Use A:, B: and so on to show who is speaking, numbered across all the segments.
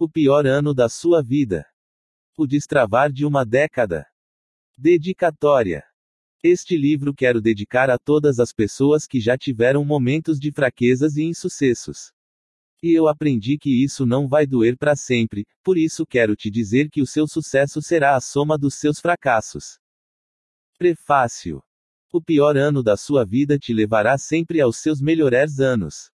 A: O pior ano da sua vida. O destravar de uma década. Dedicatória. Este livro quero dedicar a todas as pessoas que já tiveram momentos de fraquezas e insucessos. E eu aprendi que isso não vai doer para sempre, por isso quero te dizer que o seu sucesso será a soma dos seus fracassos. Prefácio. O pior ano da sua vida te levará sempre aos seus melhores anos.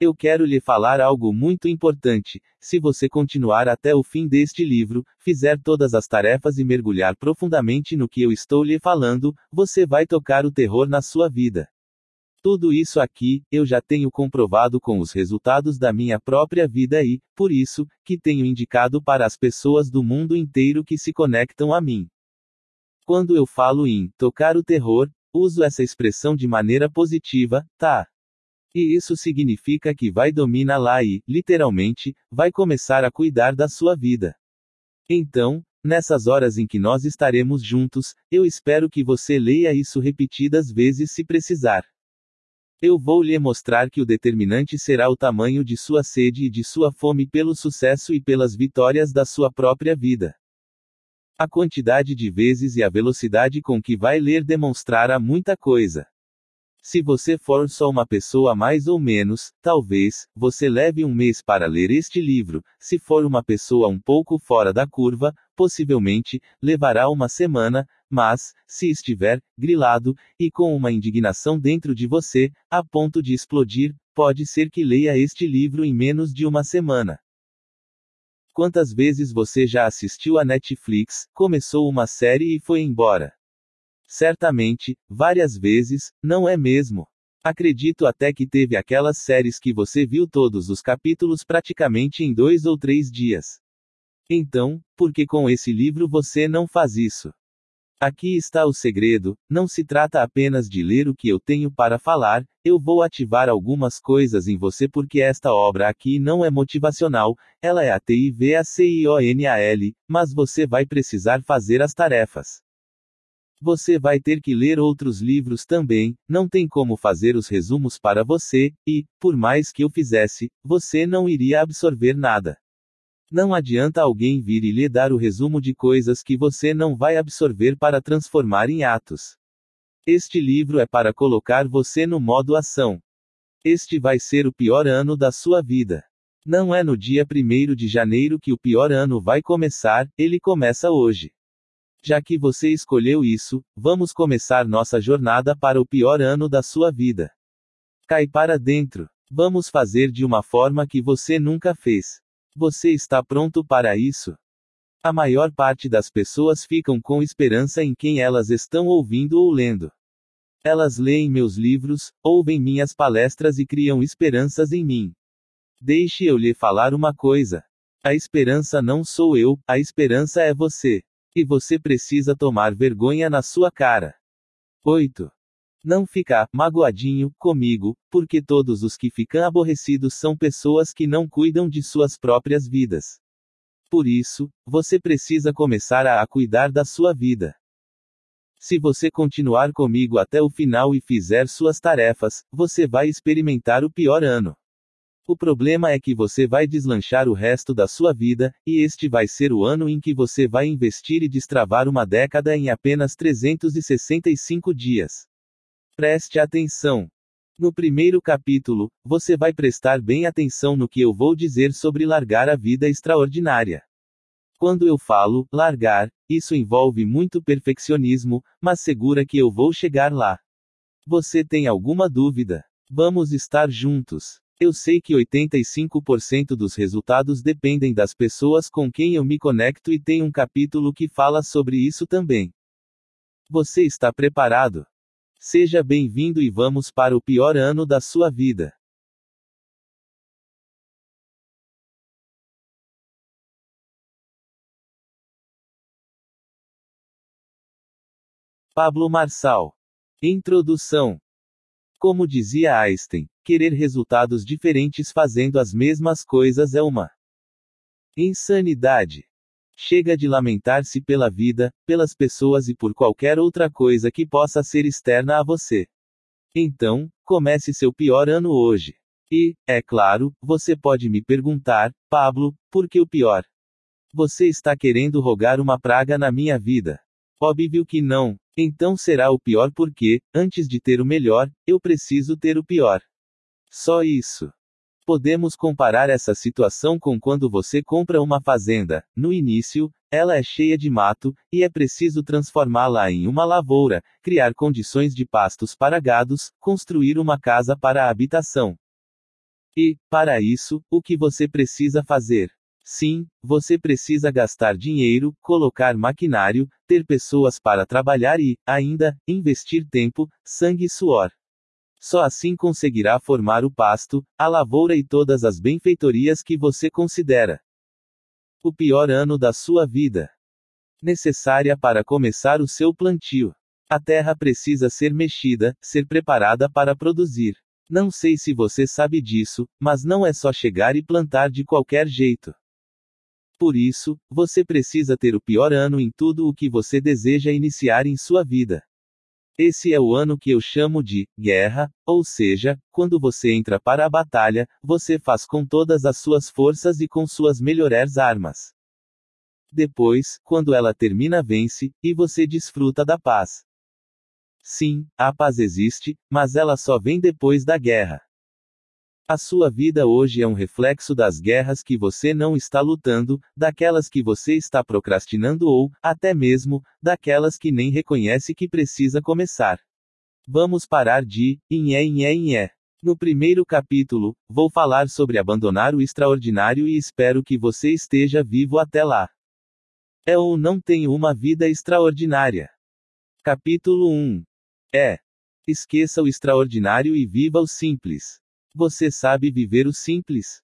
A: Eu quero lhe falar algo muito importante. Se você continuar até o fim deste livro, fizer todas as tarefas e mergulhar profundamente no que eu estou lhe falando, você vai tocar o terror na sua vida. Tudo isso aqui, eu já tenho comprovado com os resultados da minha própria vida e, por isso, que tenho indicado para as pessoas do mundo inteiro que se conectam a mim. Quando eu falo em tocar o terror, uso essa expressão de maneira positiva, tá? E isso significa que vai dominar lá e, literalmente, vai começar a cuidar da sua vida. Então, nessas horas em que nós estaremos juntos, eu espero que você leia isso repetidas vezes se precisar. Eu vou lhe mostrar que o determinante será o tamanho de sua sede e de sua fome pelo sucesso e pelas vitórias da sua própria vida. A quantidade de vezes e a velocidade com que vai ler demonstrará muita coisa. Se você for só uma pessoa mais ou menos, talvez, você leve um mês para ler este livro, se for uma pessoa um pouco fora da curva, possivelmente, levará uma semana, mas, se estiver, grilado, e com uma indignação dentro de você, a ponto de explodir, pode ser que leia este livro em menos de uma semana. Quantas vezes você já assistiu a Netflix, começou uma série e foi embora? Certamente, várias vezes, não é mesmo? Acredito até que teve aquelas séries que você viu todos os capítulos praticamente em dois ou três dias. Então, por que com esse livro você não faz isso? Aqui está o segredo: não se trata apenas de ler o que eu tenho para falar, eu vou ativar algumas coisas em você porque esta obra aqui não é motivacional, ela é A-T-I-V-A-C-I-O-N-A-L, mas você vai precisar fazer as tarefas. Você vai ter que ler outros livros também, não tem como fazer os resumos para você, e, por mais que eu fizesse, você não iria absorver nada. Não adianta alguém vir e lhe dar o resumo de coisas que você não vai absorver para transformar em atos. Este livro é para colocar você no modo ação. Este vai ser o pior ano da sua vida. Não é no dia 1 de janeiro que o pior ano vai começar, ele começa hoje. Já que você escolheu isso, vamos começar nossa jornada para o pior ano da sua vida. Cai para dentro. Vamos fazer de uma forma que você nunca fez. Você está pronto para isso? A maior parte das pessoas ficam com esperança em quem elas estão ouvindo ou lendo. Elas leem meus livros, ouvem minhas palestras e criam esperanças em mim. Deixe eu lhe falar uma coisa. A esperança não sou eu, a esperança é você. E você precisa tomar vergonha na sua cara. 8. Não ficar magoadinho comigo, porque todos os que ficam aborrecidos são pessoas que não cuidam de suas próprias vidas. Por isso, você precisa começar a, a cuidar da sua vida. Se você continuar comigo até o final e fizer suas tarefas, você vai experimentar o pior ano. O problema é que você vai deslanchar o resto da sua vida, e este vai ser o ano em que você vai investir e destravar uma década em apenas 365 dias. Preste atenção. No primeiro capítulo, você vai prestar bem atenção no que eu vou dizer sobre largar a vida extraordinária. Quando eu falo largar, isso envolve muito perfeccionismo, mas segura que eu vou chegar lá. Você tem alguma dúvida? Vamos estar juntos. Eu sei que 85% dos resultados dependem das pessoas com quem eu me conecto e tem um capítulo que fala sobre isso também. Você está preparado? Seja bem-vindo e vamos para o pior ano da sua vida. Pablo Marçal. Introdução. Como dizia Einstein, querer resultados diferentes fazendo as mesmas coisas é uma insanidade. Chega de lamentar-se pela vida, pelas pessoas e por qualquer outra coisa que possa ser externa a você. Então, comece seu pior ano hoje. E, é claro, você pode me perguntar, Pablo, por que o pior? Você está querendo rogar uma praga na minha vida. Óbvio que não. Então será o pior porque, antes de ter o melhor, eu preciso ter o pior. Só isso. Podemos comparar essa situação com quando você compra uma fazenda. No início, ela é cheia de mato, e é preciso transformá-la em uma lavoura, criar condições de pastos para gados, construir uma casa para a habitação. E, para isso, o que você precisa fazer? Sim, você precisa gastar dinheiro, colocar maquinário, ter pessoas para trabalhar e, ainda, investir tempo, sangue e suor. Só assim conseguirá formar o pasto, a lavoura e todas as benfeitorias que você considera. O pior ano da sua vida. Necessária para começar o seu plantio. A terra precisa ser mexida, ser preparada para produzir. Não sei se você sabe disso, mas não é só chegar e plantar de qualquer jeito. Por isso, você precisa ter o pior ano em tudo o que você deseja iniciar em sua vida. Esse é o ano que eu chamo de guerra, ou seja, quando você entra para a batalha, você faz com todas as suas forças e com suas melhores armas. Depois, quando ela termina, vence, e você desfruta da paz. Sim, a paz existe, mas ela só vem depois da guerra. A sua vida hoje é um reflexo das guerras que você não está lutando, daquelas que você está procrastinando ou, até mesmo, daquelas que nem reconhece que precisa começar. Vamos parar de inhé inhé inhé. No primeiro capítulo, vou falar sobre abandonar o extraordinário e espero que você esteja vivo até lá. É ou não tem uma vida extraordinária? Capítulo 1. É. Esqueça o extraordinário e viva o simples. Você sabe viver o simples.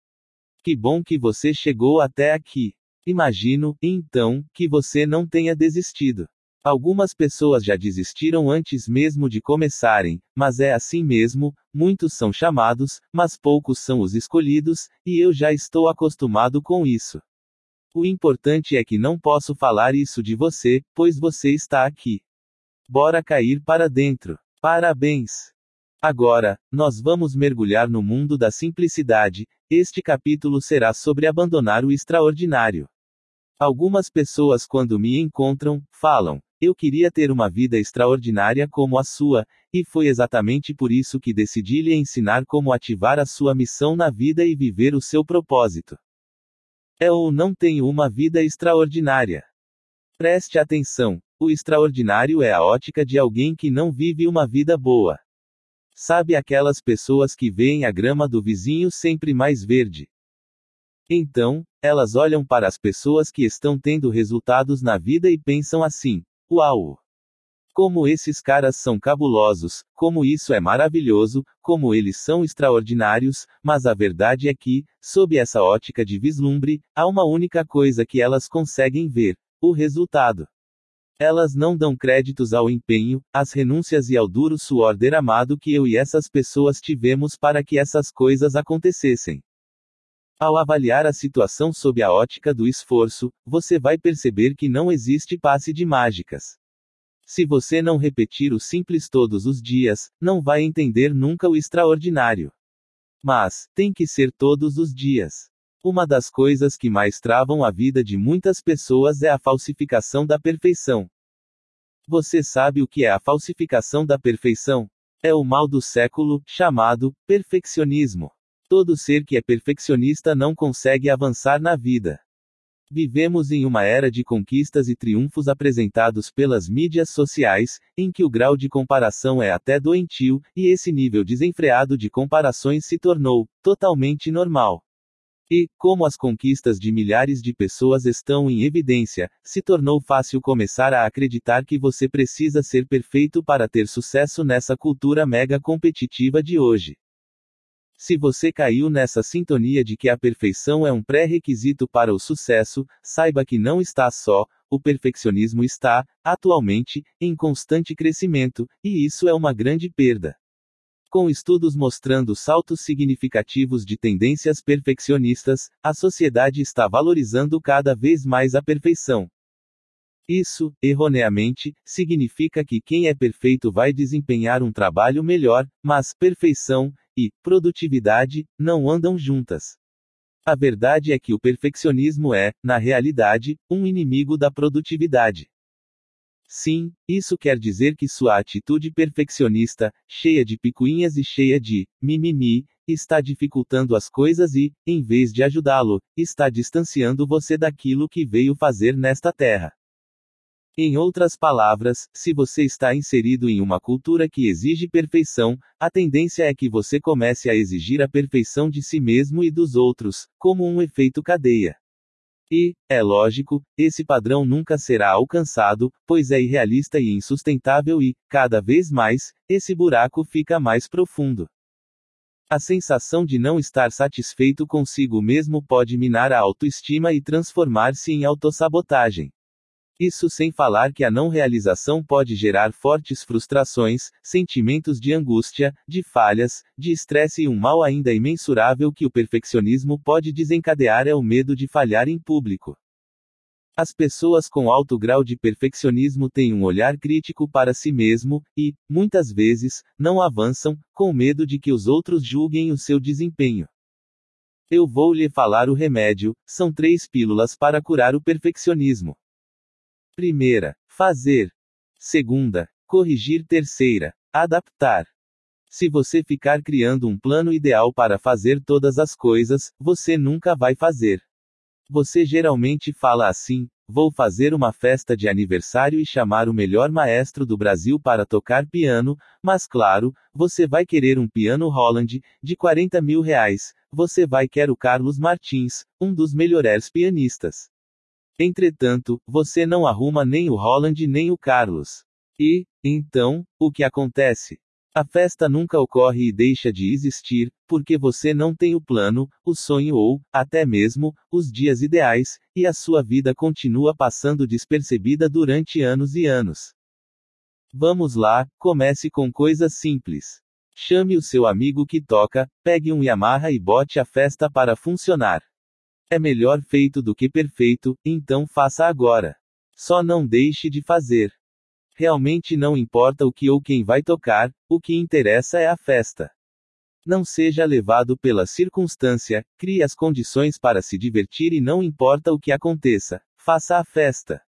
A: Que bom que você chegou até aqui. Imagino, então, que você não tenha desistido. Algumas pessoas já desistiram antes mesmo de começarem, mas é assim mesmo, muitos são chamados, mas poucos são os escolhidos, e eu já estou acostumado com isso. O importante é que não posso falar isso de você, pois você está aqui. Bora cair para dentro. Parabéns! Agora, nós vamos mergulhar no mundo da simplicidade. Este capítulo será sobre abandonar o extraordinário. Algumas pessoas, quando me encontram, falam: Eu queria ter uma vida extraordinária como a sua, e foi exatamente por isso que decidi lhe ensinar como ativar a sua missão na vida e viver o seu propósito. É ou não tenho uma vida extraordinária? Preste atenção: o extraordinário é a ótica de alguém que não vive uma vida boa. Sabe aquelas pessoas que veem a grama do vizinho sempre mais verde? Então, elas olham para as pessoas que estão tendo resultados na vida e pensam assim: Uau! Como esses caras são cabulosos, como isso é maravilhoso, como eles são extraordinários, mas a verdade é que, sob essa ótica de vislumbre, há uma única coisa que elas conseguem ver: o resultado. Elas não dão créditos ao empenho, às renúncias e ao duro suor derramado que eu e essas pessoas tivemos para que essas coisas acontecessem. Ao avaliar a situação sob a ótica do esforço, você vai perceber que não existe passe de mágicas. Se você não repetir o simples todos os dias, não vai entender nunca o extraordinário. Mas, tem que ser todos os dias. Uma das coisas que mais travam a vida de muitas pessoas é a falsificação da perfeição. Você sabe o que é a falsificação da perfeição? É o mal do século, chamado perfeccionismo. Todo ser que é perfeccionista não consegue avançar na vida. Vivemos em uma era de conquistas e triunfos apresentados pelas mídias sociais, em que o grau de comparação é até doentio, e esse nível desenfreado de comparações se tornou totalmente normal. E, como as conquistas de milhares de pessoas estão em evidência, se tornou fácil começar a acreditar que você precisa ser perfeito para ter sucesso nessa cultura mega competitiva de hoje. Se você caiu nessa sintonia de que a perfeição é um pré-requisito para o sucesso, saiba que não está só, o perfeccionismo está, atualmente, em constante crescimento, e isso é uma grande perda com estudos mostrando saltos significativos de tendências perfeccionistas, a sociedade está valorizando cada vez mais a perfeição. Isso, erroneamente, significa que quem é perfeito vai desempenhar um trabalho melhor, mas perfeição, e produtividade não andam juntas. A verdade é que o perfeccionismo é, na realidade, um inimigo da produtividade. Sim, isso quer dizer que sua atitude perfeccionista, cheia de picuinhas e cheia de mimimi, está dificultando as coisas e, em vez de ajudá-lo, está distanciando você daquilo que veio fazer nesta terra. Em outras palavras, se você está inserido em uma cultura que exige perfeição, a tendência é que você comece a exigir a perfeição de si mesmo e dos outros, como um efeito cadeia. E, é lógico, esse padrão nunca será alcançado, pois é irrealista e insustentável e, cada vez mais, esse buraco fica mais profundo. A sensação de não estar satisfeito consigo mesmo pode minar a autoestima e transformar-se em autossabotagem. Isso sem falar que a não realização pode gerar fortes frustrações, sentimentos de angústia, de falhas, de estresse e um mal ainda imensurável que o perfeccionismo pode desencadear é o medo de falhar em público. As pessoas com alto grau de perfeccionismo têm um olhar crítico para si mesmo, e, muitas vezes, não avançam, com medo de que os outros julguem o seu desempenho. Eu vou lhe falar o remédio, são três pílulas para curar o perfeccionismo. Primeira, fazer. Segunda, corrigir. Terceira, adaptar. Se você ficar criando um plano ideal para fazer todas as coisas, você nunca vai fazer. Você geralmente fala assim: vou fazer uma festa de aniversário e chamar o melhor maestro do Brasil para tocar piano, mas claro, você vai querer um piano Holland, de 40 mil reais, você vai querer o Carlos Martins, um dos melhores pianistas. Entretanto, você não arruma nem o Holland nem o Carlos. E, então, o que acontece? A festa nunca ocorre e deixa de existir, porque você não tem o plano, o sonho ou, até mesmo, os dias ideais, e a sua vida continua passando despercebida durante anos e anos. Vamos lá, comece com coisas simples. Chame o seu amigo que toca, pegue um Yamaha e bote a festa para funcionar. É melhor feito do que perfeito, então faça agora. Só não deixe de fazer. Realmente não importa o que ou quem vai tocar, o que interessa é a festa. Não seja levado pela circunstância, crie as condições para se divertir e não importa o que aconteça, faça a festa.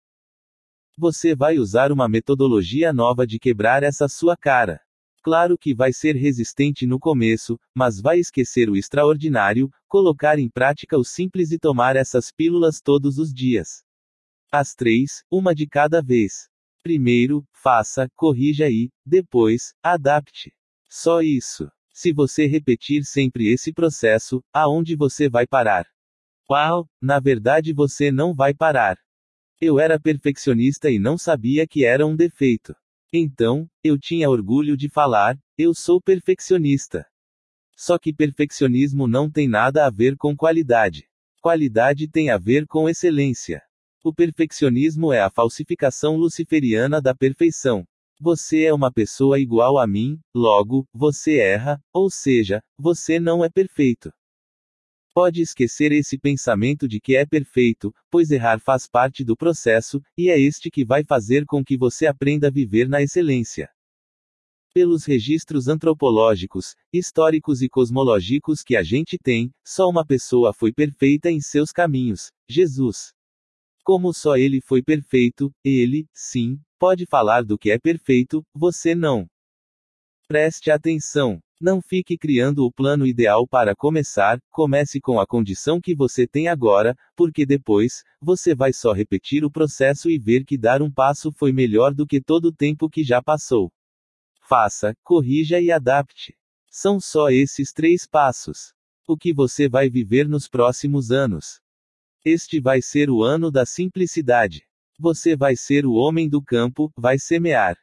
A: Você vai usar uma metodologia nova de quebrar essa sua cara. Claro que vai ser resistente no começo, mas vai esquecer o extraordinário, colocar em prática o simples e tomar essas pílulas todos os dias. As três, uma de cada vez. Primeiro, faça, corrija e, depois, adapte. Só isso. Se você repetir sempre esse processo, aonde você vai parar? Uau, na verdade você não vai parar. Eu era perfeccionista e não sabia que era um defeito. Então, eu tinha orgulho de falar, eu sou perfeccionista. Só que perfeccionismo não tem nada a ver com qualidade. Qualidade tem a ver com excelência. O perfeccionismo é a falsificação luciferiana da perfeição. Você é uma pessoa igual a mim, logo, você erra, ou seja, você não é perfeito. Pode esquecer esse pensamento de que é perfeito, pois errar faz parte do processo, e é este que vai fazer com que você aprenda a viver na excelência. Pelos registros antropológicos, históricos e cosmológicos que a gente tem, só uma pessoa foi perfeita em seus caminhos: Jesus. Como só ele foi perfeito, ele, sim, pode falar do que é perfeito, você não. Preste atenção. Não fique criando o plano ideal para começar, comece com a condição que você tem agora, porque depois, você vai só repetir o processo e ver que dar um passo foi melhor do que todo o tempo que já passou. Faça, corrija e adapte. São só esses três passos. O que você vai viver nos próximos anos? Este vai ser o ano da simplicidade. Você vai ser o homem do campo, vai semear.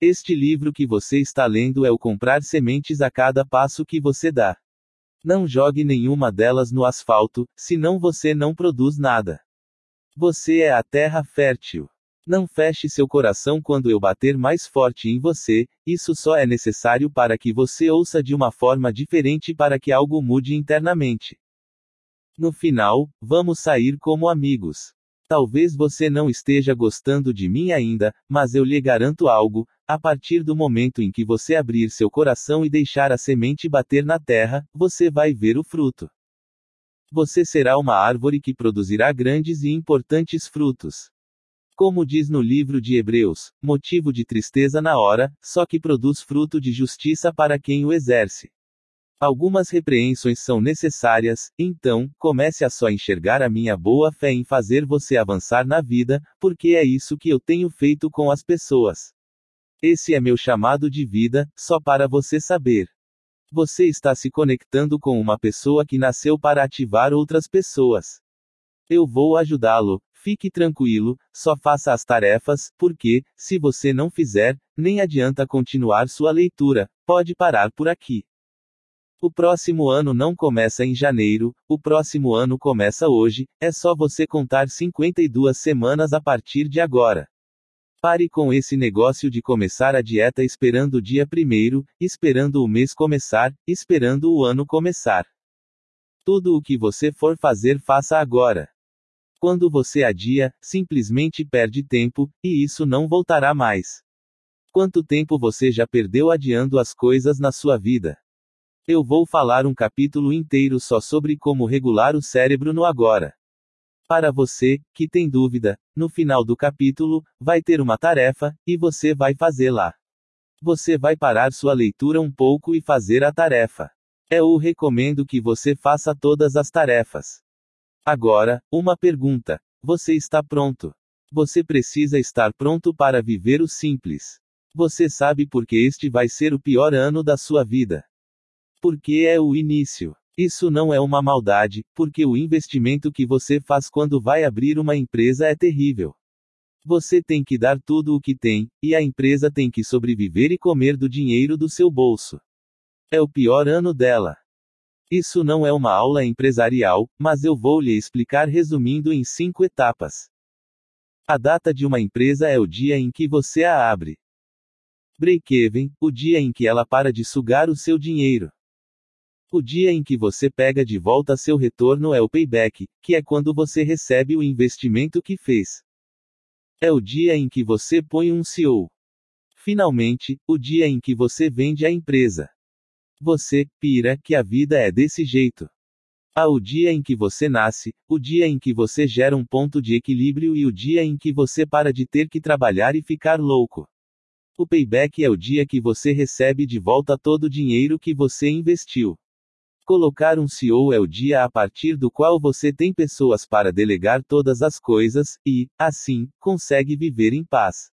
A: Este livro que você está lendo é o comprar sementes a cada passo que você dá. Não jogue nenhuma delas no asfalto, senão você não produz nada. Você é a terra fértil. Não feche seu coração quando eu bater mais forte em você, isso só é necessário para que você ouça de uma forma diferente para que algo mude internamente. No final, vamos sair como amigos. Talvez você não esteja gostando de mim ainda, mas eu lhe garanto algo: a partir do momento em que você abrir seu coração e deixar a semente bater na terra, você vai ver o fruto. Você será uma árvore que produzirá grandes e importantes frutos. Como diz no livro de Hebreus, motivo de tristeza na hora, só que produz fruto de justiça para quem o exerce. Algumas repreensões são necessárias, então, comece a só enxergar a minha boa fé em fazer você avançar na vida, porque é isso que eu tenho feito com as pessoas. Esse é meu chamado de vida, só para você saber. Você está se conectando com uma pessoa que nasceu para ativar outras pessoas. Eu vou ajudá-lo, fique tranquilo, só faça as tarefas, porque, se você não fizer, nem adianta continuar sua leitura, pode parar por aqui. O próximo ano não começa em janeiro, o próximo ano começa hoje, é só você contar 52 semanas a partir de agora. Pare com esse negócio de começar a dieta esperando o dia primeiro, esperando o mês começar, esperando o ano começar. Tudo o que você for fazer, faça agora. Quando você adia, simplesmente perde tempo, e isso não voltará mais. Quanto tempo você já perdeu adiando as coisas na sua vida? Eu vou falar um capítulo inteiro só sobre como regular o cérebro no agora. Para você, que tem dúvida, no final do capítulo, vai ter uma tarefa, e você vai fazê-la. Você vai parar sua leitura um pouco e fazer a tarefa. Eu recomendo que você faça todas as tarefas. Agora, uma pergunta: você está pronto? Você precisa estar pronto para viver o simples. Você sabe porque este vai ser o pior ano da sua vida. Porque é o início. Isso não é uma maldade, porque o investimento que você faz quando vai abrir uma empresa é terrível. Você tem que dar tudo o que tem, e a empresa tem que sobreviver e comer do dinheiro do seu bolso. É o pior ano dela. Isso não é uma aula empresarial, mas eu vou lhe explicar resumindo em cinco etapas. A data de uma empresa é o dia em que você a abre. Break-even, o dia em que ela para de sugar o seu dinheiro. O dia em que você pega de volta seu retorno é o payback, que é quando você recebe o investimento que fez. É o dia em que você põe um CEO. Finalmente, o dia em que você vende a empresa. Você, pira, que a vida é desse jeito. Há o dia em que você nasce, o dia em que você gera um ponto de equilíbrio e o dia em que você para de ter que trabalhar e ficar louco. O payback é o dia que você recebe de volta todo o dinheiro que você investiu. Colocar um CEO é o dia a partir do qual você tem pessoas para delegar todas as coisas, e, assim, consegue viver em paz.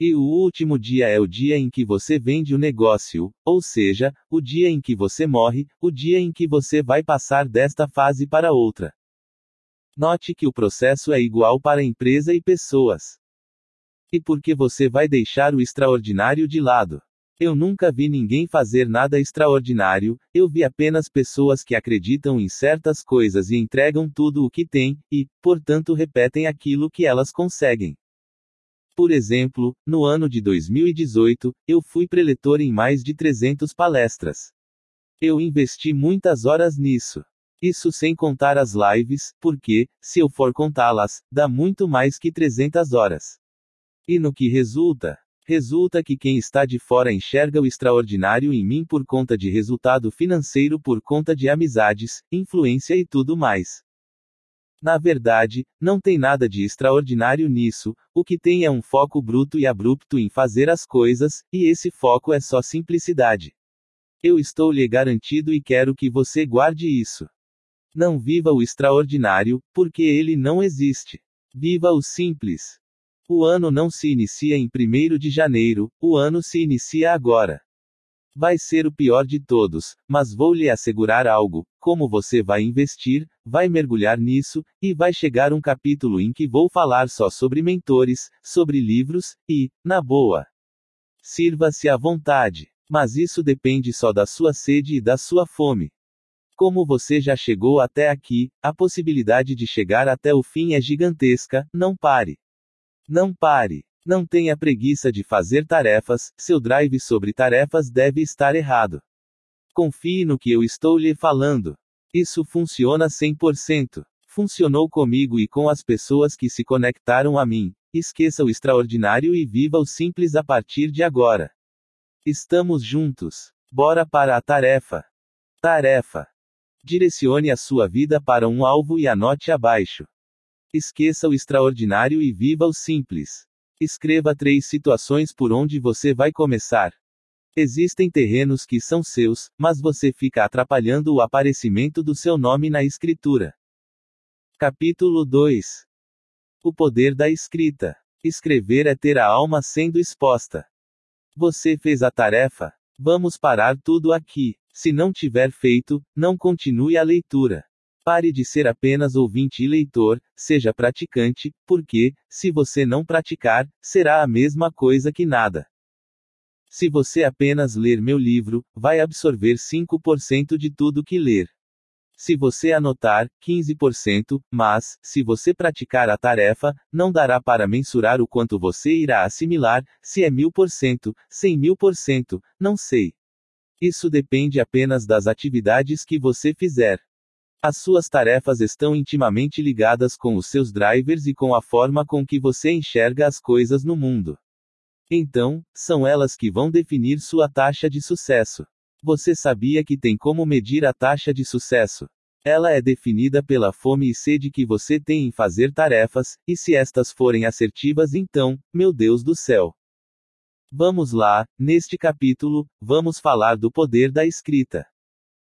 A: E o último dia é o dia em que você vende o negócio, ou seja, o dia em que você morre, o dia em que você vai passar desta fase para outra. Note que o processo é igual para empresa e pessoas. E por que você vai deixar o extraordinário de lado? Eu nunca vi ninguém fazer nada extraordinário, eu vi apenas pessoas que acreditam em certas coisas e entregam tudo o que têm, e, portanto, repetem aquilo que elas conseguem. Por exemplo, no ano de 2018, eu fui preletor em mais de 300 palestras. Eu investi muitas horas nisso. Isso sem contar as lives, porque, se eu for contá-las, dá muito mais que 300 horas. E no que resulta? Resulta que quem está de fora enxerga o extraordinário em mim por conta de resultado financeiro, por conta de amizades, influência e tudo mais. Na verdade, não tem nada de extraordinário nisso, o que tem é um foco bruto e abrupto em fazer as coisas, e esse foco é só simplicidade. Eu estou lhe garantido e quero que você guarde isso. Não viva o extraordinário, porque ele não existe. Viva o simples. O ano não se inicia em 1 de janeiro, o ano se inicia agora. Vai ser o pior de todos, mas vou lhe assegurar algo: como você vai investir, vai mergulhar nisso, e vai chegar um capítulo em que vou falar só sobre mentores, sobre livros, e, na boa. Sirva-se à vontade. Mas isso depende só da sua sede e da sua fome. Como você já chegou até aqui, a possibilidade de chegar até o fim é gigantesca, não pare. Não pare. Não tenha preguiça de fazer tarefas, seu drive sobre tarefas deve estar errado. Confie no que eu estou lhe falando. Isso funciona 100%. Funcionou comigo e com as pessoas que se conectaram a mim, esqueça o extraordinário e viva o simples a partir de agora. Estamos juntos. Bora para a tarefa. Tarefa. Direcione a sua vida para um alvo e anote abaixo. Esqueça o extraordinário e viva o simples. Escreva três situações por onde você vai começar. Existem terrenos que são seus, mas você fica atrapalhando o aparecimento do seu nome na escritura. Capítulo 2 O poder da escrita. Escrever é ter a alma sendo exposta. Você fez a tarefa? Vamos parar tudo aqui. Se não tiver feito, não continue a leitura. Pare de ser apenas ouvinte e leitor, seja praticante, porque, se você não praticar, será a mesma coisa que nada. Se você apenas ler meu livro, vai absorver 5% de tudo que ler. Se você anotar, 15%, mas, se você praticar a tarefa, não dará para mensurar o quanto você irá assimilar, se é 1000%, 100 mil por cento, não sei. Isso depende apenas das atividades que você fizer. As suas tarefas estão intimamente ligadas com os seus drivers e com a forma com que você enxerga as coisas no mundo. Então, são elas que vão definir sua taxa de sucesso. Você sabia que tem como medir a taxa de sucesso? Ela é definida pela fome e sede que você tem em fazer tarefas, e se estas forem assertivas, então, meu Deus do céu. Vamos lá, neste capítulo, vamos falar do poder da escrita.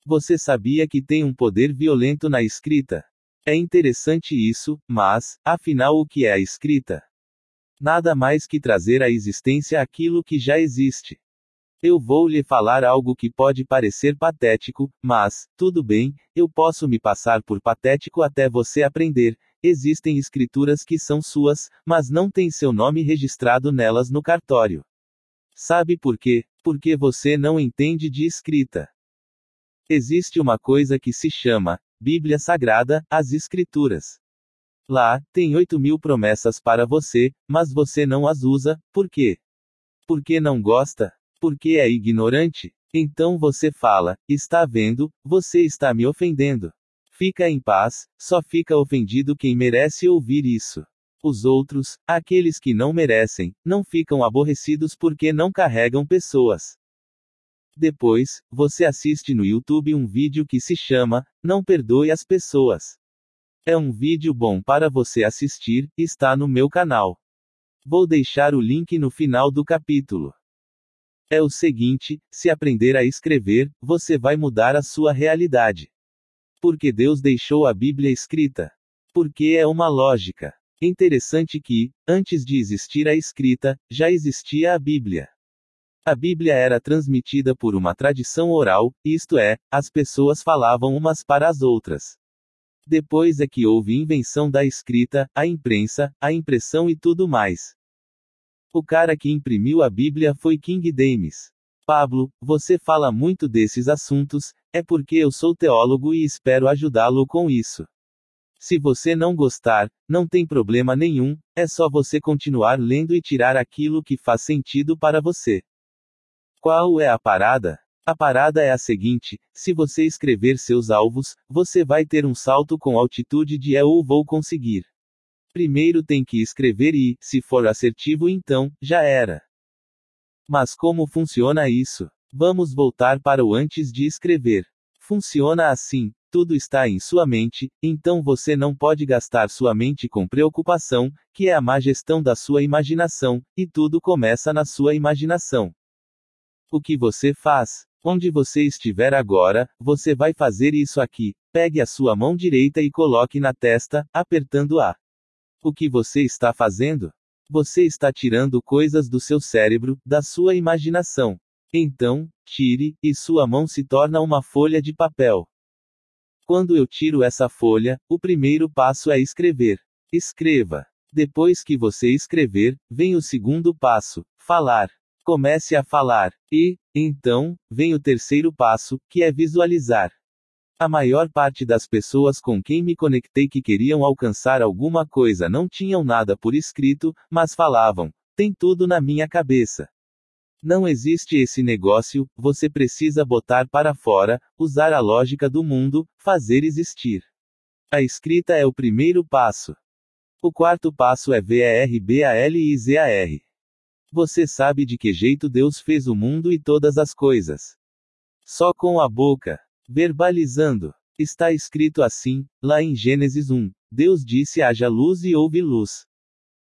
A: Você sabia que tem um poder violento na escrita? É interessante isso, mas, afinal, o que é a escrita? Nada mais que trazer à existência aquilo que já existe. Eu vou lhe falar algo que pode parecer patético, mas, tudo bem, eu posso me passar por patético até você aprender. Existem escrituras que são suas, mas não tem seu nome registrado nelas no cartório. Sabe por quê? Porque você não entende de escrita. Existe uma coisa que se chama Bíblia Sagrada, as Escrituras. Lá, tem 8 mil promessas para você, mas você não as usa, por quê? Porque não gosta? Porque é ignorante? Então você fala, está vendo, você está me ofendendo. Fica em paz, só fica ofendido quem merece ouvir isso. Os outros, aqueles que não merecem, não ficam aborrecidos porque não carregam pessoas. Depois, você assiste no YouTube um vídeo que se chama Não Perdoe as Pessoas. É um vídeo bom para você assistir, está no meu canal. Vou deixar o link no final do capítulo. É o seguinte: se aprender a escrever, você vai mudar a sua realidade. Porque Deus deixou a Bíblia escrita. Porque é uma lógica. Interessante que, antes de existir a escrita, já existia a Bíblia. A Bíblia era transmitida por uma tradição oral, isto é, as pessoas falavam umas para as outras. Depois é que houve invenção da escrita, a imprensa, a impressão e tudo mais. O cara que imprimiu a Bíblia foi King James. Pablo, você fala muito desses assuntos, é porque eu sou teólogo e espero ajudá-lo com isso. Se você não gostar, não tem problema nenhum, é só você continuar lendo e tirar aquilo que faz sentido para você. Qual é a parada? A parada é a seguinte: se você escrever seus alvos, você vai ter um salto com altitude de é ou vou conseguir. Primeiro tem que escrever e, se for assertivo, então, já era. Mas como funciona isso? Vamos voltar para o antes de escrever. Funciona assim: tudo está em sua mente, então você não pode gastar sua mente com preocupação, que é a má gestão da sua imaginação, e tudo começa na sua imaginação. O que você faz? Onde você estiver agora, você vai fazer isso aqui. Pegue a sua mão direita e coloque na testa, apertando A. O que você está fazendo? Você está tirando coisas do seu cérebro, da sua imaginação. Então, tire, e sua mão se torna uma folha de papel. Quando eu tiro essa folha, o primeiro passo é escrever. Escreva. Depois que você escrever, vem o segundo passo: falar. Comece a falar. E, então, vem o terceiro passo, que é visualizar. A maior parte das pessoas com quem me conectei que queriam alcançar alguma coisa não tinham nada por escrito, mas falavam: tem tudo na minha cabeça. Não existe esse negócio, você precisa botar para fora, usar a lógica do mundo, fazer existir. A escrita é o primeiro passo. O quarto passo é VERBALIZAR. Você sabe de que jeito Deus fez o mundo e todas as coisas. Só com a boca. Verbalizando. Está escrito assim, lá em Gênesis 1. Deus disse: haja luz e houve luz.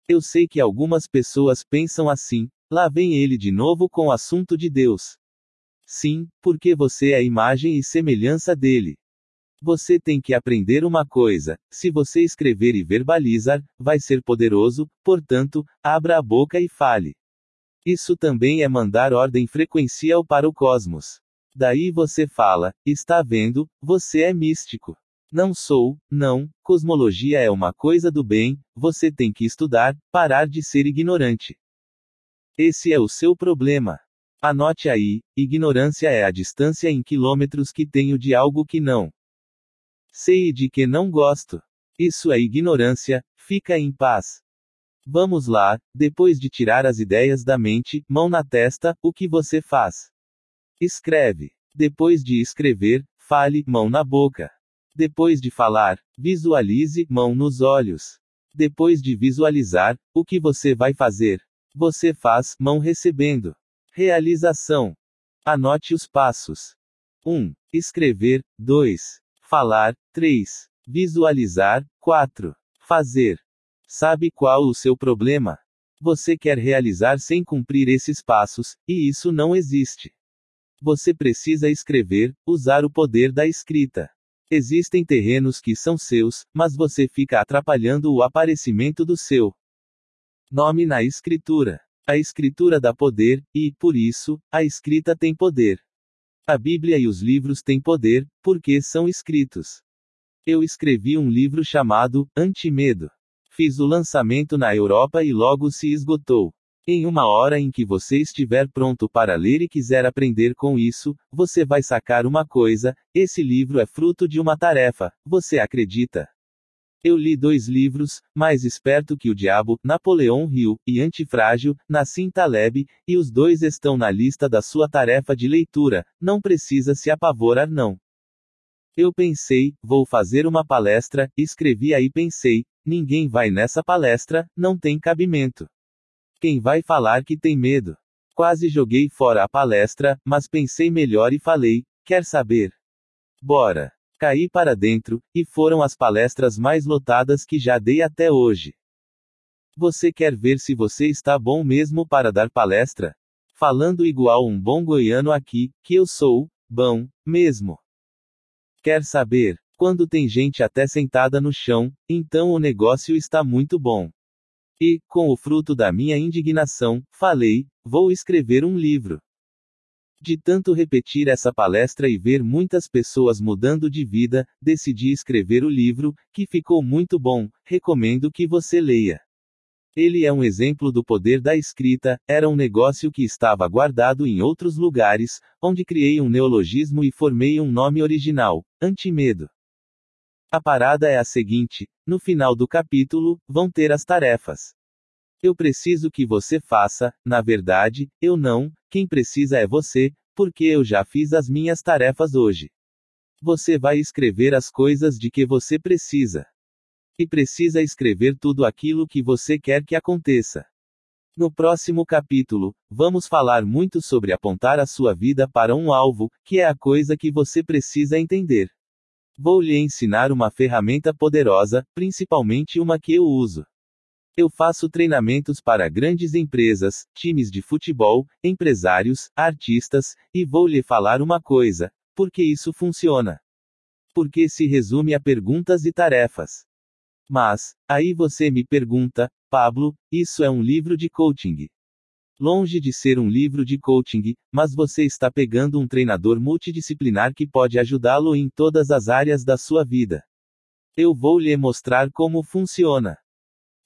A: Eu sei que algumas pessoas pensam assim, lá vem ele de novo com o assunto de Deus. Sim, porque você é a imagem e semelhança dele. Você tem que aprender uma coisa: se você escrever e verbalizar, vai ser poderoso, portanto, abra a boca e fale. Isso também é mandar ordem frequencial para o cosmos. Daí você fala: está vendo, você é místico. Não sou, não, cosmologia é uma coisa do bem, você tem que estudar, parar de ser ignorante. Esse é o seu problema. Anote aí: ignorância é a distância em quilômetros que tenho de algo que não Sei de que não gosto. Isso é ignorância, fica em paz. Vamos lá, depois de tirar as ideias da mente, mão na testa, o que você faz? Escreve. Depois de escrever, fale, mão na boca. Depois de falar, visualize, mão nos olhos. Depois de visualizar, o que você vai fazer? Você faz, mão recebendo. Realização. Anote os passos. 1. Escrever. 2. Falar. 3. Visualizar. 4. Fazer. Sabe qual o seu problema? Você quer realizar sem cumprir esses passos, e isso não existe. Você precisa escrever, usar o poder da escrita. Existem terrenos que são seus, mas você fica atrapalhando o aparecimento do seu nome na escritura. A escritura dá poder, e, por isso, a escrita tem poder. A Bíblia e os livros têm poder, porque são escritos. Eu escrevi um livro chamado Antimedo. Fiz o lançamento na Europa e logo se esgotou. Em uma hora em que você estiver pronto para ler e quiser aprender com isso, você vai sacar uma coisa: esse livro é fruto de uma tarefa, você acredita? Eu li dois livros, Mais Esperto que o Diabo, Napoleão Hill, e Antifrágil, Nassim Taleb, e os dois estão na lista da sua tarefa de leitura, não precisa se apavorar não. Eu pensei, vou fazer uma palestra, escrevi aí pensei, ninguém vai nessa palestra, não tem cabimento. Quem vai falar que tem medo? Quase joguei fora a palestra, mas pensei melhor e falei, quer saber? Bora! Caí para dentro, e foram as palestras mais lotadas que já dei até hoje. Você quer ver se você está bom mesmo para dar palestra? Falando igual um bom goiano aqui, que eu sou, bom, mesmo. Quer saber? Quando tem gente até sentada no chão, então o negócio está muito bom. E, com o fruto da minha indignação, falei: vou escrever um livro. De tanto repetir essa palestra e ver muitas pessoas mudando de vida, decidi escrever o livro, que ficou muito bom, recomendo que você leia. Ele é um exemplo do poder da escrita, era um negócio que estava guardado em outros lugares, onde criei um neologismo e formei um nome original, Antimedo. A parada é a seguinte: no final do capítulo, vão ter as tarefas. Eu preciso que você faça, na verdade, eu não, quem precisa é você, porque eu já fiz as minhas tarefas hoje. Você vai escrever as coisas de que você precisa. E precisa escrever tudo aquilo que você quer que aconteça. No próximo capítulo, vamos falar muito sobre apontar a sua vida para um alvo, que é a coisa que você precisa entender. Vou lhe ensinar uma ferramenta poderosa, principalmente uma que eu uso. Eu faço treinamentos para grandes empresas, times de futebol, empresários, artistas, e vou lhe falar uma coisa: porque isso funciona. Porque se resume a perguntas e tarefas. Mas, aí você me pergunta, Pablo, isso é um livro de coaching. Longe de ser um livro de coaching, mas você está pegando um treinador multidisciplinar que pode ajudá-lo em todas as áreas da sua vida. Eu vou lhe mostrar como funciona.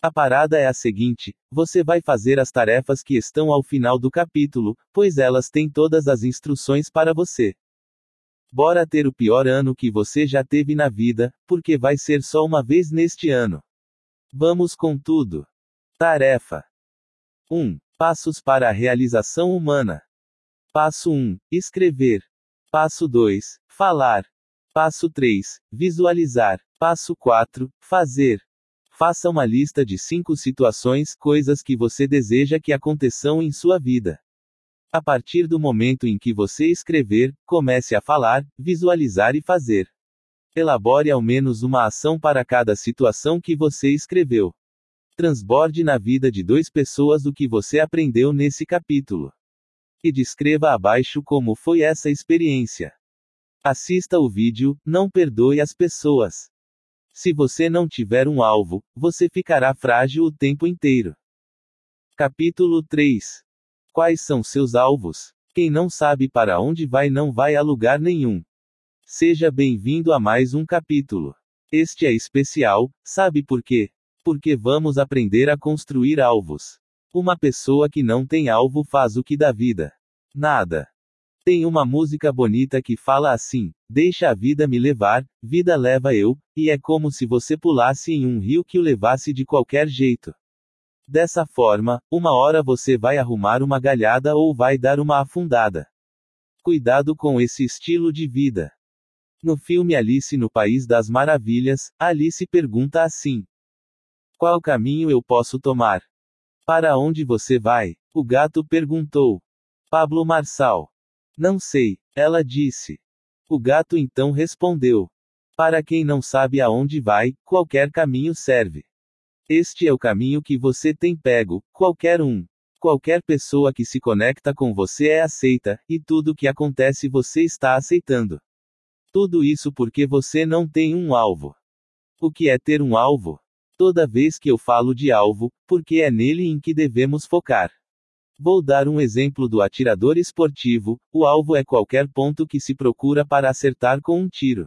A: A parada é a seguinte: você vai fazer as tarefas que estão ao final do capítulo, pois elas têm todas as instruções para você. Bora ter o pior ano que você já teve na vida, porque vai ser só uma vez neste ano. Vamos com tudo. Tarefa 1. Passos para a realização humana. Passo 1. Escrever. Passo 2. Falar. Passo 3. Visualizar. Passo 4. Fazer. Faça uma lista de cinco situações, coisas que você deseja que aconteçam em sua vida. A partir do momento em que você escrever, comece a falar, visualizar e fazer. Elabore ao menos uma ação para cada situação que você escreveu. Transborde na vida de duas pessoas o que você aprendeu nesse capítulo. E descreva abaixo como foi essa experiência. Assista o vídeo, não perdoe as pessoas. Se você não tiver um alvo, você ficará frágil o tempo inteiro. Capítulo 3 Quais são seus alvos? Quem não sabe para onde vai não vai a lugar nenhum. Seja bem-vindo a mais um capítulo. Este é especial, sabe por quê? Porque vamos aprender a construir alvos. Uma pessoa que não tem alvo faz o que da vida? Nada. Tem uma música bonita que fala assim: Deixa a vida me levar, vida leva eu, e é como se você pulasse em um rio que o levasse de qualquer jeito. Dessa forma, uma hora você vai arrumar uma galhada ou vai dar uma afundada. Cuidado com esse estilo de vida. No filme Alice no País das Maravilhas, Alice pergunta assim: Qual caminho eu posso tomar? Para onde você vai? O gato perguntou. Pablo Marçal. Não sei, ela disse. O gato então respondeu: Para quem não sabe aonde vai, qualquer caminho serve. Este é o caminho que você tem pego, qualquer um. Qualquer pessoa que se conecta com você é aceita, e tudo que acontece você está aceitando. Tudo isso porque você não tem um alvo. O que é ter um alvo? Toda vez que eu falo de alvo, porque é nele em que devemos focar. Vou dar um exemplo do atirador esportivo: o alvo é qualquer ponto que se procura para acertar com um tiro.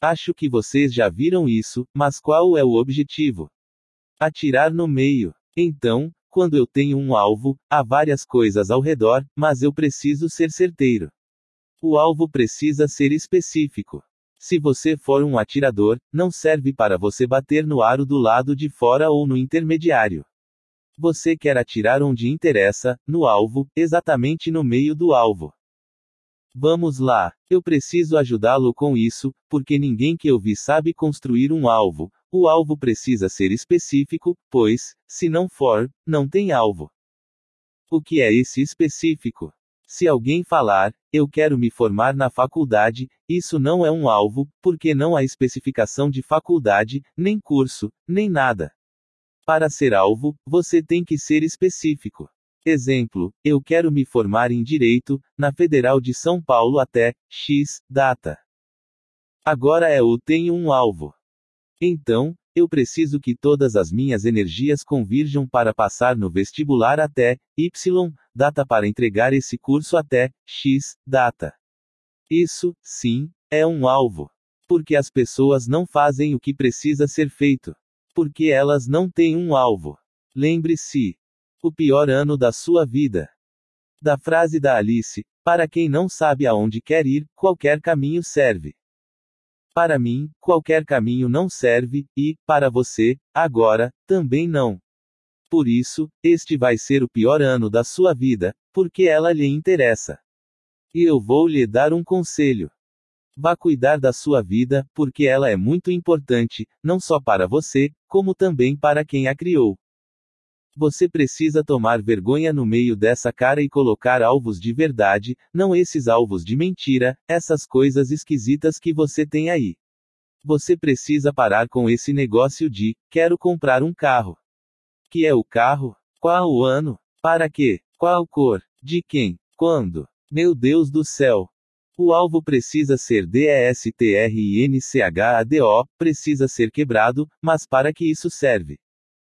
A: Acho que vocês já viram isso, mas qual é o objetivo? Atirar no meio. Então, quando eu tenho um alvo, há várias coisas ao redor, mas eu preciso ser certeiro. O alvo precisa ser específico. Se você for um atirador, não serve para você bater no aro do lado de fora ou no intermediário. Você quer atirar onde interessa, no alvo, exatamente no meio do alvo. Vamos lá, eu preciso ajudá-lo com isso, porque ninguém que eu vi sabe construir um alvo, o alvo precisa ser específico, pois, se não for, não tem alvo. O que é esse específico? Se alguém falar, eu quero me formar na faculdade, isso não é um alvo, porque não há especificação de faculdade, nem curso, nem nada. Para ser alvo, você tem que ser específico. Exemplo: eu quero me formar em Direito, na Federal de São Paulo até X data. Agora é o tenho um alvo. Então, eu preciso que todas as minhas energias convirjam para passar no vestibular até Y data para entregar esse curso até X data. Isso, sim, é um alvo. Porque as pessoas não fazem o que precisa ser feito. Porque elas não têm um alvo. Lembre-se. O pior ano da sua vida. Da frase da Alice: Para quem não sabe aonde quer ir, qualquer caminho serve. Para mim, qualquer caminho não serve, e, para você, agora, também não. Por isso, este vai ser o pior ano da sua vida, porque ela lhe interessa. E eu vou lhe dar um conselho. Vá cuidar da sua vida, porque ela é muito importante, não só para você, como também para quem a criou. Você precisa tomar vergonha no meio dessa cara e colocar alvos de verdade, não esses alvos de mentira, essas coisas esquisitas que você tem aí. Você precisa parar com esse negócio de quero comprar um carro. Que é o carro? Qual o ano? Para quê? Qual cor? De quem? Quando? Meu Deus do céu! O alvo precisa ser DESTRINCHADO, precisa ser quebrado, mas para que isso serve?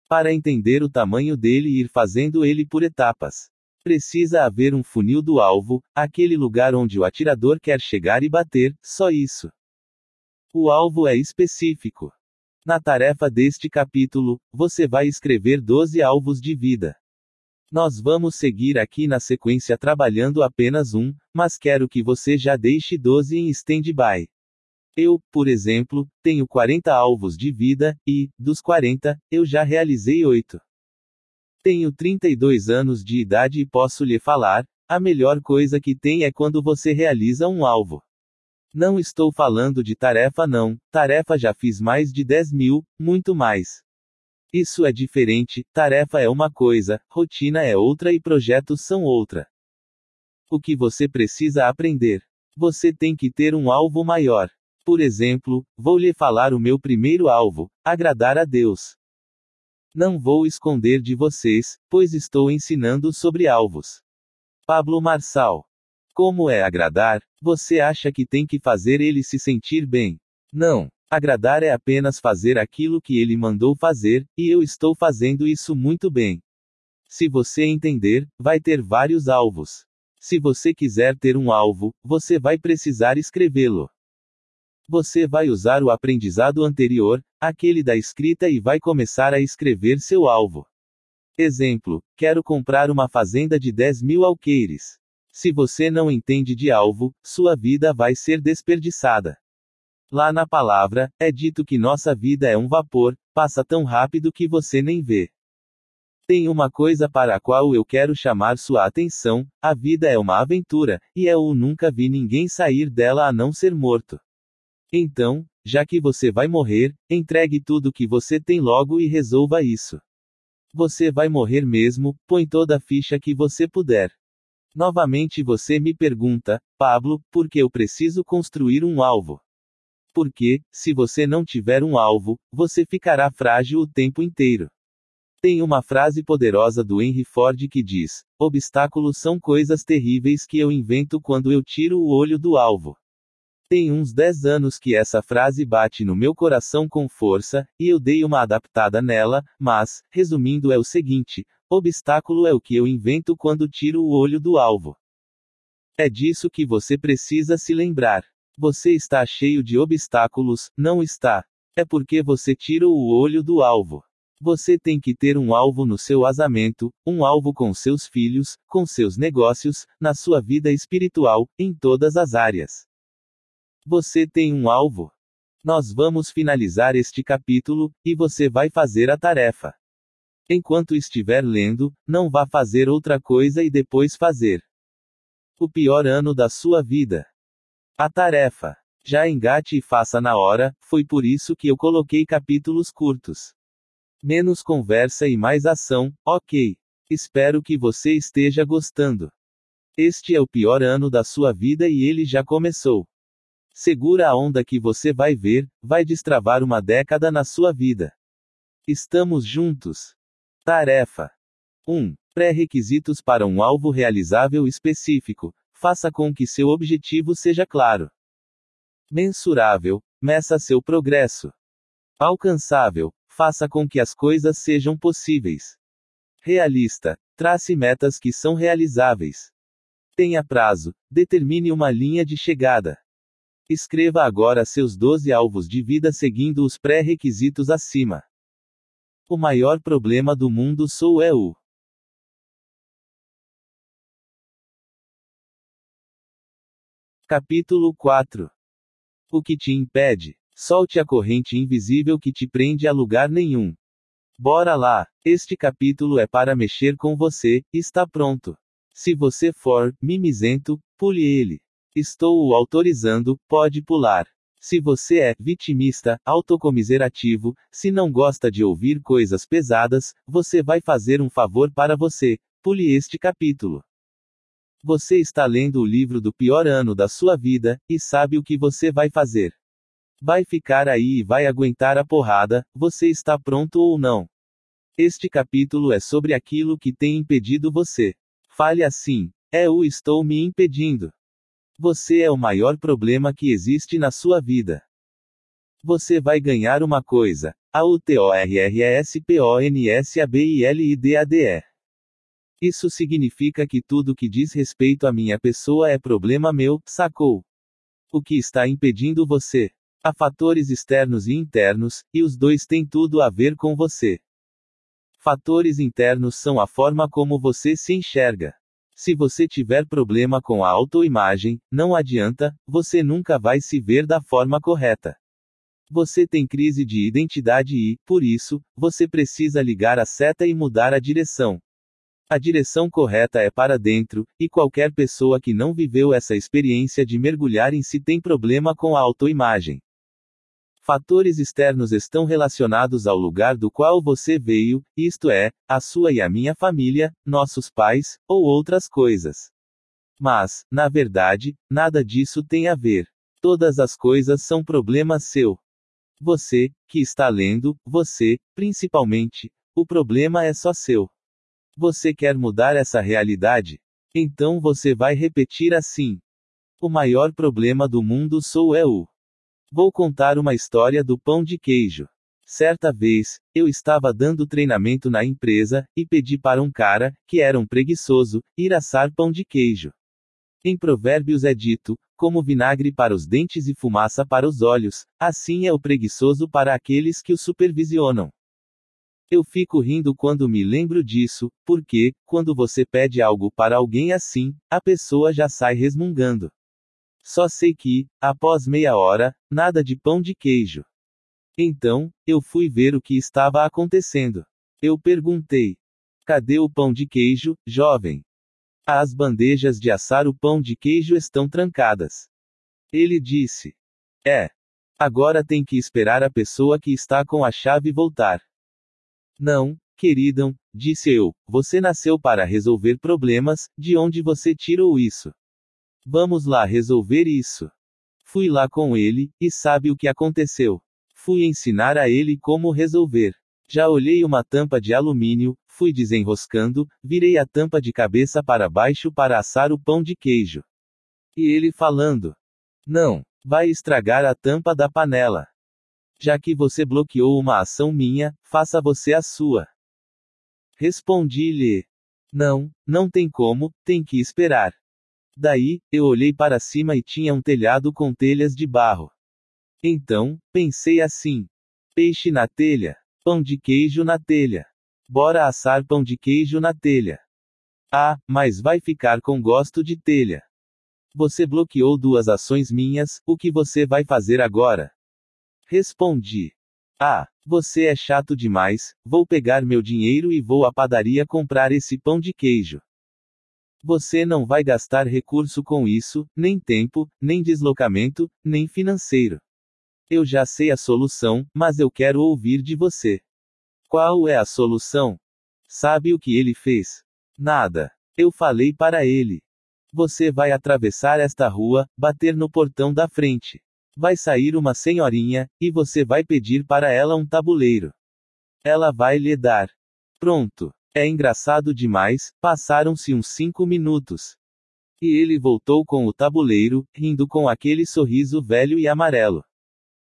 A: Para entender o tamanho dele e ir fazendo ele por etapas. Precisa haver um funil do alvo, aquele lugar onde o atirador quer chegar e bater, só isso. O alvo é específico. Na tarefa deste capítulo, você vai escrever 12 alvos de vida. Nós vamos seguir aqui na sequência trabalhando apenas um, mas quero que você já deixe 12 em stand-by. Eu, por exemplo, tenho 40 alvos de vida, e, dos 40, eu já realizei 8. Tenho 32 anos de idade e posso lhe falar: a melhor coisa que tem é quando você realiza um alvo. Não estou falando de tarefa, não. Tarefa já fiz mais de 10 mil, muito mais. Isso é diferente, tarefa é uma coisa, rotina é outra e projetos são outra. O que você precisa aprender? Você tem que ter um alvo maior. Por exemplo, vou lhe falar o meu primeiro alvo: agradar a Deus. Não vou esconder de vocês, pois estou ensinando sobre alvos. Pablo Marçal. Como é agradar? Você acha que tem que fazer ele se sentir bem? Não. Agradar é apenas fazer aquilo que ele mandou fazer, e eu estou fazendo isso muito bem. Se você entender, vai ter vários alvos. Se você quiser ter um alvo, você vai precisar escrevê-lo. Você vai usar o aprendizado anterior, aquele da escrita, e vai começar a escrever seu alvo. Exemplo: quero comprar uma fazenda de 10 mil alqueires. Se você não entende de alvo, sua vida vai ser desperdiçada. Lá na palavra, é dito que nossa vida é um vapor, passa tão rápido que você nem vê. Tem uma coisa para a qual eu quero chamar sua atenção: a vida é uma aventura, e eu nunca vi ninguém sair dela a não ser morto. Então, já que você vai morrer, entregue tudo que você tem logo e resolva isso. Você vai morrer mesmo, põe toda a ficha que você puder. Novamente você me pergunta, Pablo, por que eu preciso construir um alvo? Porque, se você não tiver um alvo, você ficará frágil o tempo inteiro. Tem uma frase poderosa do Henry Ford que diz: Obstáculos são coisas terríveis que eu invento quando eu tiro o olho do alvo. Tem uns 10 anos que essa frase bate no meu coração com força, e eu dei uma adaptada nela, mas, resumindo, é o seguinte: obstáculo é o que eu invento quando tiro o olho do alvo. É disso que você precisa se lembrar. Você está cheio de obstáculos, não está. É porque você tira o olho do alvo. Você tem que ter um alvo no seu casamento, um alvo com seus filhos, com seus negócios, na sua vida espiritual, em todas as áreas. Você tem um alvo? Nós vamos finalizar este capítulo, e você vai fazer a tarefa. Enquanto estiver lendo, não vá fazer outra coisa e depois fazer. O pior ano da sua vida. A tarefa. Já engate e faça na hora, foi por isso que eu coloquei capítulos curtos. Menos conversa e mais ação, ok. Espero que você esteja gostando. Este é o pior ano da sua vida e ele já começou. Segura a onda que você vai ver, vai destravar uma década na sua vida. Estamos juntos. Tarefa 1. Pré-requisitos para um alvo realizável específico. Faça com que seu objetivo seja claro. Mensurável, meça seu progresso. Alcançável, faça com que as coisas sejam possíveis. Realista, trace metas que são realizáveis. Tenha prazo, determine uma linha de chegada. Escreva agora seus 12 alvos de vida seguindo os pré-requisitos acima. O maior problema do mundo sou eu. Capítulo 4 O que te impede? Solte a corrente invisível que te prende a lugar nenhum. Bora lá! Este capítulo é para mexer com você, está pronto. Se você for mimizento, pule ele. Estou o autorizando, pode pular. Se você é vitimista, autocomiserativo, se não gosta de ouvir coisas pesadas, você vai fazer um favor para você. Pule este capítulo. Você está lendo o livro do pior ano da sua vida, e sabe o que você vai fazer. Vai ficar aí e vai aguentar a porrada, você está pronto ou não. Este capítulo é sobre aquilo que tem impedido você. Fale assim: É o estou me impedindo. Você é o maior problema que existe na sua vida. Você vai ganhar uma coisa. A U T O R R E S P O N S A B I L I D A D E. Isso significa que tudo que diz respeito à minha pessoa é problema meu, sacou? O que está impedindo você? Há fatores externos e internos, e os dois têm tudo a ver com você. Fatores internos são a forma como você se enxerga. Se você tiver problema com a autoimagem, não adianta, você nunca vai se ver da forma correta. Você tem crise de identidade e, por isso, você precisa ligar a seta e mudar a direção. A direção correta é para dentro, e qualquer pessoa que não viveu essa experiência de mergulhar em si tem problema com a autoimagem. Fatores externos estão relacionados ao lugar do qual você veio, isto é, a sua e a minha família, nossos pais, ou outras coisas. Mas, na verdade, nada disso tem a ver. Todas as coisas são problema seu. Você, que está lendo, você, principalmente, o problema é só seu. Você quer mudar essa realidade? Então você vai repetir assim: O maior problema do mundo sou eu. Vou contar uma história do pão de queijo. Certa vez, eu estava dando treinamento na empresa, e pedi para um cara, que era um preguiçoso, ir assar pão de queijo. Em Provérbios é dito: como vinagre para os dentes e fumaça para os olhos, assim é o preguiçoso para aqueles que o supervisionam. Eu fico rindo quando me lembro disso, porque, quando você pede algo para alguém assim, a pessoa já sai resmungando. Só sei que, após meia hora, nada de pão de queijo. Então, eu fui ver o que estava acontecendo. Eu perguntei: Cadê o pão de queijo, jovem? As bandejas de assar o pão de queijo estão trancadas. Ele disse: É. Agora tem que esperar a pessoa que está com a chave voltar. Não, queridão, disse eu, você nasceu para resolver problemas, de onde você tirou isso? Vamos lá resolver isso. Fui lá com ele, e sabe o que aconteceu? Fui ensinar a ele como resolver. Já olhei uma tampa de alumínio, fui desenroscando, virei a tampa de cabeça para baixo para assar o pão de queijo. E ele falando: Não, vai estragar a tampa da panela. Já que você bloqueou uma ação minha, faça você a sua. Respondi-lhe: Não, não tem como, tem que esperar. Daí, eu olhei para cima e tinha um telhado com telhas de barro. Então, pensei assim: peixe na telha, pão de queijo na telha. Bora assar pão de queijo na telha. Ah, mas vai ficar com gosto de telha. Você bloqueou duas ações minhas, o que você vai fazer agora? Respondi: Ah, você é chato demais, vou pegar meu dinheiro e vou à padaria comprar esse pão de queijo. Você não vai gastar recurso com isso, nem tempo, nem deslocamento, nem financeiro. Eu já sei a solução, mas eu quero ouvir de você. Qual é a solução? Sabe o que ele fez? Nada. Eu falei para ele. Você vai atravessar esta rua, bater no portão da frente. Vai sair uma senhorinha, e você vai pedir para ela um tabuleiro. Ela vai lhe dar. Pronto. É engraçado demais, passaram-se uns cinco minutos. E ele voltou com o tabuleiro, rindo com aquele sorriso velho e amarelo.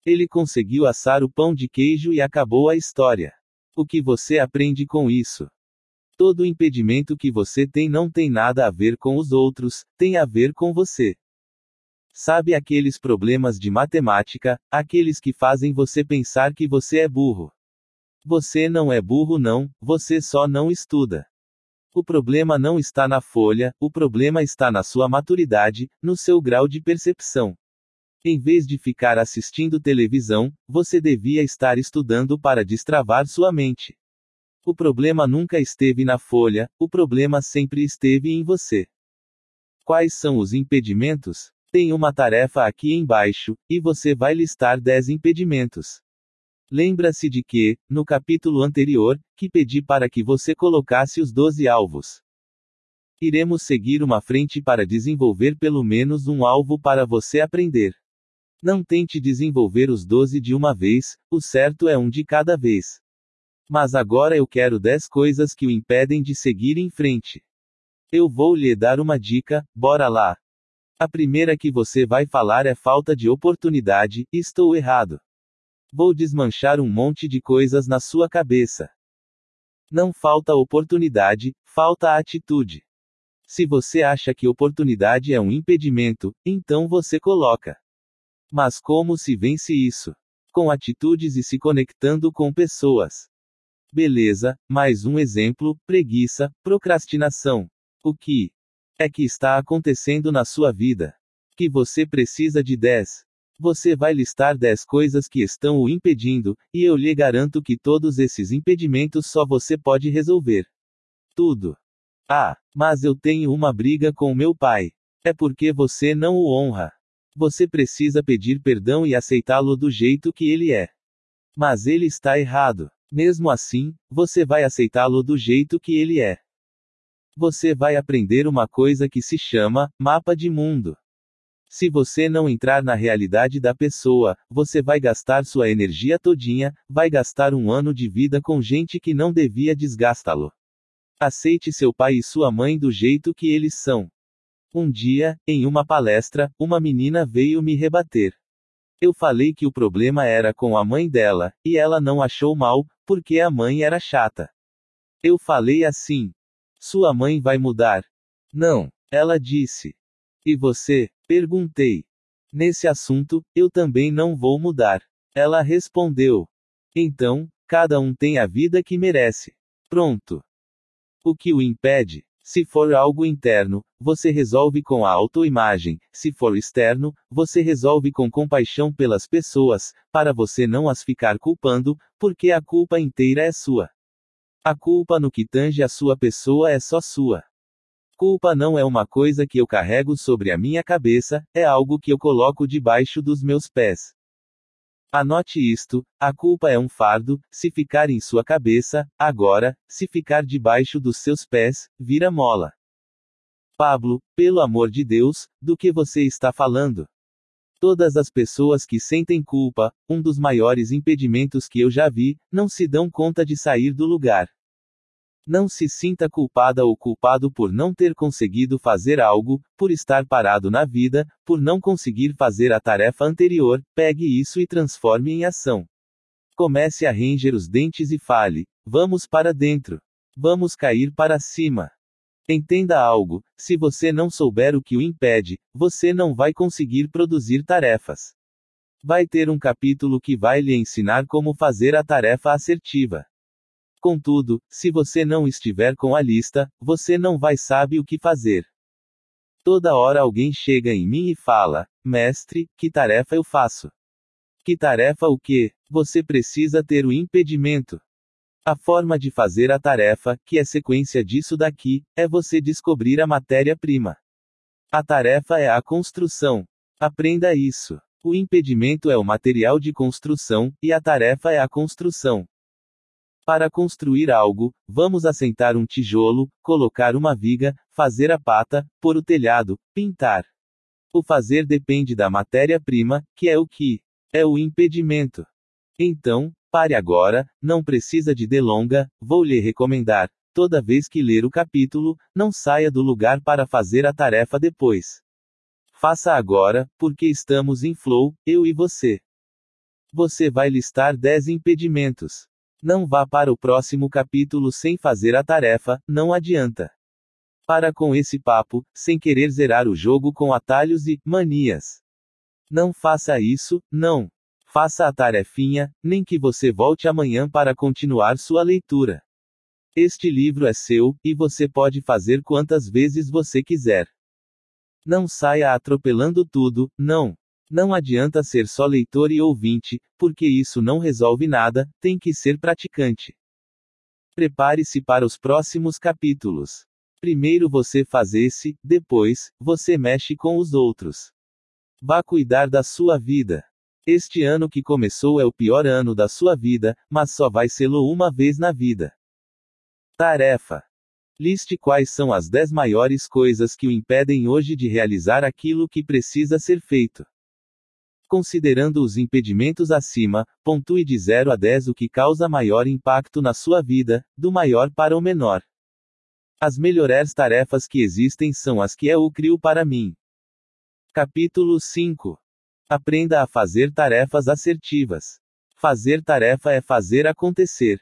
A: Ele conseguiu assar o pão de queijo e acabou a história. O que você aprende com isso? Todo impedimento que você tem não tem nada a ver com os outros, tem a ver com você. Sabe aqueles problemas de matemática, aqueles que fazem você pensar que você é burro. Você não é burro, não, você só não estuda. O problema não está na folha, o problema está na sua maturidade, no seu grau de percepção. Em vez de ficar assistindo televisão, você devia estar estudando para destravar sua mente. O problema nunca esteve na folha, o problema sempre esteve em você. Quais são os impedimentos? Tem uma tarefa aqui embaixo, e você vai listar 10 impedimentos. Lembra-se de que, no capítulo anterior, que pedi para que você colocasse os 12 alvos. Iremos seguir uma frente para desenvolver pelo menos um alvo para você aprender. Não tente desenvolver os 12 de uma vez, o certo é um de cada vez. Mas agora eu quero 10 coisas que o impedem de seguir em frente. Eu vou lhe dar uma dica, bora lá. A primeira que você vai falar é falta de oportunidade, estou errado. Vou desmanchar um monte de coisas na sua cabeça. Não falta oportunidade, falta atitude. Se você acha que oportunidade é um impedimento, então você coloca. Mas como se vence isso? Com atitudes e se conectando com pessoas. Beleza, mais um exemplo: preguiça, procrastinação. O que é que está acontecendo na sua vida? Que você precisa de 10. Você vai listar 10 coisas que estão o impedindo, e eu lhe garanto que todos esses impedimentos só você pode resolver. Tudo. Ah, mas eu tenho uma briga com meu pai. É porque você não o honra. Você precisa pedir perdão e aceitá-lo do jeito que ele é. Mas ele está errado. Mesmo assim, você vai aceitá-lo do jeito que ele é. Você vai aprender uma coisa que se chama mapa de mundo. Se você não entrar na realidade da pessoa, você vai gastar sua energia todinha, vai gastar um ano de vida com gente que não devia desgastá-lo. Aceite seu pai e sua mãe do jeito que eles são. Um dia, em uma palestra, uma menina veio me rebater. Eu falei que o problema era com a mãe dela, e ela não achou mal, porque a mãe era chata. Eu falei assim: Sua mãe vai mudar? Não. Ela disse. E você? Perguntei. Nesse assunto, eu também não vou mudar. Ela respondeu. Então, cada um tem a vida que merece. Pronto. O que o impede? Se for algo interno, você resolve com a autoimagem, se for externo, você resolve com compaixão pelas pessoas, para você não as ficar culpando, porque a culpa inteira é sua. A culpa no que tange a sua pessoa é só sua. Culpa não é uma coisa que eu carrego sobre a minha cabeça, é algo que eu coloco debaixo dos meus pés. Anote isto: a culpa é um fardo, se ficar em sua cabeça, agora, se ficar debaixo dos seus pés, vira mola. Pablo, pelo amor de Deus, do que você está falando? Todas as pessoas que sentem culpa, um dos maiores impedimentos que eu já vi, não se dão conta de sair do lugar. Não se sinta culpada ou culpado por não ter conseguido fazer algo, por estar parado na vida, por não conseguir fazer a tarefa anterior, pegue isso e transforme em ação. Comece a ranger os dentes e fale: vamos para dentro. Vamos cair para cima. Entenda algo: se você não souber o que o impede, você não vai conseguir produzir tarefas. Vai ter um capítulo que vai lhe ensinar como fazer a tarefa assertiva. Contudo, se você não estiver com a lista, você não vai saber o que fazer. Toda hora alguém chega em mim e fala: Mestre, que tarefa eu faço? Que tarefa o que? Você precisa ter o impedimento. A forma de fazer a tarefa, que é sequência disso daqui, é você descobrir a matéria-prima. A tarefa é a construção. Aprenda isso. O impedimento é o material de construção, e a tarefa é a construção. Para construir algo, vamos assentar um tijolo, colocar uma viga, fazer a pata, pôr o telhado, pintar. O fazer depende da matéria-prima, que é o que? É o impedimento. Então, pare agora, não precisa de delonga, vou lhe recomendar. Toda vez que ler o capítulo, não saia do lugar para fazer a tarefa depois. Faça agora, porque estamos em flow, eu e você. Você vai listar 10 impedimentos. Não vá para o próximo capítulo sem fazer a tarefa, não adianta. Para com esse papo, sem querer zerar o jogo com atalhos e manias. Não faça isso, não. Faça a tarefinha, nem que você volte amanhã para continuar sua leitura. Este livro é seu, e você pode fazer quantas vezes você quiser. Não saia atropelando tudo, não. Não adianta ser só leitor e ouvinte, porque isso não resolve nada, tem que ser praticante. Prepare-se para os próximos capítulos. Primeiro você faz esse, depois, você mexe com os outros. Vá cuidar da sua vida. Este ano que começou é o pior ano da sua vida, mas só vai sê-lo uma vez na vida. Tarefa: Liste quais são as 10 maiores coisas que o impedem hoje de realizar aquilo que precisa ser feito. Considerando os impedimentos acima, pontue de 0 a 10 o que causa maior impacto na sua vida, do maior para o menor. As melhores tarefas que existem são as que eu crio para mim. Capítulo 5 Aprenda a fazer tarefas assertivas. Fazer tarefa é fazer acontecer.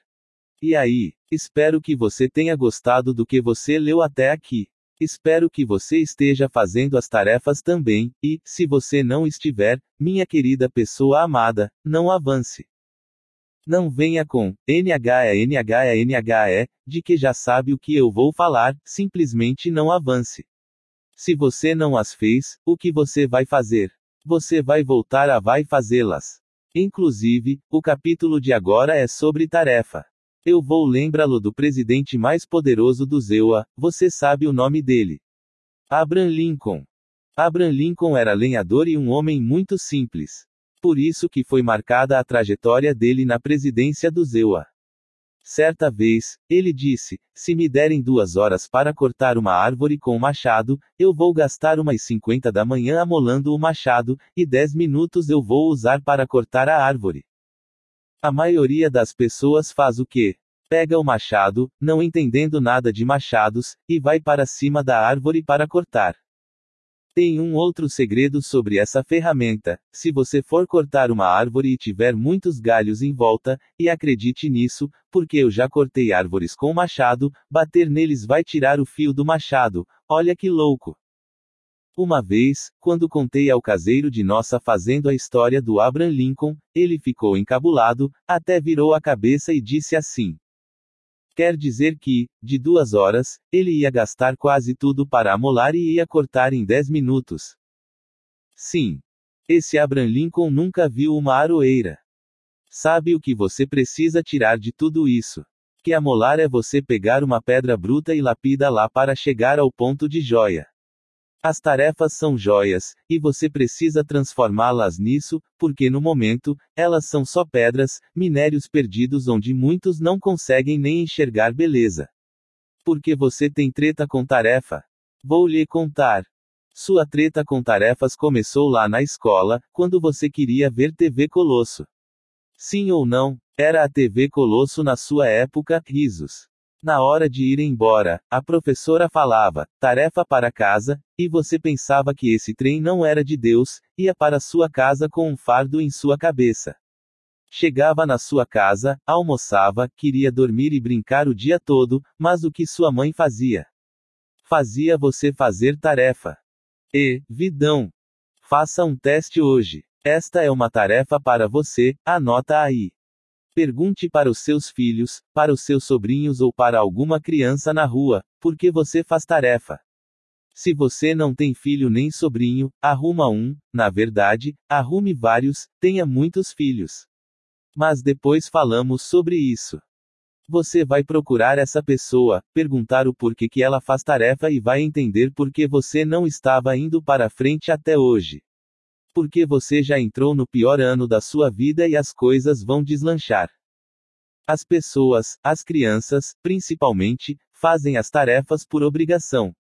A: E aí, espero que você tenha gostado do que você leu até aqui. Espero que você esteja fazendo as tarefas também, e, se você não estiver, minha querida pessoa amada, não avance. Não venha com NHE NHE NHE, de que já sabe o que eu vou falar, simplesmente não avance. Se você não as fez, o que você vai fazer? Você vai voltar a vai fazê-las. Inclusive, o capítulo de agora é sobre tarefa. Eu vou lembrá-lo do presidente mais poderoso do Zewa, você sabe o nome dele. Abraham Lincoln. Abraham Lincoln era lenhador e um homem muito simples. Por isso que foi marcada a trajetória dele na presidência do Zewa. Certa vez, ele disse: Se me derem duas horas para cortar uma árvore com o machado, eu vou gastar umas 50 da manhã amolando o machado, e 10 minutos eu vou usar para cortar a árvore. A maioria das pessoas faz o quê? Pega o machado, não entendendo nada de machados, e vai para cima da árvore para cortar. Tem um outro segredo sobre essa ferramenta: se você for cortar uma árvore e tiver muitos galhos em volta, e acredite nisso, porque eu já cortei árvores com machado, bater neles vai tirar o fio do machado. Olha que louco! Uma vez, quando contei ao caseiro de nossa fazenda a história do Abraham Lincoln, ele ficou encabulado, até virou a cabeça e disse assim: Quer dizer que, de duas horas, ele ia gastar quase tudo para amolar e ia cortar em dez minutos. Sim. Esse Abraham Lincoln nunca viu uma aroeira. Sabe o que você precisa tirar de tudo isso? Que amolar é você pegar uma pedra bruta e lapida lá para chegar ao ponto de joia. As tarefas são joias, e você precisa transformá-las nisso, porque no momento, elas são só pedras, minérios perdidos onde muitos não conseguem nem enxergar beleza. Porque você tem treta com tarefa? Vou lhe contar. Sua treta com tarefas começou lá na escola, quando você queria ver TV Colosso. Sim ou não, era a TV Colosso na sua época, risos. Na hora de ir embora, a professora falava, tarefa para casa, e você pensava que esse trem não era de Deus, ia para sua casa com um fardo em sua cabeça. Chegava na sua casa, almoçava, queria dormir e brincar o dia todo, mas o que sua mãe fazia? Fazia você fazer tarefa. E, vidão. Faça um teste hoje. Esta é uma tarefa para você, anota aí. Pergunte para os seus filhos, para os seus sobrinhos ou para alguma criança na rua, por que você faz tarefa. Se você não tem filho nem sobrinho, arruma um, na verdade, arrume vários, tenha muitos filhos. Mas depois falamos sobre isso. Você vai procurar essa pessoa, perguntar o porquê que ela faz tarefa e vai entender por que você não estava indo para frente até hoje porque você já entrou no pior ano da sua vida e as coisas vão deslanchar. As pessoas, as crianças, principalmente, fazem as tarefas por obrigação.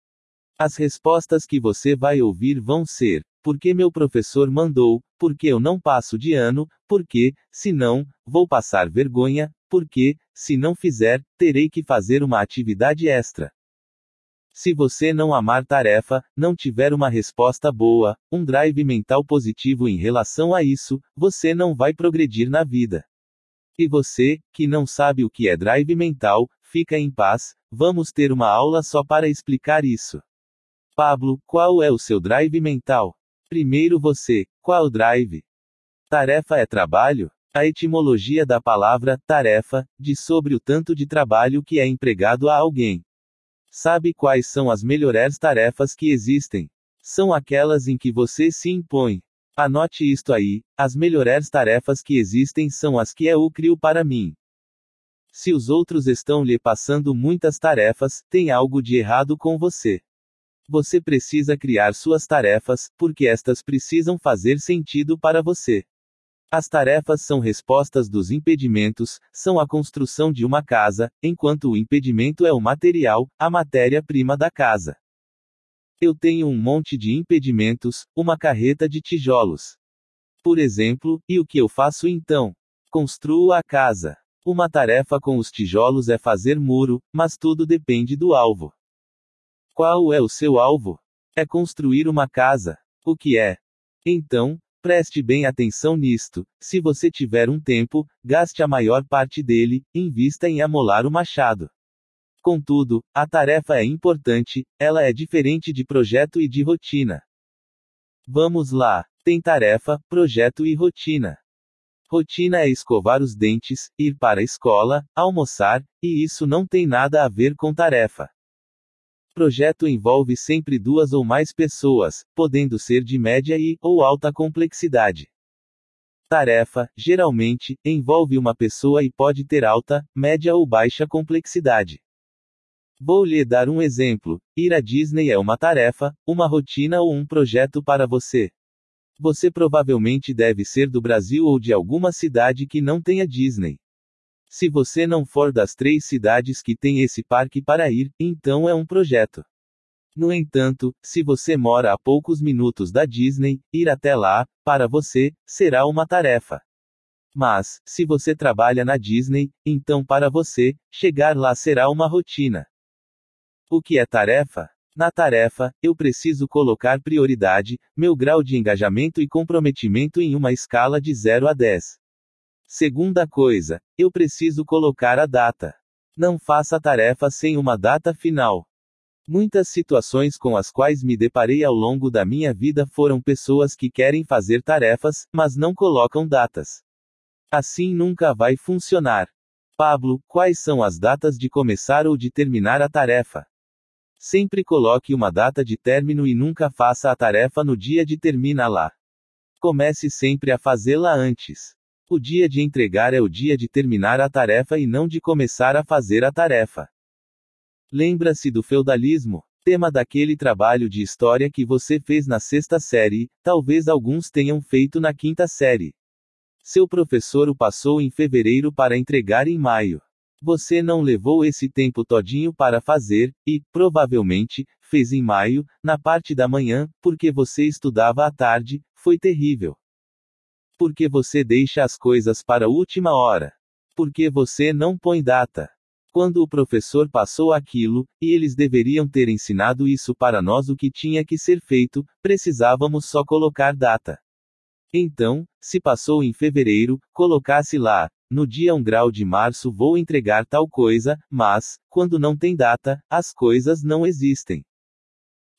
A: As respostas que você vai ouvir vão ser: porque meu professor mandou, porque eu não passo de ano, porque, se não, vou passar vergonha, porque, se não fizer, terei que fazer uma atividade extra. Se você não amar tarefa, não tiver uma resposta boa, um drive mental positivo em relação a isso, você não vai progredir na vida. E você, que não sabe o que é drive mental, fica em paz, vamos ter uma aula só para explicar isso. Pablo, qual é o seu drive mental? Primeiro você, qual drive? Tarefa é trabalho? A etimologia da palavra tarefa diz sobre o tanto de trabalho que é empregado a alguém. Sabe quais são as melhores tarefas que existem? São aquelas em que você se impõe. Anote isto aí: as melhores tarefas que existem são as que eu crio para mim. Se os outros estão lhe passando muitas tarefas, tem algo de errado com você. Você precisa criar suas tarefas, porque estas precisam fazer sentido para você. As tarefas são respostas dos impedimentos, são a construção de uma casa, enquanto o impedimento é o material, a matéria-prima da casa. Eu tenho um monte de impedimentos, uma carreta de tijolos. Por exemplo, e o que eu faço então? Construo a casa. Uma tarefa com os tijolos é fazer muro, mas tudo depende do alvo. Qual é o seu alvo? É construir uma casa. O que é? Então, Preste bem atenção nisto. Se você tiver um tempo, gaste a maior parte dele, invista em amolar o machado. Contudo, a tarefa é importante, ela é diferente de projeto e de rotina. Vamos lá. Tem tarefa, projeto e rotina. Rotina é escovar os dentes, ir para a escola, almoçar, e isso não tem nada a ver com tarefa. Projeto envolve sempre duas ou mais pessoas, podendo ser de média e ou alta complexidade. Tarefa, geralmente, envolve uma pessoa e pode ter alta, média ou baixa complexidade. Vou lhe dar um exemplo. Ir à Disney é uma tarefa, uma rotina ou um projeto para você. Você provavelmente deve ser do Brasil ou de alguma cidade que não tenha Disney. Se você não for das três cidades que tem esse parque para ir, então é um projeto. No entanto, se você mora a poucos minutos da Disney, ir até lá, para você, será uma tarefa. Mas, se você trabalha na Disney, então para você, chegar lá será uma rotina. O que é tarefa? Na tarefa, eu preciso colocar prioridade, meu grau de engajamento e comprometimento em uma escala de 0 a 10. Segunda coisa, eu preciso colocar a data. Não faça a tarefa sem uma data final. Muitas situações com as quais me deparei ao longo da minha vida foram pessoas que querem fazer tarefas, mas não colocam datas. Assim nunca vai funcionar. Pablo, quais são as datas de começar ou de terminar a tarefa? Sempre coloque uma data de término e nunca faça a tarefa no dia de termina lá. Comece sempre a fazê-la antes. O dia de entregar é o dia de terminar a tarefa e não de começar a fazer a tarefa. Lembra-se do feudalismo? Tema daquele trabalho de história que você fez na sexta série, talvez alguns tenham feito na quinta série. Seu professor o passou em fevereiro para entregar em maio. Você não levou esse tempo todinho para fazer, e, provavelmente, fez em maio, na parte da manhã, porque você estudava à tarde, foi terrível. Porque você deixa as coisas para a última hora. Porque você não põe data. Quando o professor passou aquilo, e eles deveriam ter ensinado isso para nós o que tinha que ser feito, precisávamos só colocar data. Então, se passou em fevereiro, colocasse lá, no dia 1 grau de março vou entregar tal coisa, mas, quando não tem data, as coisas não existem.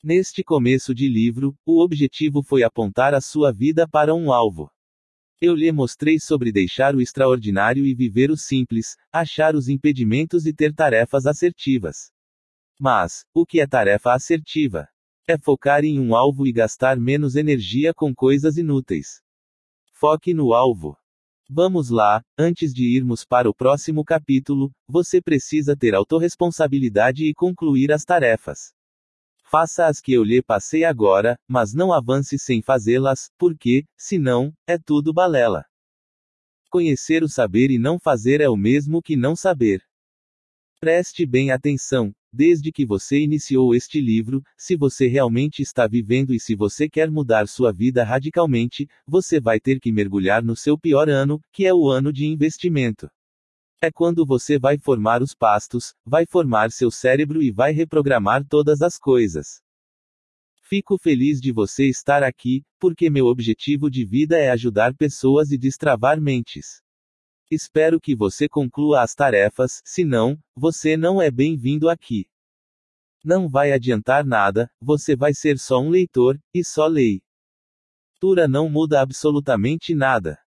A: Neste começo de livro, o objetivo foi apontar a sua vida para um alvo. Eu lhe mostrei sobre deixar o extraordinário e viver o simples, achar os impedimentos e ter tarefas assertivas. Mas, o que é tarefa assertiva? É focar em um alvo e gastar menos energia com coisas inúteis. Foque no alvo. Vamos lá, antes de irmos para o próximo capítulo, você precisa ter autorresponsabilidade e concluir as tarefas. Faça as que eu lhe passei agora, mas não avance sem fazê-las, porque, senão, é tudo balela. Conhecer o saber e não fazer é o mesmo que não saber. Preste bem atenção, desde que você iniciou este livro, se você realmente está vivendo e se você quer mudar sua vida radicalmente, você vai ter que mergulhar no seu pior ano, que é o ano de investimento. É quando você vai formar os pastos, vai formar seu cérebro e vai reprogramar todas as coisas. Fico feliz de você estar aqui, porque meu objetivo de vida é ajudar pessoas e destravar mentes. Espero que você conclua as tarefas, senão, você não é bem-vindo aqui. Não vai adiantar nada, você vai ser só um leitor, e só lei. Tura não muda absolutamente nada.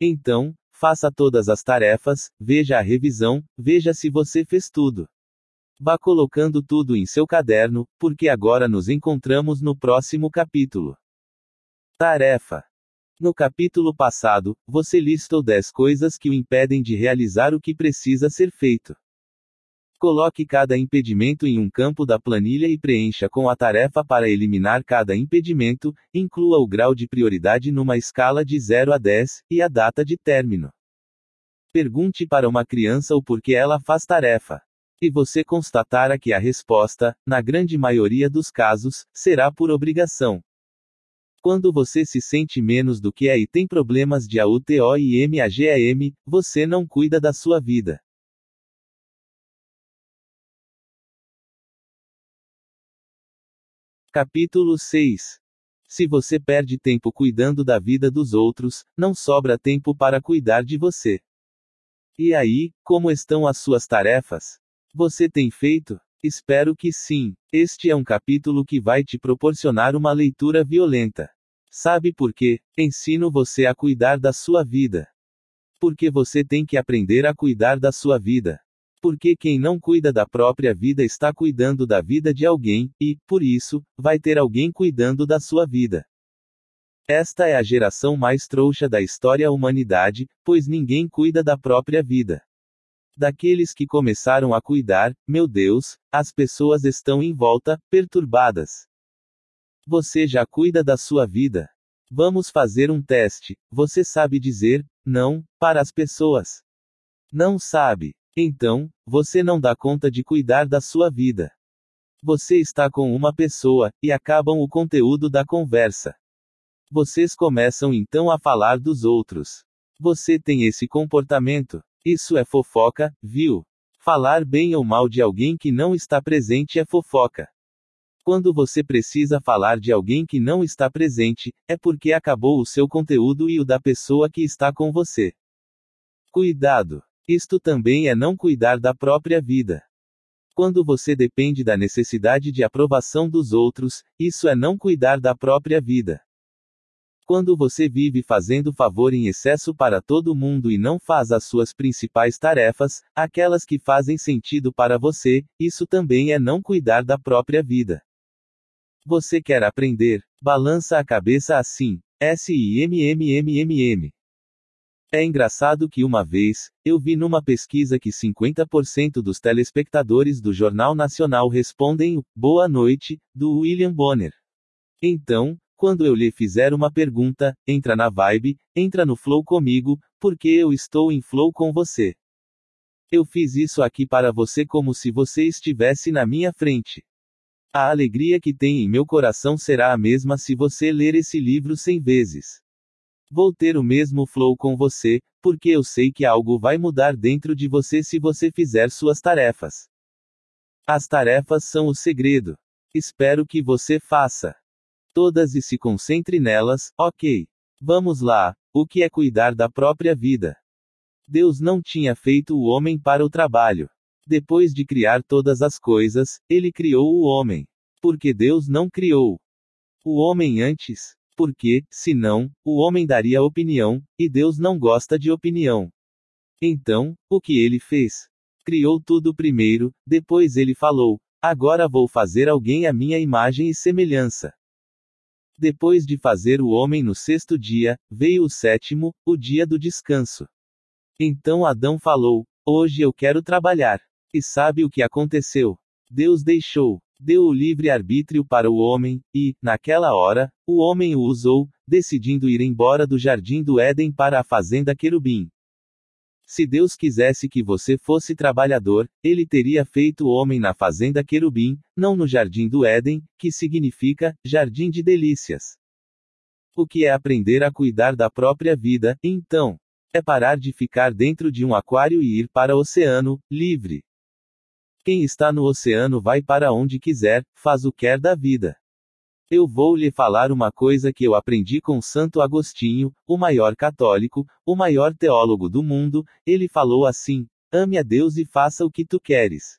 A: Então, Faça todas as tarefas, veja a revisão, veja se você fez tudo. Vá colocando tudo em seu caderno, porque agora nos encontramos no próximo capítulo. Tarefa. No capítulo passado, você listou 10 coisas que o impedem de realizar o que precisa ser feito. Coloque cada impedimento em um campo da planilha e preencha com a tarefa para eliminar cada impedimento, inclua o grau de prioridade numa escala de 0 a 10, e a data de término. Pergunte para uma criança o porquê ela faz tarefa. E você constatará que a resposta, na grande maioria dos casos, será por obrigação. Quando você se sente menos do que é e tem problemas de AUTO e MAGAM, você não cuida da sua vida. Capítulo 6 Se você perde tempo cuidando da vida dos outros, não sobra tempo para cuidar de você. E aí, como estão as suas tarefas? Você tem feito? Espero que sim. Este é um capítulo que vai te proporcionar uma leitura violenta. Sabe por quê? Ensino você a cuidar da sua vida. Porque você tem que aprender a cuidar da sua vida. Porque quem não cuida da própria vida está cuidando da vida de alguém, e, por isso, vai ter alguém cuidando da sua vida. Esta é a geração mais trouxa da história da humanidade, pois ninguém cuida da própria vida. Daqueles que começaram a cuidar, meu Deus, as pessoas estão em volta, perturbadas. Você já cuida da sua vida? Vamos fazer um teste. Você sabe dizer não para as pessoas? Não sabe. Então, você não dá conta de cuidar da sua vida. Você está com uma pessoa, e acabam o conteúdo da conversa. Vocês começam então a falar dos outros. Você tem esse comportamento? Isso é fofoca, viu? Falar bem ou mal de alguém que não está presente é fofoca. Quando você precisa falar de alguém que não está presente, é porque acabou o seu conteúdo e o da pessoa que está com você. Cuidado! Isto também é não cuidar da própria vida. Quando você depende da necessidade de aprovação dos outros, isso é não cuidar da própria vida. Quando você vive fazendo favor em excesso para todo mundo e não faz as suas principais tarefas, aquelas que fazem sentido para você, isso também é não cuidar da própria vida. Você quer aprender? Balança a cabeça assim. S-I-M-M-M-M-M. É engraçado que uma vez, eu vi numa pesquisa que 50% dos telespectadores do Jornal Nacional respondem o Boa Noite, do William Bonner. Então, quando eu lhe fizer uma pergunta, entra na vibe, entra no flow comigo, porque eu estou em flow com você. Eu fiz isso aqui para você como se você estivesse na minha frente. A alegria que tem em meu coração será a mesma se você ler esse livro cem vezes. Vou ter o mesmo flow com você, porque eu sei que algo vai mudar dentro de você se você fizer suas tarefas. As tarefas são o segredo. Espero que você faça todas e se concentre nelas, ok. Vamos lá. O que é cuidar da própria vida? Deus não tinha feito o homem para o trabalho. Depois de criar todas as coisas, ele criou o homem. Porque Deus não criou o homem antes. Porque, senão, o homem daria opinião, e Deus não gosta de opinião. Então, o que ele fez? Criou tudo primeiro, depois ele falou: Agora vou fazer alguém à minha imagem e semelhança. Depois de fazer o homem no sexto dia, veio o sétimo, o dia do descanso. Então Adão falou: Hoje eu quero trabalhar. E sabe o que aconteceu? Deus deixou, deu o livre arbítrio para o homem, e, naquela hora, o homem o usou, decidindo ir embora do jardim do Éden para a fazenda querubim. Se Deus quisesse que você fosse trabalhador, ele teria feito o homem na fazenda querubim, não no jardim do Éden, que significa jardim de delícias. O que é aprender a cuidar da própria vida, então? É parar de ficar dentro de um aquário e ir para o oceano, livre. Quem está no oceano vai para onde quiser, faz o que quer da vida. Eu vou lhe falar uma coisa que eu aprendi com Santo Agostinho, o maior católico, o maior teólogo do mundo, ele falou assim: ame a Deus e faça o que tu queres.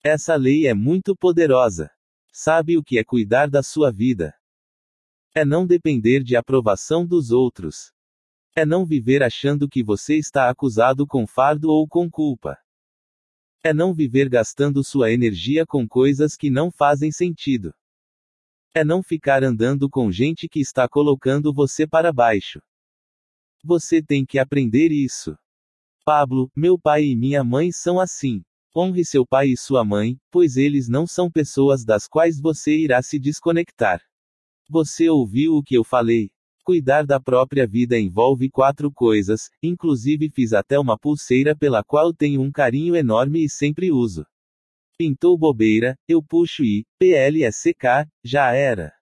A: Essa lei é muito poderosa. Sabe o que é cuidar da sua vida? É não depender de aprovação dos outros. É não viver achando que você está acusado com fardo ou com culpa. É não viver gastando sua energia com coisas que não fazem sentido. É não ficar andando com gente que está colocando você para baixo. Você tem que aprender isso. Pablo, meu pai e minha mãe são assim. Honre seu pai e sua mãe, pois eles não são pessoas das quais você irá se desconectar. Você ouviu o que eu falei? Cuidar da própria vida envolve quatro coisas, inclusive fiz até uma pulseira pela qual tenho um carinho enorme e sempre uso. Pintou bobeira, eu puxo e, PLSK, já era.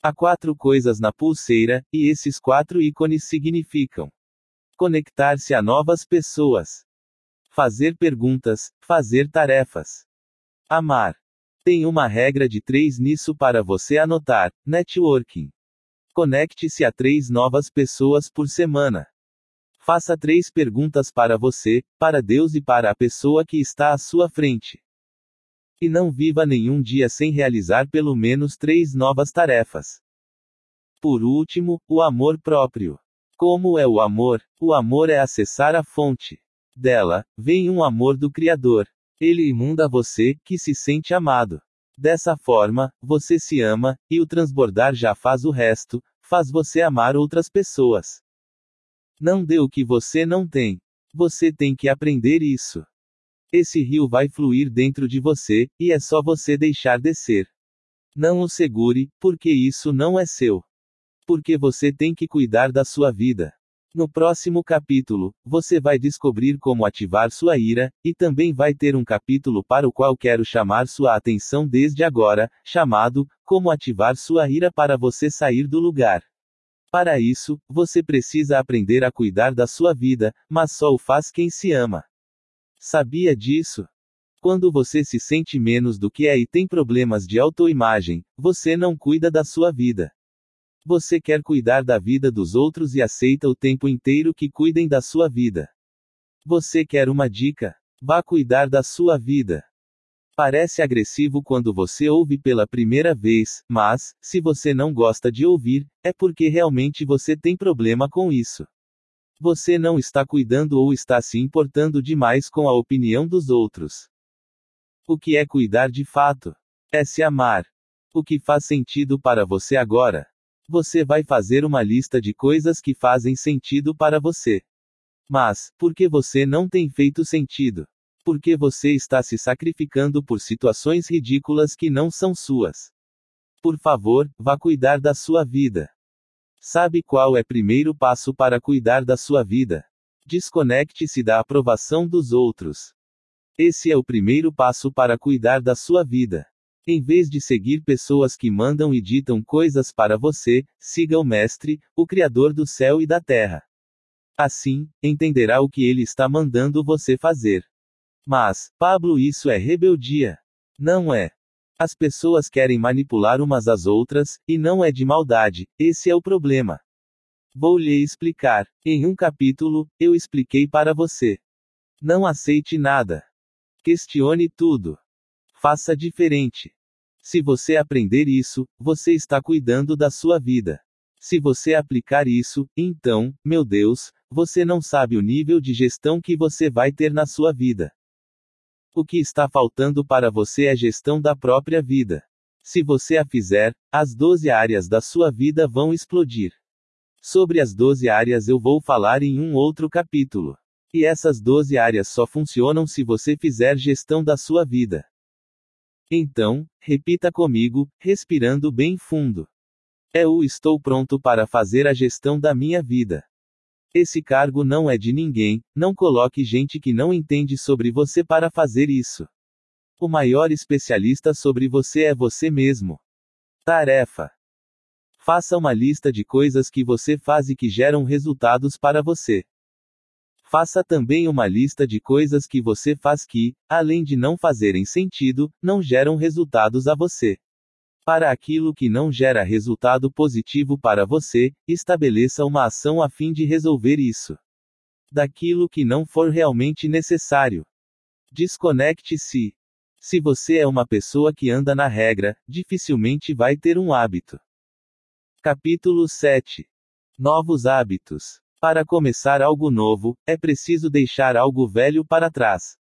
A: Há quatro coisas na pulseira, e esses quatro ícones significam: conectar-se a novas pessoas, fazer perguntas, fazer tarefas, amar. Tem uma regra de três nisso para você anotar: networking. Conecte-se a três novas pessoas por semana. Faça três perguntas para você, para Deus e para a pessoa que está à sua frente. E não viva nenhum dia sem realizar pelo menos três novas tarefas. Por último, o amor próprio. Como é o amor? O amor é acessar a fonte. Dela, vem um amor do Criador. Ele imunda você, que se sente amado. Dessa forma, você se ama, e o transbordar já faz o resto, faz você amar outras pessoas. Não dê o que você não tem. Você tem que aprender isso. Esse rio vai fluir dentro de você, e é só você deixar descer. Não o segure, porque isso não é seu. Porque você tem que cuidar da sua vida. No próximo capítulo, você vai descobrir como ativar sua ira, e também vai ter um capítulo para o qual quero chamar sua atenção desde agora, chamado Como ativar sua ira para você sair do lugar. Para isso, você precisa aprender a cuidar da sua vida, mas só o faz quem se ama. Sabia disso? Quando você se sente menos do que é e tem problemas de autoimagem, você não cuida da sua vida. Você quer cuidar da vida dos outros e aceita o tempo inteiro que cuidem da sua vida. Você quer uma dica? Vá cuidar da sua vida. Parece agressivo quando você ouve pela primeira vez, mas, se você não gosta de ouvir, é porque realmente você tem problema com isso. Você não está cuidando ou está se importando demais com a opinião dos outros. O que é cuidar de fato? É se amar. O que faz sentido para você agora? Você vai fazer uma lista de coisas que fazem sentido para você. Mas, por que você não tem feito sentido? Porque você está se sacrificando por situações ridículas que não são suas. Por favor, vá cuidar da sua vida. Sabe qual é o primeiro passo para cuidar da sua vida? Desconecte-se da aprovação dos outros. Esse é o primeiro passo para cuidar da sua vida. Em vez de seguir pessoas que mandam e ditam coisas para você, siga o Mestre, o Criador do céu e da terra. Assim, entenderá o que ele está mandando você fazer. Mas, Pablo, isso é rebeldia. Não é. As pessoas querem manipular umas às outras, e não é de maldade, esse é o problema. Vou lhe explicar. Em um capítulo, eu expliquei para você. Não aceite nada. Questione tudo. Faça diferente. Se você aprender isso, você está cuidando da sua vida. Se você aplicar isso, então, meu Deus, você não sabe o nível de gestão que você vai ter na sua vida. O que está faltando para você é gestão da própria vida. Se você a fizer, as 12 áreas da sua vida vão explodir. Sobre as 12 áreas eu vou falar em um outro capítulo. E essas 12 áreas só funcionam se você fizer gestão da sua vida. Então, repita comigo, respirando bem fundo. Eu estou pronto para fazer a gestão da minha vida. Esse cargo não é de ninguém, não coloque gente que não entende sobre você para fazer isso. O maior especialista sobre você é você mesmo. Tarefa: Faça uma lista de coisas que você faz e que geram resultados para você. Faça também uma lista de coisas que você faz que, além de não fazerem sentido, não geram resultados a você. Para aquilo que não gera resultado positivo para você, estabeleça uma ação a fim de resolver isso. Daquilo que não for realmente necessário. Desconecte-se. Se você é uma pessoa que anda na regra, dificilmente vai ter um hábito. Capítulo 7 Novos hábitos. Para começar algo novo, é preciso deixar algo velho para trás.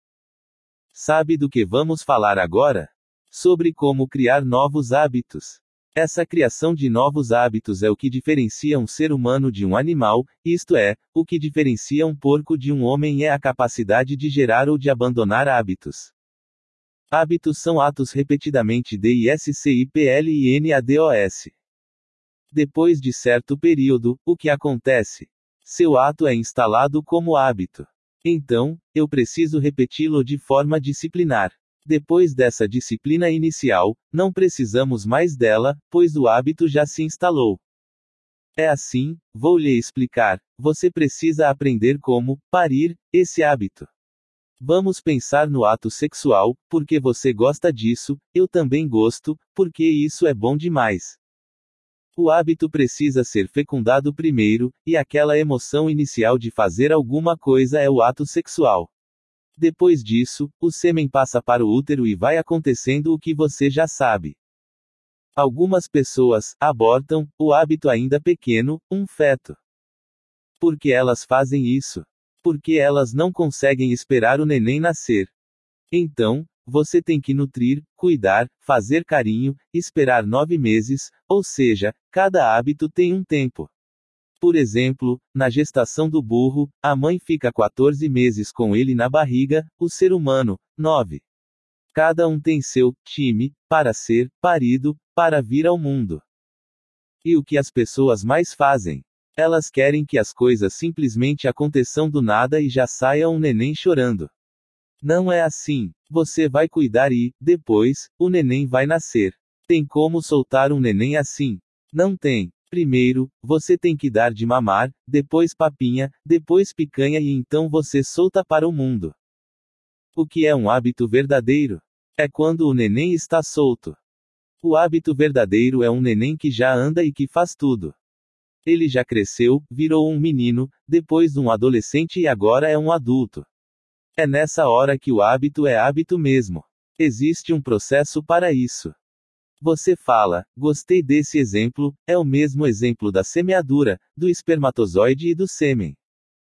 A: Sabe do que vamos falar agora? Sobre como criar novos hábitos. Essa criação de novos hábitos é o que diferencia um ser humano de um animal, isto é, o que diferencia um porco de um homem é a capacidade de gerar ou de abandonar hábitos. Hábitos são atos repetidamente DISCIPLINADOS. Depois de certo período, o que acontece? Seu ato é instalado como hábito. Então, eu preciso repeti-lo de forma disciplinar. Depois dessa disciplina inicial, não precisamos mais dela, pois o hábito já se instalou. É assim, vou lhe explicar. Você precisa aprender como parir esse hábito. Vamos pensar no ato sexual, porque você gosta disso, eu também gosto, porque isso é bom demais. O hábito precisa ser fecundado primeiro, e aquela emoção inicial de fazer alguma coisa é o ato sexual. Depois disso, o sêmen passa para o útero e vai acontecendo o que você já sabe. Algumas pessoas abortam o hábito ainda pequeno, um feto. Por que elas fazem isso? Porque elas não conseguem esperar o neném nascer. Então, você tem que nutrir, cuidar, fazer carinho, esperar nove meses, ou seja, cada hábito tem um tempo. Por exemplo, na gestação do burro, a mãe fica 14 meses com ele na barriga, o ser humano, 9. Cada um tem seu time para ser parido, para vir ao mundo. E o que as pessoas mais fazem? Elas querem que as coisas simplesmente aconteçam do nada e já saia um neném chorando. Não é assim. Você vai cuidar e, depois, o neném vai nascer. Tem como soltar um neném assim? Não tem. Primeiro, você tem que dar de mamar, depois papinha, depois picanha e então você solta para o mundo. O que é um hábito verdadeiro? É quando o neném está solto. O hábito verdadeiro é um neném que já anda e que faz tudo. Ele já cresceu, virou um menino, depois um adolescente e agora é um adulto. É nessa hora que o hábito é hábito mesmo. Existe um processo para isso. Você fala, gostei desse exemplo, é o mesmo exemplo da semeadura, do espermatozoide e do sêmen.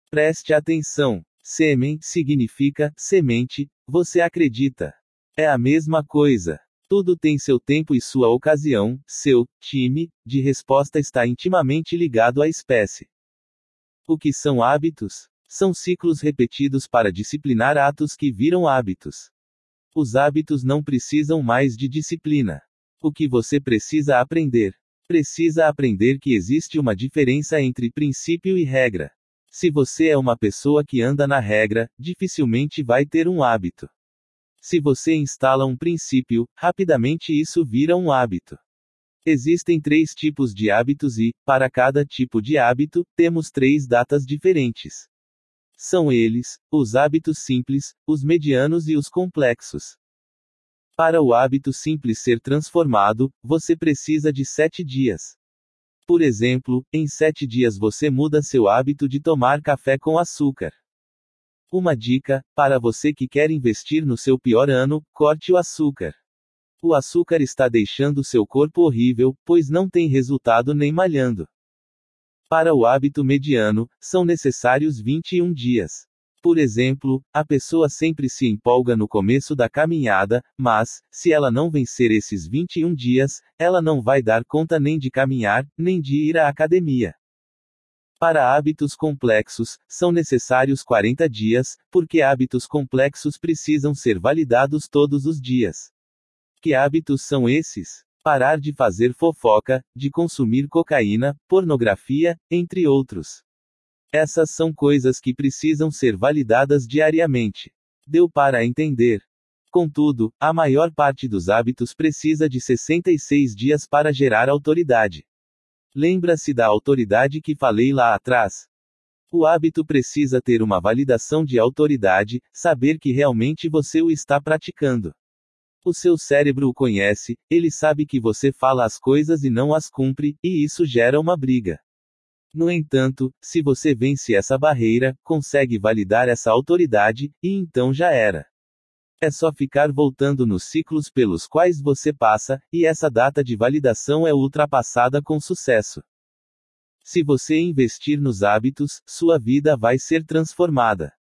A: Preste atenção. Sêmen significa semente, você acredita. É a mesma coisa. Tudo tem seu tempo e sua ocasião, seu time de resposta está intimamente ligado à espécie. O que são hábitos? São ciclos repetidos para disciplinar atos que viram hábitos. Os hábitos não precisam mais de disciplina. O que você precisa aprender? Precisa aprender que existe uma diferença entre princípio e regra. Se você é uma pessoa que anda na regra, dificilmente vai ter um hábito. Se você instala um princípio, rapidamente isso vira um hábito. Existem três tipos de hábitos e, para cada tipo de hábito, temos três datas diferentes. São eles: os hábitos simples, os medianos e os complexos. Para o hábito simples ser transformado, você precisa de sete dias. Por exemplo, em sete dias você muda seu hábito de tomar café com açúcar. Uma dica: para você que quer investir no seu pior ano, corte o açúcar. O açúcar está deixando seu corpo horrível, pois não tem resultado nem malhando. Para o hábito mediano, são necessários 21 dias. Por exemplo, a pessoa sempre se empolga no começo da caminhada, mas, se ela não vencer esses 21 dias, ela não vai dar conta nem de caminhar, nem de ir à academia. Para hábitos complexos, são necessários 40 dias, porque hábitos complexos precisam ser validados todos os dias. Que hábitos são esses? Parar de fazer fofoca, de consumir cocaína, pornografia, entre outros. Essas são coisas que precisam ser validadas diariamente. Deu para entender. Contudo, a maior parte dos hábitos precisa de 66 dias para gerar autoridade. Lembra-se da autoridade que falei lá atrás? O hábito precisa ter uma validação de autoridade, saber que realmente você o está praticando. O seu cérebro o conhece, ele sabe que você fala as coisas e não as cumpre, e isso gera uma briga. No entanto, se você vence essa barreira, consegue validar essa autoridade, e então já era. É só ficar voltando nos ciclos pelos quais você passa, e essa data de validação é ultrapassada com sucesso. Se você investir nos hábitos, sua vida vai ser transformada.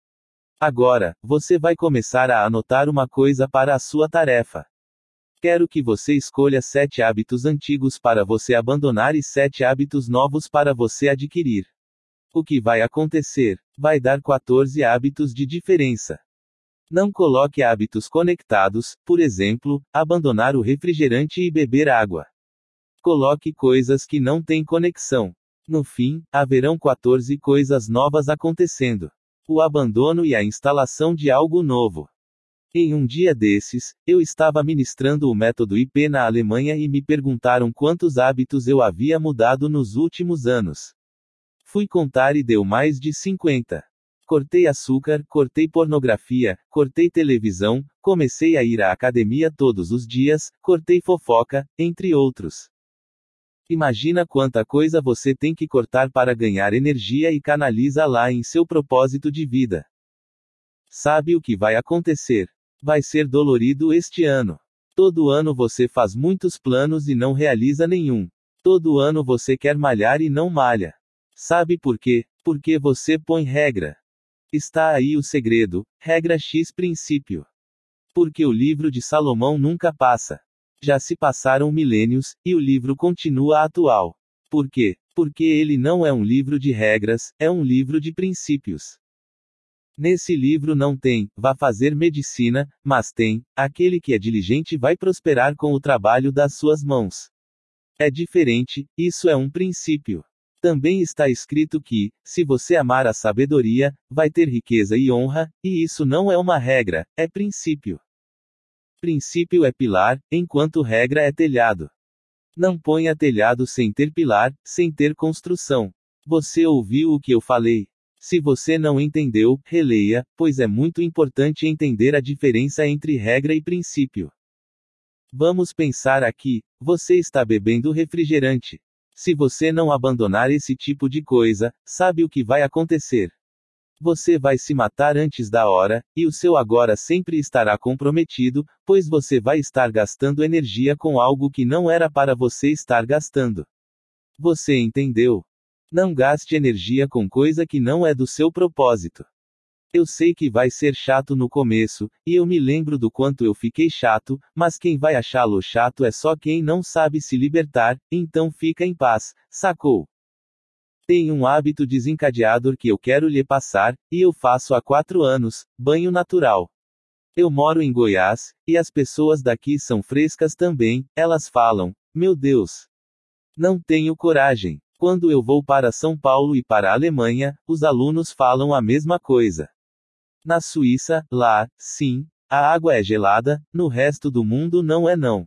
A: Agora, você vai começar a anotar uma coisa para a sua tarefa. Quero que você escolha sete hábitos antigos para você abandonar e sete hábitos novos para você adquirir. O que vai acontecer? Vai dar 14 hábitos de diferença. Não coloque hábitos conectados, por exemplo, abandonar o refrigerante e beber água. Coloque coisas que não têm conexão. No fim, haverão 14 coisas novas acontecendo. O abandono e a instalação de algo novo. Em um dia desses, eu estava ministrando o método IP na Alemanha e me perguntaram quantos hábitos eu havia mudado nos últimos anos. Fui contar e deu mais de 50. Cortei açúcar, cortei pornografia, cortei televisão, comecei a ir à academia todos os dias, cortei fofoca, entre outros. Imagina quanta coisa você tem que cortar para ganhar energia e canaliza lá em seu propósito de vida. Sabe o que vai acontecer? Vai ser dolorido este ano. Todo ano você faz muitos planos e não realiza nenhum. Todo ano você quer malhar e não malha. Sabe por quê? Porque você põe regra. Está aí o segredo, regra X princípio. Porque o livro de Salomão nunca passa. Já se passaram milênios, e o livro continua atual. Por quê? Porque ele não é um livro de regras, é um livro de princípios. Nesse livro não tem, vá fazer medicina, mas tem, aquele que é diligente vai prosperar com o trabalho das suas mãos. É diferente, isso é um princípio. Também está escrito que, se você amar a sabedoria, vai ter riqueza e honra, e isso não é uma regra, é princípio. Princípio é pilar, enquanto regra é telhado. Não ponha telhado sem ter pilar, sem ter construção. Você ouviu o que eu falei. Se você não entendeu, releia, pois é muito importante entender a diferença entre regra e princípio. Vamos pensar aqui: você está bebendo refrigerante. Se você não abandonar esse tipo de coisa, sabe o que vai acontecer? Você vai se matar antes da hora, e o seu agora sempre estará comprometido, pois você vai estar gastando energia com algo que não era para você estar gastando. Você entendeu? Não gaste energia com coisa que não é do seu propósito. Eu sei que vai ser chato no começo, e eu me lembro do quanto eu fiquei chato, mas quem vai achá-lo chato é só quem não sabe se libertar, então fica em paz, sacou? Tem um hábito desencadeador que eu quero lhe passar, e eu faço há quatro anos: banho natural. Eu moro em Goiás, e as pessoas daqui são frescas também, elas falam: Meu Deus! Não tenho coragem. Quando eu vou para São Paulo e para a Alemanha, os alunos falam a mesma coisa. Na Suíça, lá, sim, a água é gelada, no resto do mundo não é não.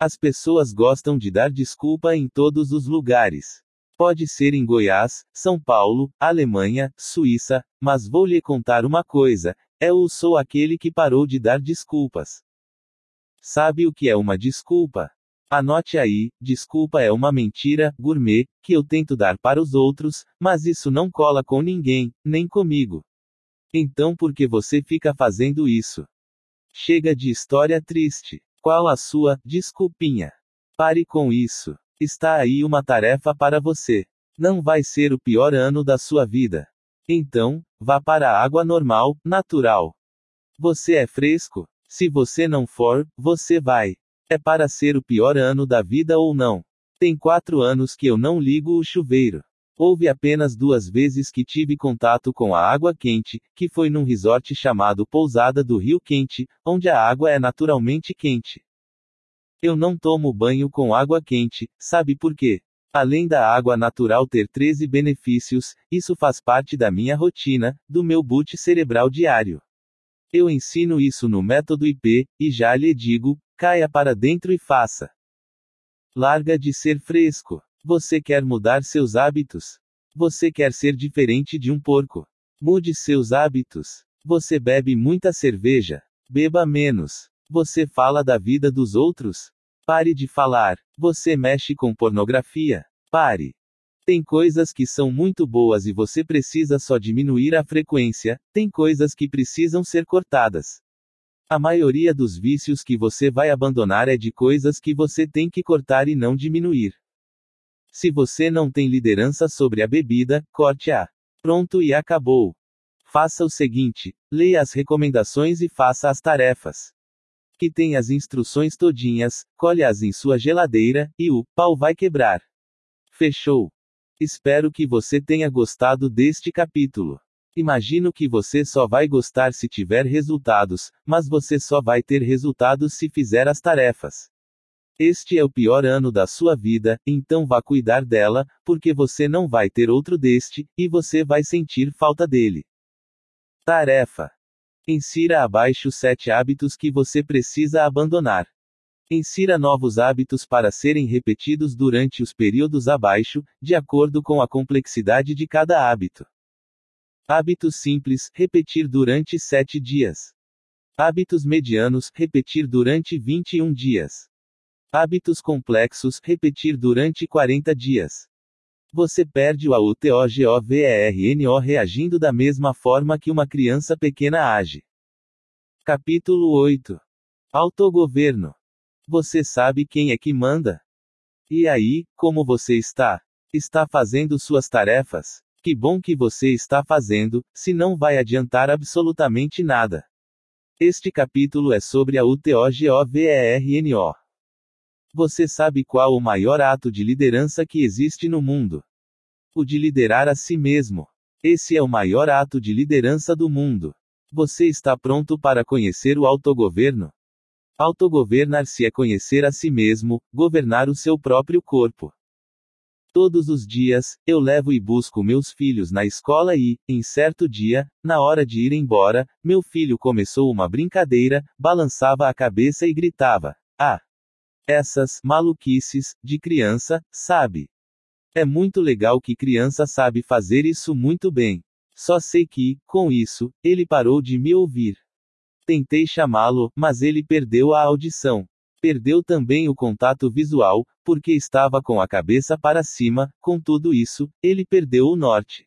A: As pessoas gostam de dar desculpa em todos os lugares. Pode ser em Goiás, São Paulo, Alemanha, Suíça, mas vou lhe contar uma coisa: eu sou aquele que parou de dar desculpas. Sabe o que é uma desculpa? Anote aí, desculpa é uma mentira, gourmet, que eu tento dar para os outros, mas isso não cola com ninguém, nem comigo. Então por que você fica fazendo isso? Chega de história triste. Qual a sua desculpinha? Pare com isso. Está aí uma tarefa para você. Não vai ser o pior ano da sua vida. Então, vá para a água normal, natural. Você é fresco? Se você não for, você vai. É para ser o pior ano da vida ou não? Tem quatro anos que eu não ligo o chuveiro. Houve apenas duas vezes que tive contato com a água quente, que foi num resort chamado Pousada do Rio Quente, onde a água é naturalmente quente. Eu não tomo banho com água quente, sabe por quê? Além da água natural ter 13 benefícios, isso faz parte da minha rotina, do meu boot cerebral diário. Eu ensino isso no método IP, e já lhe digo, caia para dentro e faça. Larga de ser fresco. Você quer mudar seus hábitos? Você quer ser diferente de um porco? Mude seus hábitos. Você bebe muita cerveja? Beba menos. Você fala da vida dos outros? Pare de falar. Você mexe com pornografia? Pare. Tem coisas que são muito boas e você precisa só diminuir a frequência, tem coisas que precisam ser cortadas. A maioria dos vícios que você vai abandonar é de coisas que você tem que cortar e não diminuir. Se você não tem liderança sobre a bebida, corte-a. Pronto e acabou. Faça o seguinte: leia as recomendações e faça as tarefas que tem as instruções todinhas, colhe-as em sua geladeira, e o pau vai quebrar. Fechou. Espero que você tenha gostado deste capítulo. Imagino que você só vai gostar se tiver resultados, mas você só vai ter resultados se fizer as tarefas. Este é o pior ano da sua vida, então vá cuidar dela, porque você não vai ter outro deste, e você vai sentir falta dele. Tarefa Insira abaixo sete hábitos que você precisa abandonar. Insira novos hábitos para serem repetidos durante os períodos abaixo, de acordo com a complexidade de cada hábito. Hábitos simples, repetir durante 7 dias. Hábitos medianos, repetir durante 21 dias. Hábitos complexos, repetir durante 40 dias. Você perde o AUTOGOVERNO reagindo da mesma forma que uma criança pequena age. Capítulo 8 Autogoverno. Você sabe quem é que manda? E aí, como você está? Está fazendo suas tarefas? Que bom que você está fazendo, se não vai adiantar absolutamente nada. Este capítulo é sobre a UTOGOVERNO. Você sabe qual o maior ato de liderança que existe no mundo? O de liderar a si mesmo. Esse é o maior ato de liderança do mundo. Você está pronto para conhecer o autogoverno? Autogovernar-se é conhecer a si mesmo, governar o seu próprio corpo. Todos os dias, eu levo e busco meus filhos na escola e, em certo dia, na hora de ir embora, meu filho começou uma brincadeira, balançava a cabeça e gritava! Essas maluquices de criança, sabe? É muito legal que criança sabe fazer isso muito bem. Só sei que, com isso, ele parou de me ouvir. Tentei chamá-lo, mas ele perdeu a audição. Perdeu também o contato visual, porque estava com a cabeça para cima, com tudo isso, ele perdeu o norte.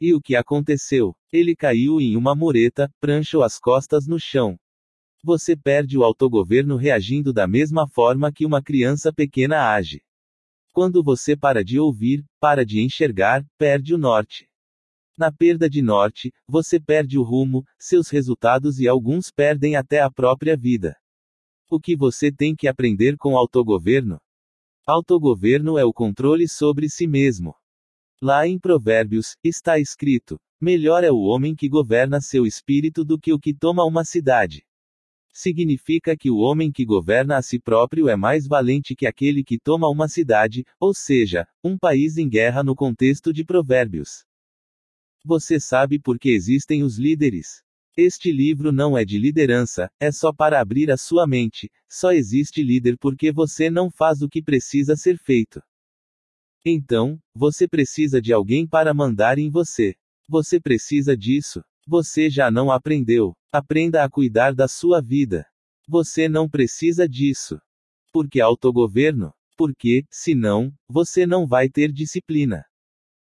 A: E o que aconteceu? Ele caiu em uma mureta, pranchou as costas no chão. Você perde o autogoverno reagindo da mesma forma que uma criança pequena age. Quando você para de ouvir, para de enxergar, perde o norte. Na perda de norte, você perde o rumo, seus resultados e alguns perdem até a própria vida. O que você tem que aprender com autogoverno? Autogoverno é o controle sobre si mesmo. Lá em Provérbios, está escrito: Melhor é o homem que governa seu espírito do que o que toma uma cidade. Significa que o homem que governa a si próprio é mais valente que aquele que toma uma cidade, ou seja, um país em guerra no contexto de Provérbios. Você sabe por que existem os líderes. Este livro não é de liderança, é só para abrir a sua mente. Só existe líder porque você não faz o que precisa ser feito. Então, você precisa de alguém para mandar em você. Você precisa disso. Você já não aprendeu. Aprenda a cuidar da sua vida. Você não precisa disso. Porque autogoverno? Porque, senão, você não vai ter disciplina.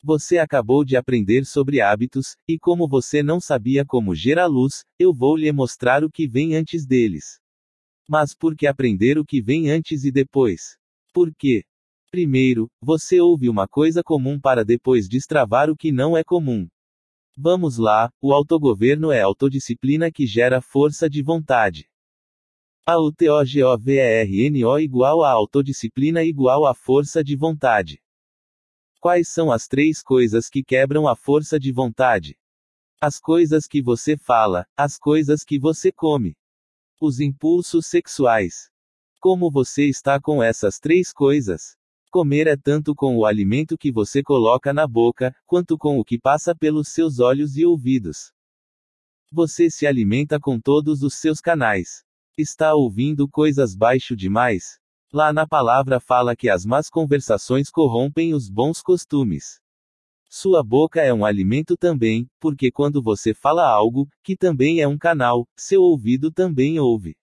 A: Você acabou de aprender sobre hábitos, e como você não sabia como gerar luz, eu vou lhe mostrar o que vem antes deles. Mas por que aprender o que vem antes e depois? Por quê? Primeiro, você ouve uma coisa comum para depois destravar o que não é comum. Vamos lá, o autogoverno é autodisciplina que gera força de vontade. A UTOGOVERNO igual a autodisciplina igual a força de vontade. Quais são as três coisas que quebram a força de vontade? As coisas que você fala, as coisas que você come. Os impulsos sexuais. Como você está com essas três coisas? Comer é tanto com o alimento que você coloca na boca, quanto com o que passa pelos seus olhos e ouvidos. Você se alimenta com todos os seus canais. Está ouvindo coisas baixo demais? Lá na palavra fala que as más conversações corrompem os bons costumes. Sua boca é um alimento também, porque quando você fala algo, que também é um canal, seu ouvido também ouve.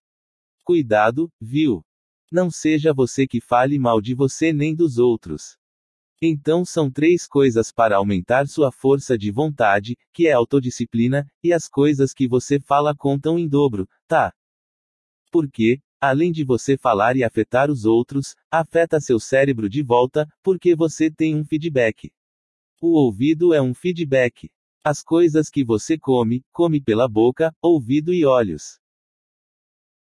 A: Cuidado, viu? Não seja você que fale mal de você nem dos outros. Então são três coisas para aumentar sua força de vontade, que é autodisciplina, e as coisas que você fala contam em dobro, tá? Porque, Além de você falar e afetar os outros, afeta seu cérebro de volta, porque você tem um feedback. O ouvido é um feedback. As coisas que você come, come pela boca, ouvido e olhos.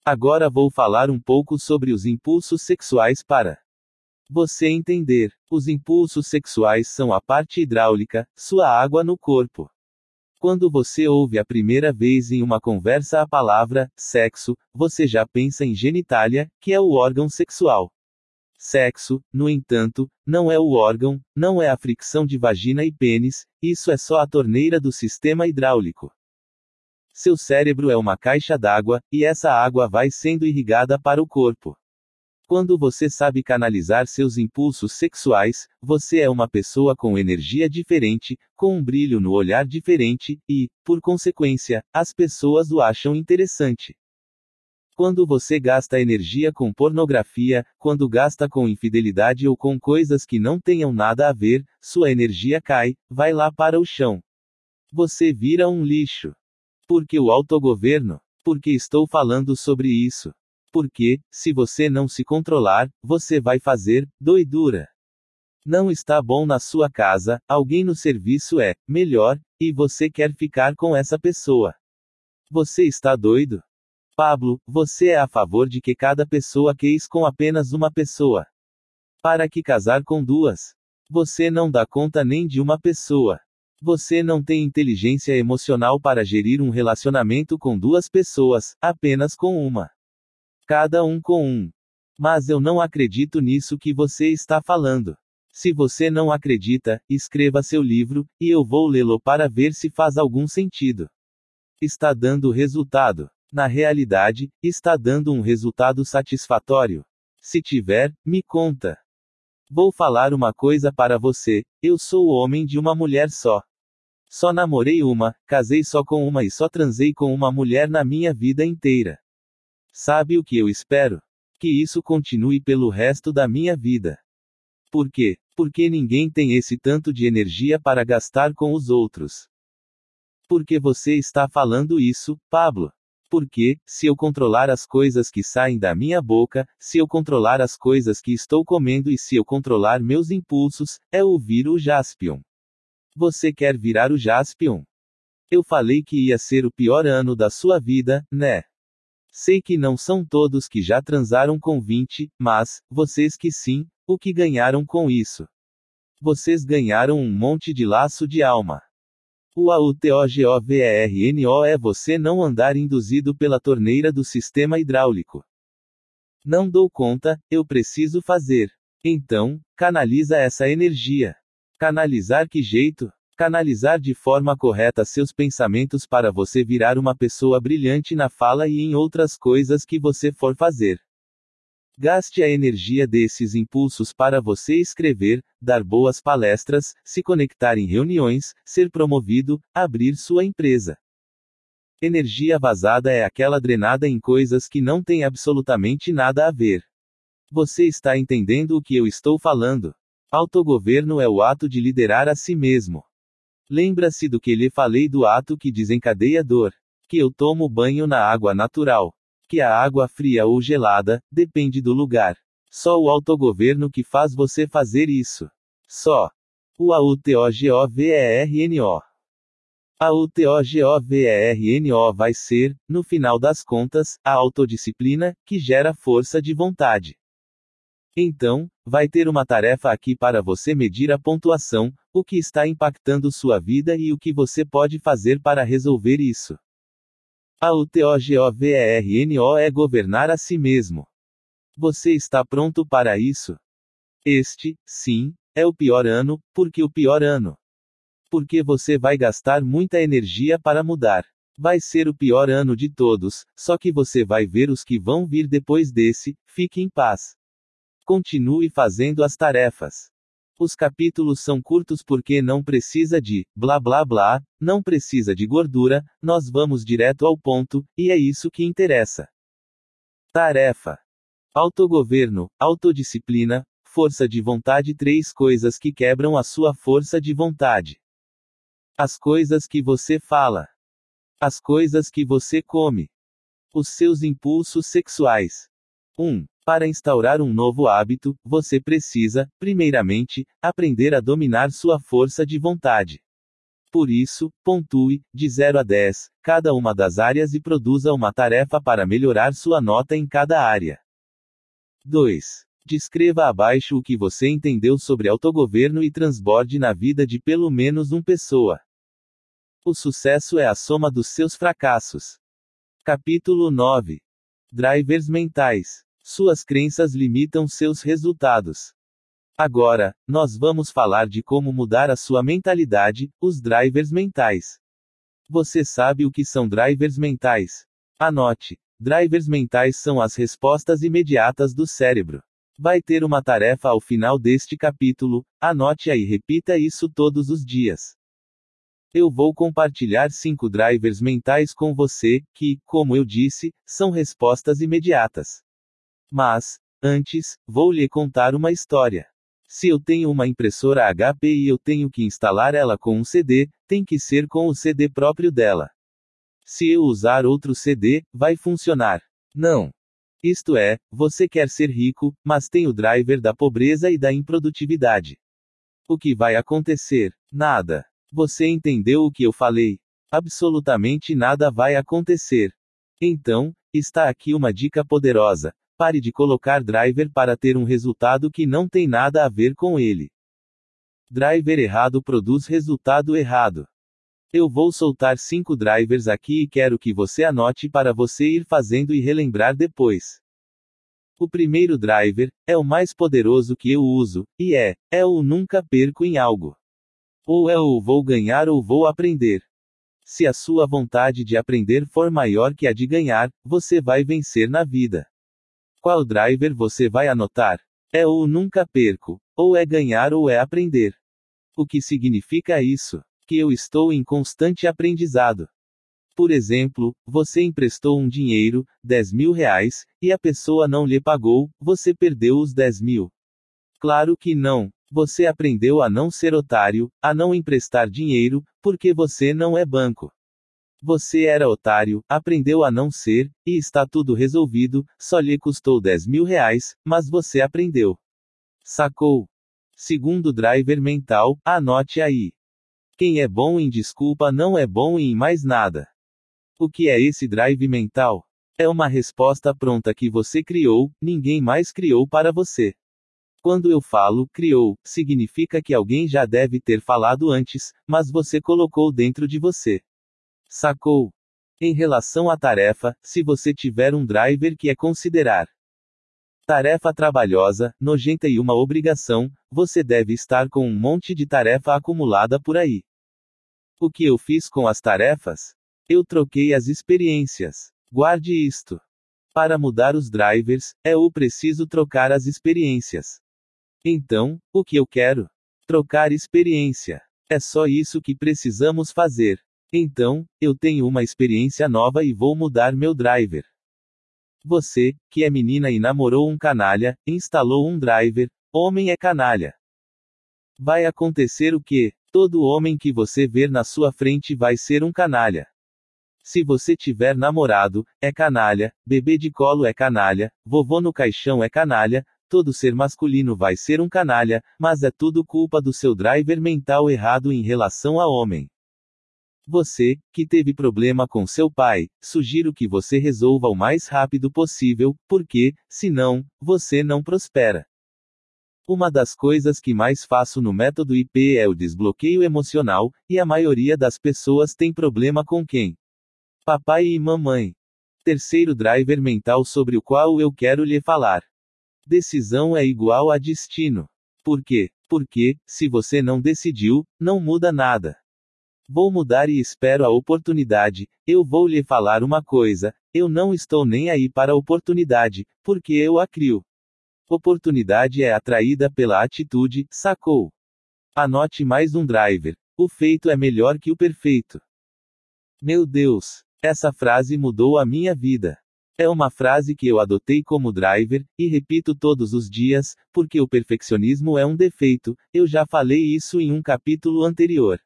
A: Agora vou falar um pouco sobre os impulsos sexuais para você entender. Os impulsos sexuais são a parte hidráulica, sua água no corpo. Quando você ouve a primeira vez em uma conversa a palavra sexo, você já pensa em genitália, que é o órgão sexual. Sexo, no entanto, não é o órgão, não é a fricção de vagina e pênis, isso é só a torneira do sistema hidráulico. Seu cérebro é uma caixa d'água, e essa água vai sendo irrigada para o corpo. Quando você sabe canalizar seus impulsos sexuais, você é uma pessoa com energia diferente, com um brilho no olhar diferente, e, por consequência, as pessoas o acham interessante. Quando você gasta energia com pornografia, quando gasta com infidelidade ou com coisas que não tenham nada a ver, sua energia cai, vai lá para o chão. Você vira um lixo. Porque o autogoverno? Porque estou falando sobre isso. Porque, se você não se controlar, você vai fazer doidura. Não está bom na sua casa, alguém no serviço é melhor, e você quer ficar com essa pessoa. Você está doido? Pablo, você é a favor de que cada pessoa queis com apenas uma pessoa. Para que casar com duas? Você não dá conta nem de uma pessoa. Você não tem inteligência emocional para gerir um relacionamento com duas pessoas, apenas com uma. Cada um com um. Mas eu não acredito nisso que você está falando. Se você não acredita, escreva seu livro, e eu vou lê-lo para ver se faz algum sentido. Está dando resultado. Na realidade, está dando um resultado satisfatório. Se tiver, me conta. Vou falar uma coisa para você: eu sou o homem de uma mulher só. Só namorei uma, casei só com uma e só transei com uma mulher na minha vida inteira. Sabe o que eu espero? Que isso continue pelo resto da minha vida. Por quê? Porque ninguém tem esse tanto de energia para gastar com os outros. Porque você está falando isso, Pablo? Porque, se eu controlar as coisas que saem da minha boca, se eu controlar as coisas que estou comendo e se eu controlar meus impulsos, é ouvir o Jaspion. Você quer virar o Jaspion? Eu falei que ia ser o pior ano da sua vida, né? Sei que não são todos que já transaram com 20, mas, vocês que sim, o que ganharam com isso? Vocês ganharam um monte de laço de alma. O AUTOGOVERNO é você não andar induzido pela torneira do sistema hidráulico. Não dou conta, eu preciso fazer. Então, canaliza essa energia. Canalizar que jeito? Canalizar de forma correta seus pensamentos para você virar uma pessoa brilhante na fala e em outras coisas que você for fazer. Gaste a energia desses impulsos para você escrever, dar boas palestras, se conectar em reuniões, ser promovido, abrir sua empresa. Energia vazada é aquela drenada em coisas que não têm absolutamente nada a ver. Você está entendendo o que eu estou falando? Autogoverno é o ato de liderar a si mesmo. Lembra-se do que lhe falei do ato que desencadeia dor. Que eu tomo banho na água natural que a água fria ou gelada, depende do lugar. Só o autogoverno que faz você fazer isso. Só. O AUTOGOVERNO. A UTOGOVERNO vai ser, no final das contas, a autodisciplina, que gera força de vontade. Então, vai ter uma tarefa aqui para você medir a pontuação, o que está impactando sua vida e o que você pode fazer para resolver isso. A UTOGOVERNO é governar a si mesmo. Você está pronto para isso? Este, sim, é o pior ano, porque o pior ano. Porque você vai gastar muita energia para mudar. Vai ser o pior ano de todos, só que você vai ver os que vão vir depois desse, fique em paz. Continue fazendo as tarefas. Os capítulos são curtos porque não precisa de blá blá blá, não precisa de gordura, nós vamos direto ao ponto, e é isso que interessa. Tarefa: Autogoverno, autodisciplina, força de vontade três coisas que quebram a sua força de vontade. As coisas que você fala. As coisas que você come. Os seus impulsos sexuais. 1. Para instaurar um novo hábito, você precisa, primeiramente, aprender a dominar sua força de vontade. Por isso, pontue, de 0 a 10, cada uma das áreas e produza uma tarefa para melhorar sua nota em cada área. 2. Descreva abaixo o que você entendeu sobre autogoverno e transborde na vida de pelo menos uma pessoa. O sucesso é a soma dos seus fracassos. Capítulo 9. Drivers mentais. Suas crenças limitam seus resultados. Agora, nós vamos falar de como mudar a sua mentalidade, os drivers mentais. Você sabe o que são drivers mentais? Anote. Drivers mentais são as respostas imediatas do cérebro. Vai ter uma tarefa ao final deste capítulo, anote aí e repita isso todos os dias. Eu vou compartilhar cinco drivers mentais com você, que, como eu disse, são respostas imediatas. Mas, antes, vou lhe contar uma história. Se eu tenho uma impressora HP e eu tenho que instalar ela com um CD, tem que ser com o CD próprio dela. Se eu usar outro CD, vai funcionar. Não. Isto é, você quer ser rico, mas tem o driver da pobreza e da improdutividade. O que vai acontecer? Nada. Você entendeu o que eu falei? Absolutamente nada vai acontecer. Então, Está aqui uma dica poderosa. Pare de colocar driver para ter um resultado que não tem nada a ver com ele. Driver errado produz resultado errado. Eu vou soltar cinco drivers aqui e quero que você anote para você ir fazendo e relembrar depois. O primeiro driver é o mais poderoso que eu uso, e é: é o nunca perco em algo. Ou é o vou ganhar ou vou aprender. Se a sua vontade de aprender for maior que a de ganhar, você vai vencer na vida. Qual driver você vai anotar? É o nunca perco, ou é ganhar ou é aprender. O que significa isso? Que eu estou em constante aprendizado. Por exemplo, você emprestou um dinheiro, 10 mil reais, e a pessoa não lhe pagou, você perdeu os 10 mil. Claro que não. Você aprendeu a não ser otário, a não emprestar dinheiro, porque você não é banco. Você era otário, aprendeu a não ser, e está tudo resolvido, só lhe custou 10 mil reais, mas você aprendeu. Sacou? Segundo driver mental, anote aí. Quem é bom em desculpa não é bom em mais nada. O que é esse drive mental? É uma resposta pronta que você criou, ninguém mais criou para você. Quando eu falo criou, significa que alguém já deve ter falado antes, mas você colocou dentro de você. Sacou? Em relação à tarefa, se você tiver um driver que é considerar tarefa trabalhosa, nojenta e uma obrigação, você deve estar com um monte de tarefa acumulada por aí. O que eu fiz com as tarefas? Eu troquei as experiências. Guarde isto. Para mudar os drivers, é o preciso trocar as experiências. Então, o que eu quero? Trocar experiência. É só isso que precisamos fazer. Então, eu tenho uma experiência nova e vou mudar meu driver. Você, que é menina e namorou um canalha, instalou um driver, homem é canalha. Vai acontecer o que? Todo homem que você ver na sua frente vai ser um canalha. Se você tiver namorado, é canalha, bebê de colo é canalha, vovô no caixão é canalha, todo ser masculino vai ser um canalha, mas é tudo culpa do seu driver mental errado em relação a homem. Você, que teve problema com seu pai, sugiro que você resolva o mais rápido possível, porque, senão, você não prospera. Uma das coisas que mais faço no método IP é o desbloqueio emocional, e a maioria das pessoas tem problema com quem? Papai e mamãe. Terceiro driver mental sobre o qual eu quero lhe falar. Decisão é igual a destino. Por quê? Porque, se você não decidiu, não muda nada. Vou mudar e espero a oportunidade. Eu vou lhe falar uma coisa: eu não estou nem aí para a oportunidade, porque eu a crio. Oportunidade é atraída pela atitude, sacou? Anote mais um driver. O feito é melhor que o perfeito. Meu Deus! Essa frase mudou a minha vida. É uma frase que eu adotei como driver, e repito todos os dias, porque o perfeccionismo é um defeito, eu já falei isso em um capítulo anterior.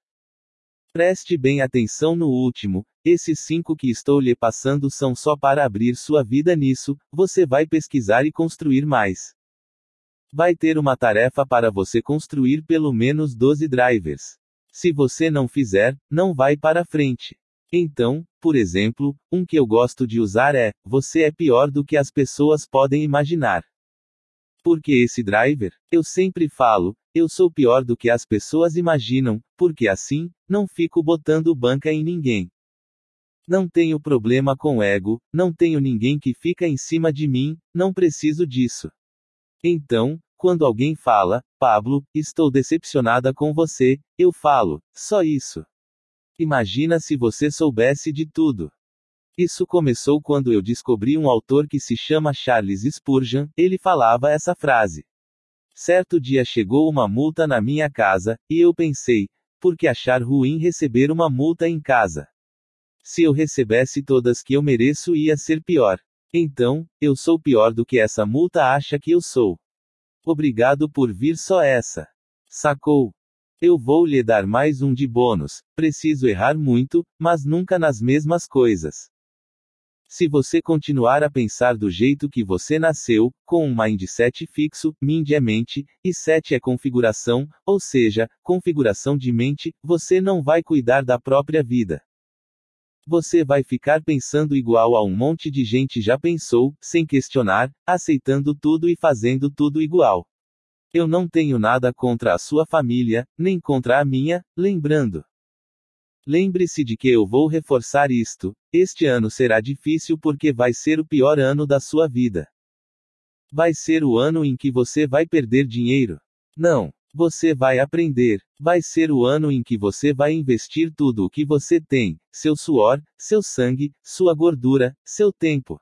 A: Preste bem atenção no último, esses cinco que estou lhe passando são só para abrir sua vida nisso, você vai pesquisar e construir mais. Vai ter uma tarefa para você construir pelo menos 12 drivers. Se você não fizer, não vai para frente. Então, por exemplo, um que eu gosto de usar é: você é pior do que as pessoas podem imaginar. Porque esse driver, eu sempre falo, eu sou pior do que as pessoas imaginam, porque assim, não fico botando banca em ninguém. Não tenho problema com ego, não tenho ninguém que fica em cima de mim, não preciso disso. Então, quando alguém fala, Pablo, estou decepcionada com você, eu falo, só isso. Imagina se você soubesse de tudo. Isso começou quando eu descobri um autor que se chama Charles Spurgeon, ele falava essa frase. Certo dia chegou uma multa na minha casa, e eu pensei, por que achar ruim receber uma multa em casa? Se eu recebesse todas que eu mereço ia ser pior. Então, eu sou pior do que essa multa acha que eu sou. Obrigado por vir só essa. Sacou? Eu vou lhe dar mais um de bônus. Preciso errar muito, mas nunca nas mesmas coisas. Se você continuar a pensar do jeito que você nasceu, com um mindset fixo, mind é mente, e set é configuração, ou seja, configuração de mente, você não vai cuidar da própria vida. Você vai ficar pensando igual a um monte de gente já pensou, sem questionar, aceitando tudo e fazendo tudo igual. Eu não tenho nada contra a sua família, nem contra a minha, lembrando. Lembre-se de que eu vou reforçar isto: este ano será difícil porque vai ser o pior ano da sua vida. Vai ser o ano em que você vai perder dinheiro. Não. Você vai aprender. Vai ser o ano em que você vai investir tudo o que você tem: seu suor, seu sangue, sua gordura, seu tempo.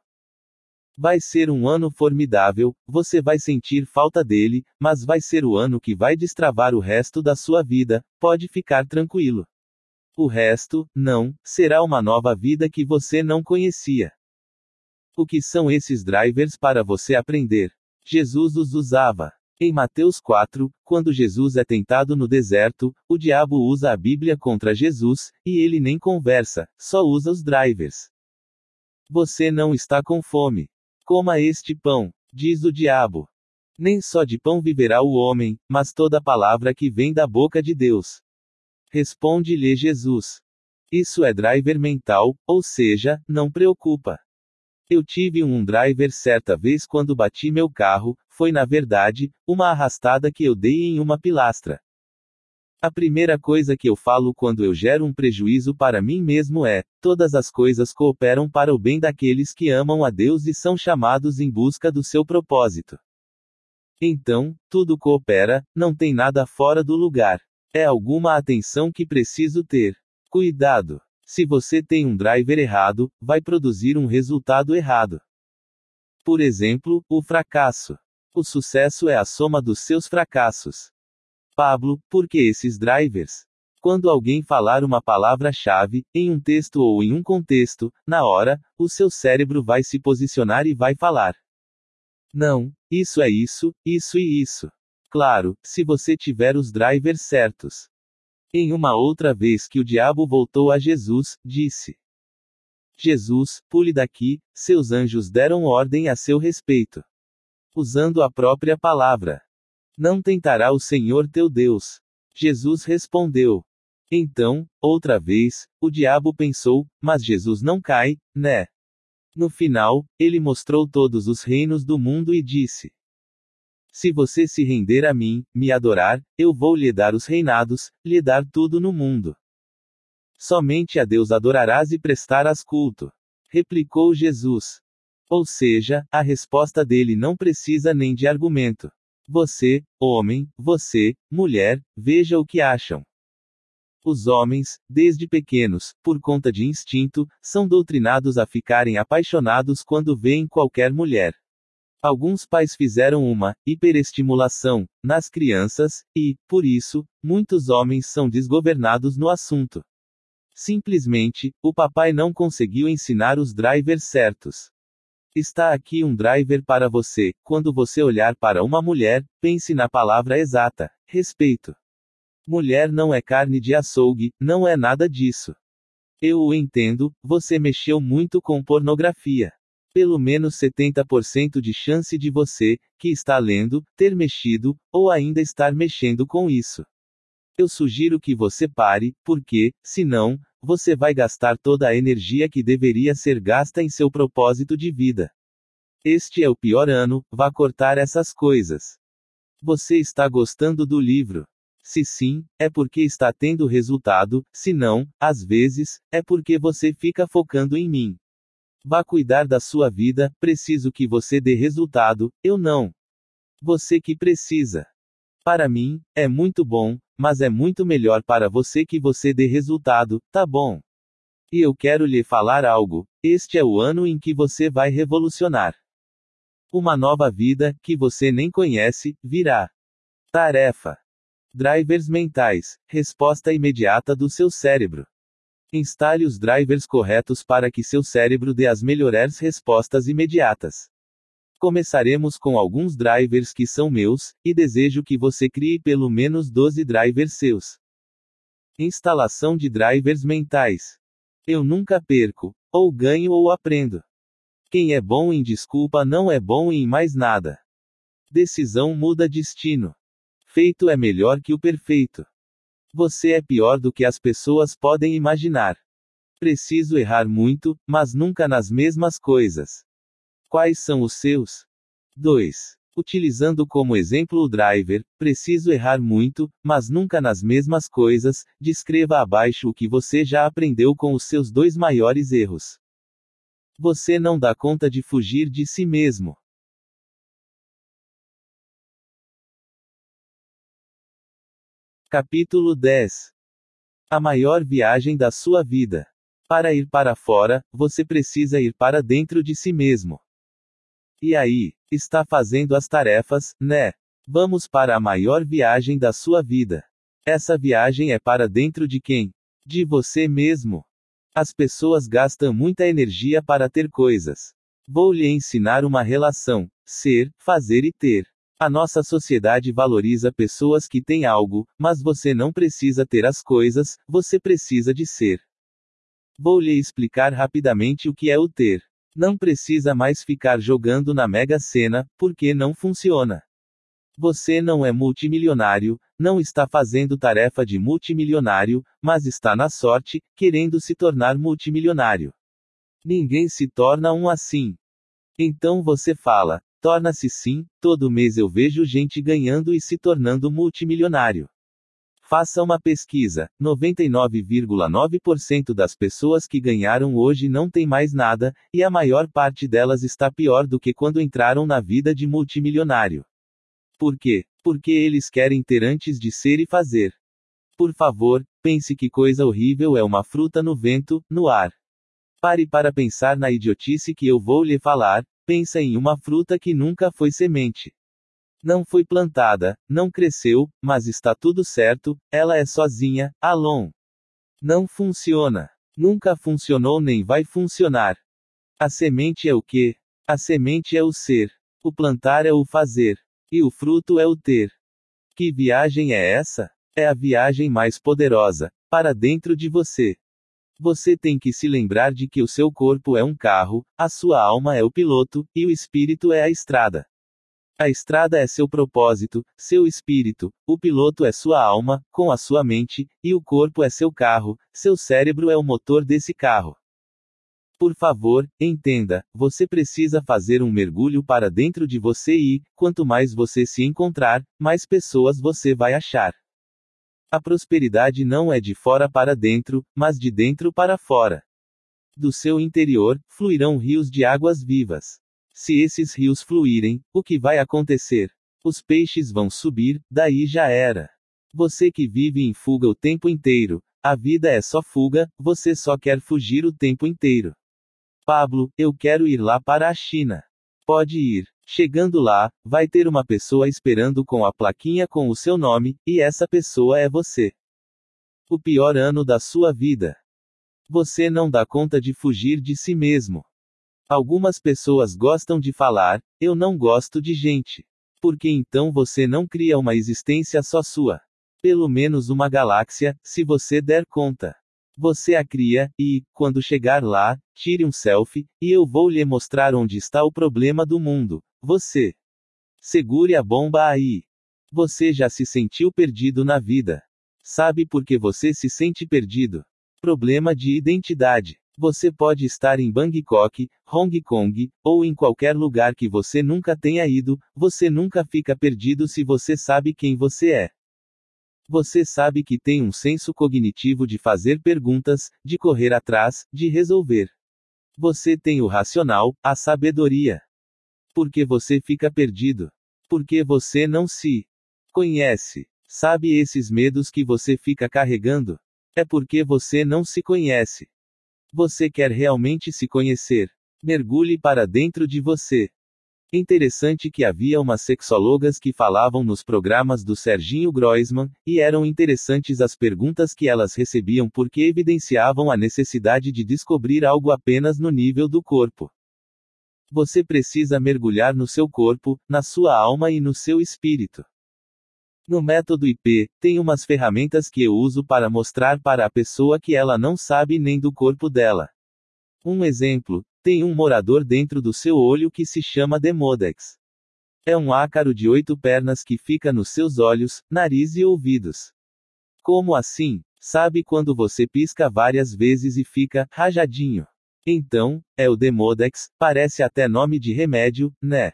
A: Vai ser um ano formidável, você vai sentir falta dele, mas vai ser o ano que vai destravar o resto da sua vida, pode ficar tranquilo. O resto, não, será uma nova vida que você não conhecia. O que são esses drivers para você aprender? Jesus os usava. Em Mateus 4, quando Jesus é tentado no deserto, o diabo usa a Bíblia contra Jesus, e ele nem conversa, só usa os drivers. Você não está com fome. Coma este pão, diz o diabo. Nem só de pão viverá o homem, mas toda palavra que vem da boca de Deus. Responde-lhe Jesus. Isso é driver mental, ou seja, não preocupa. Eu tive um driver certa vez quando bati meu carro, foi na verdade, uma arrastada que eu dei em uma pilastra. A primeira coisa que eu falo quando eu gero um prejuízo para mim mesmo é: todas as coisas cooperam para o bem daqueles que amam a Deus e são chamados em busca do seu propósito. Então, tudo coopera, não tem nada fora do lugar. É alguma atenção que preciso ter. Cuidado! Se você tem um driver errado, vai produzir um resultado errado. Por exemplo, o fracasso. O sucesso é a soma dos seus fracassos. Pablo, por que esses drivers? Quando alguém falar uma palavra-chave, em um texto ou em um contexto, na hora, o seu cérebro vai se posicionar e vai falar. Não, isso é isso, isso e isso. Claro, se você tiver os drivers certos. Em uma outra vez que o diabo voltou a Jesus, disse: Jesus, pule daqui, seus anjos deram ordem a seu respeito. Usando a própria palavra. Não tentará o Senhor teu Deus. Jesus respondeu. Então, outra vez, o diabo pensou, mas Jesus não cai, né? No final, ele mostrou todos os reinos do mundo e disse: Se você se render a mim, me adorar, eu vou lhe dar os reinados, lhe dar tudo no mundo. Somente a Deus adorarás e prestarás culto. Replicou Jesus. Ou seja, a resposta dele não precisa nem de argumento. Você, homem, você, mulher, veja o que acham. Os homens, desde pequenos, por conta de instinto, são doutrinados a ficarem apaixonados quando veem qualquer mulher. Alguns pais fizeram uma hiperestimulação nas crianças, e, por isso, muitos homens são desgovernados no assunto. Simplesmente, o papai não conseguiu ensinar os drivers certos. Está aqui um driver para você. Quando você olhar para uma mulher, pense na palavra exata: respeito. Mulher não é carne de açougue, não é nada disso. Eu o entendo, você mexeu muito com pornografia. Pelo menos 70% de chance de você, que está lendo, ter mexido, ou ainda estar mexendo com isso. Eu sugiro que você pare, porque, senão, você vai gastar toda a energia que deveria ser gasta em seu propósito de vida. Este é o pior ano, vá cortar essas coisas. Você está gostando do livro? Se sim, é porque está tendo resultado, se não, às vezes, é porque você fica focando em mim. Vá cuidar da sua vida, preciso que você dê resultado, eu não. Você que precisa. Para mim, é muito bom, mas é muito melhor para você que você dê resultado, tá bom? E eu quero lhe falar algo: este é o ano em que você vai revolucionar. Uma nova vida, que você nem conhece, virá. Tarefa: Drivers mentais resposta imediata do seu cérebro. Instale os drivers corretos para que seu cérebro dê as melhores respostas imediatas. Começaremos com alguns drivers que são meus, e desejo que você crie pelo menos 12 drivers seus. Instalação de drivers mentais. Eu nunca perco, ou ganho ou aprendo. Quem é bom em desculpa não é bom em mais nada. Decisão muda destino. Feito é melhor que o perfeito. Você é pior do que as pessoas podem imaginar. Preciso errar muito, mas nunca nas mesmas coisas. Quais são os seus? 2. Utilizando como exemplo o driver, preciso errar muito, mas nunca nas mesmas coisas, descreva abaixo o que você já aprendeu com os seus dois maiores erros. Você não dá conta de fugir de si mesmo. Capítulo 10 A maior viagem da sua vida. Para ir para fora, você precisa ir para dentro de si mesmo. E aí, está fazendo as tarefas, né? Vamos para a maior viagem da sua vida. Essa viagem é para dentro de quem? De você mesmo. As pessoas gastam muita energia para ter coisas. Vou lhe ensinar uma relação: ser, fazer e ter. A nossa sociedade valoriza pessoas que têm algo, mas você não precisa ter as coisas, você precisa de ser. Vou lhe explicar rapidamente o que é o ter. Não precisa mais ficar jogando na Mega Sena, porque não funciona. Você não é multimilionário, não está fazendo tarefa de multimilionário, mas está na sorte, querendo se tornar multimilionário. Ninguém se torna um assim. Então você fala, torna-se sim, todo mês eu vejo gente ganhando e se tornando multimilionário. Faça uma pesquisa: 99,9% das pessoas que ganharam hoje não tem mais nada, e a maior parte delas está pior do que quando entraram na vida de multimilionário. Por quê? Porque eles querem ter antes de ser e fazer. Por favor, pense que coisa horrível é uma fruta no vento, no ar. Pare para pensar na idiotice que eu vou lhe falar, pensa em uma fruta que nunca foi semente. Não foi plantada, não cresceu, mas está tudo certo, ela é sozinha, Alon. Não funciona. Nunca funcionou nem vai funcionar. A semente é o que? A semente é o ser. O plantar é o fazer. E o fruto é o ter. Que viagem é essa? É a viagem mais poderosa, para dentro de você. Você tem que se lembrar de que o seu corpo é um carro, a sua alma é o piloto, e o espírito é a estrada. A estrada é seu propósito, seu espírito, o piloto é sua alma, com a sua mente, e o corpo é seu carro, seu cérebro é o motor desse carro. Por favor, entenda, você precisa fazer um mergulho para dentro de você e, quanto mais você se encontrar, mais pessoas você vai achar. A prosperidade não é de fora para dentro, mas de dentro para fora. Do seu interior, fluirão rios de águas vivas. Se esses rios fluírem, o que vai acontecer? Os peixes vão subir, daí já era. Você que vive em fuga o tempo inteiro, a vida é só fuga, você só quer fugir o tempo inteiro. Pablo, eu quero ir lá para a China. Pode ir. Chegando lá, vai ter uma pessoa esperando com a plaquinha com o seu nome, e essa pessoa é você. O pior ano da sua vida. Você não dá conta de fugir de si mesmo. Algumas pessoas gostam de falar, eu não gosto de gente. Porque então você não cria uma existência só sua. Pelo menos uma galáxia, se você der conta. Você a cria, e, quando chegar lá, tire um selfie, e eu vou lhe mostrar onde está o problema do mundo. Você. Segure a bomba aí. Você já se sentiu perdido na vida. Sabe por que você se sente perdido? Problema de identidade. Você pode estar em Bangkok, Hong Kong, ou em qualquer lugar que você nunca tenha ido, você nunca fica perdido se você sabe quem você é. Você sabe que tem um senso cognitivo de fazer perguntas, de correr atrás, de resolver. Você tem o racional, a sabedoria. Por que você fica perdido? Porque você não se conhece. Sabe esses medos que você fica carregando? É porque você não se conhece. Você quer realmente se conhecer? Mergulhe para dentro de você. Interessante que havia umas sexólogas que falavam nos programas do Serginho Groisman, e eram interessantes as perguntas que elas recebiam porque evidenciavam a necessidade de descobrir algo apenas no nível do corpo. Você precisa mergulhar no seu corpo, na sua alma e no seu espírito. No método IP, tem umas ferramentas que eu uso para mostrar para a pessoa que ela não sabe nem do corpo dela. Um exemplo: tem um morador dentro do seu olho que se chama Demodex. É um ácaro de oito pernas que fica nos seus olhos, nariz e ouvidos. Como assim? Sabe quando você pisca várias vezes e fica rajadinho? Então, é o Demodex, parece até nome de remédio, né?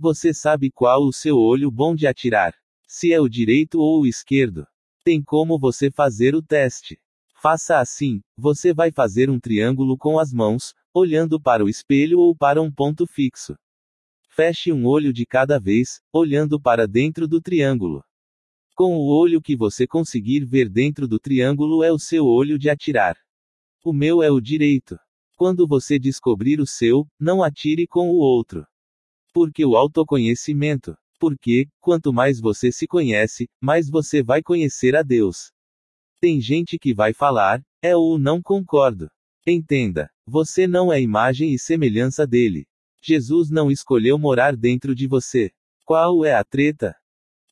A: Você sabe qual o seu olho bom de atirar? Se é o direito ou o esquerdo? Tem como você fazer o teste. Faça assim: você vai fazer um triângulo com as mãos, olhando para o espelho ou para um ponto fixo. Feche um olho de cada vez, olhando para dentro do triângulo. Com o olho que você conseguir ver dentro do triângulo é o seu olho de atirar. O meu é o direito. Quando você descobrir o seu, não atire com o outro. Porque o autoconhecimento. Porque, quanto mais você se conhece, mais você vai conhecer a Deus. Tem gente que vai falar, é ou não concordo. Entenda, você não é imagem e semelhança dele. Jesus não escolheu morar dentro de você. Qual é a treta?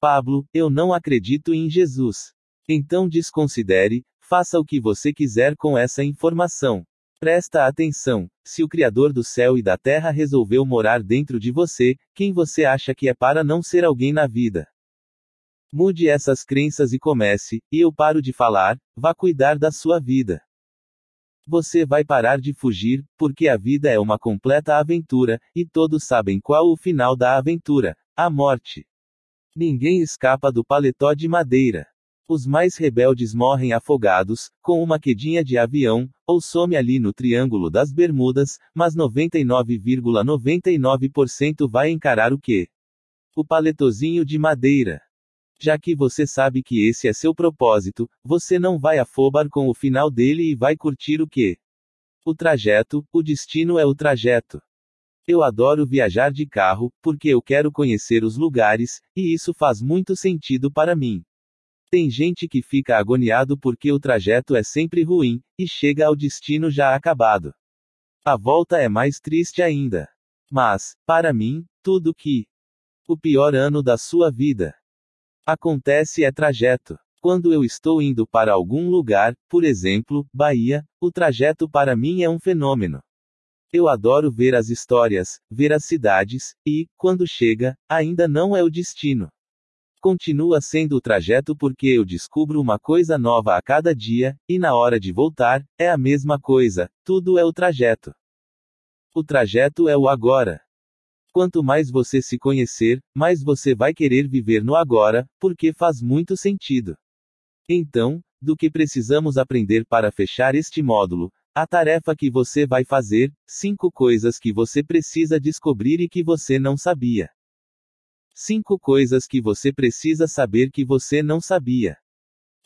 A: Pablo, eu não acredito em Jesus. Então desconsidere, faça o que você quiser com essa informação. Presta atenção: se o Criador do céu e da terra resolveu morar dentro de você, quem você acha que é para não ser alguém na vida? Mude essas crenças e comece, e eu paro de falar, vá cuidar da sua vida. Você vai parar de fugir, porque a vida é uma completa aventura, e todos sabem qual o final da aventura: a morte. Ninguém escapa do paletó de madeira. Os mais rebeldes morrem afogados, com uma quedinha de avião, ou some ali no Triângulo das Bermudas, mas 99,99% ,99 vai encarar o quê? O paletozinho de madeira. Já que você sabe que esse é seu propósito, você não vai afobar com o final dele e vai curtir o quê? O trajeto, o destino é o trajeto. Eu adoro viajar de carro, porque eu quero conhecer os lugares, e isso faz muito sentido para mim. Tem gente que fica agoniado porque o trajeto é sempre ruim, e chega ao destino já acabado. A volta é mais triste ainda. Mas, para mim, tudo que o pior ano da sua vida Acontece é trajeto. Quando eu estou indo para algum lugar, por exemplo, Bahia, o trajeto para mim é um fenômeno. Eu adoro ver as histórias, ver as cidades, e, quando chega, ainda não é o destino. Continua sendo o trajeto porque eu descubro uma coisa nova a cada dia, e na hora de voltar, é a mesma coisa, tudo é o trajeto. O trajeto é o agora. Quanto mais você se conhecer, mais você vai querer viver no agora, porque faz muito sentido. Então, do que precisamos aprender para fechar este módulo? A tarefa que você vai fazer, cinco coisas que você precisa descobrir e que você não sabia. Cinco coisas que você precisa saber que você não sabia.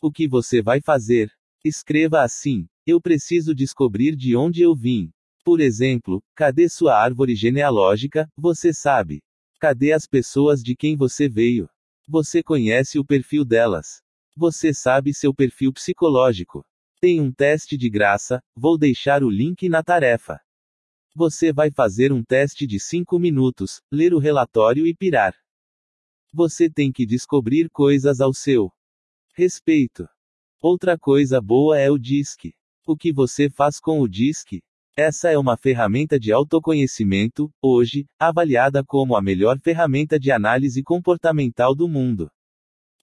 A: O que você vai fazer? Escreva assim: Eu preciso descobrir de onde eu vim. Por exemplo, cadê sua árvore genealógica? Você sabe. Cadê as pessoas de quem você veio? Você conhece o perfil delas. Você sabe seu perfil psicológico. Tem um teste de graça, vou deixar o link na tarefa. Você vai fazer um teste de 5 minutos, ler o relatório e pirar. Você tem que descobrir coisas ao seu respeito. Outra coisa boa é o DISC. O que você faz com o DISC? Essa é uma ferramenta de autoconhecimento, hoje, avaliada como a melhor ferramenta de análise comportamental do mundo.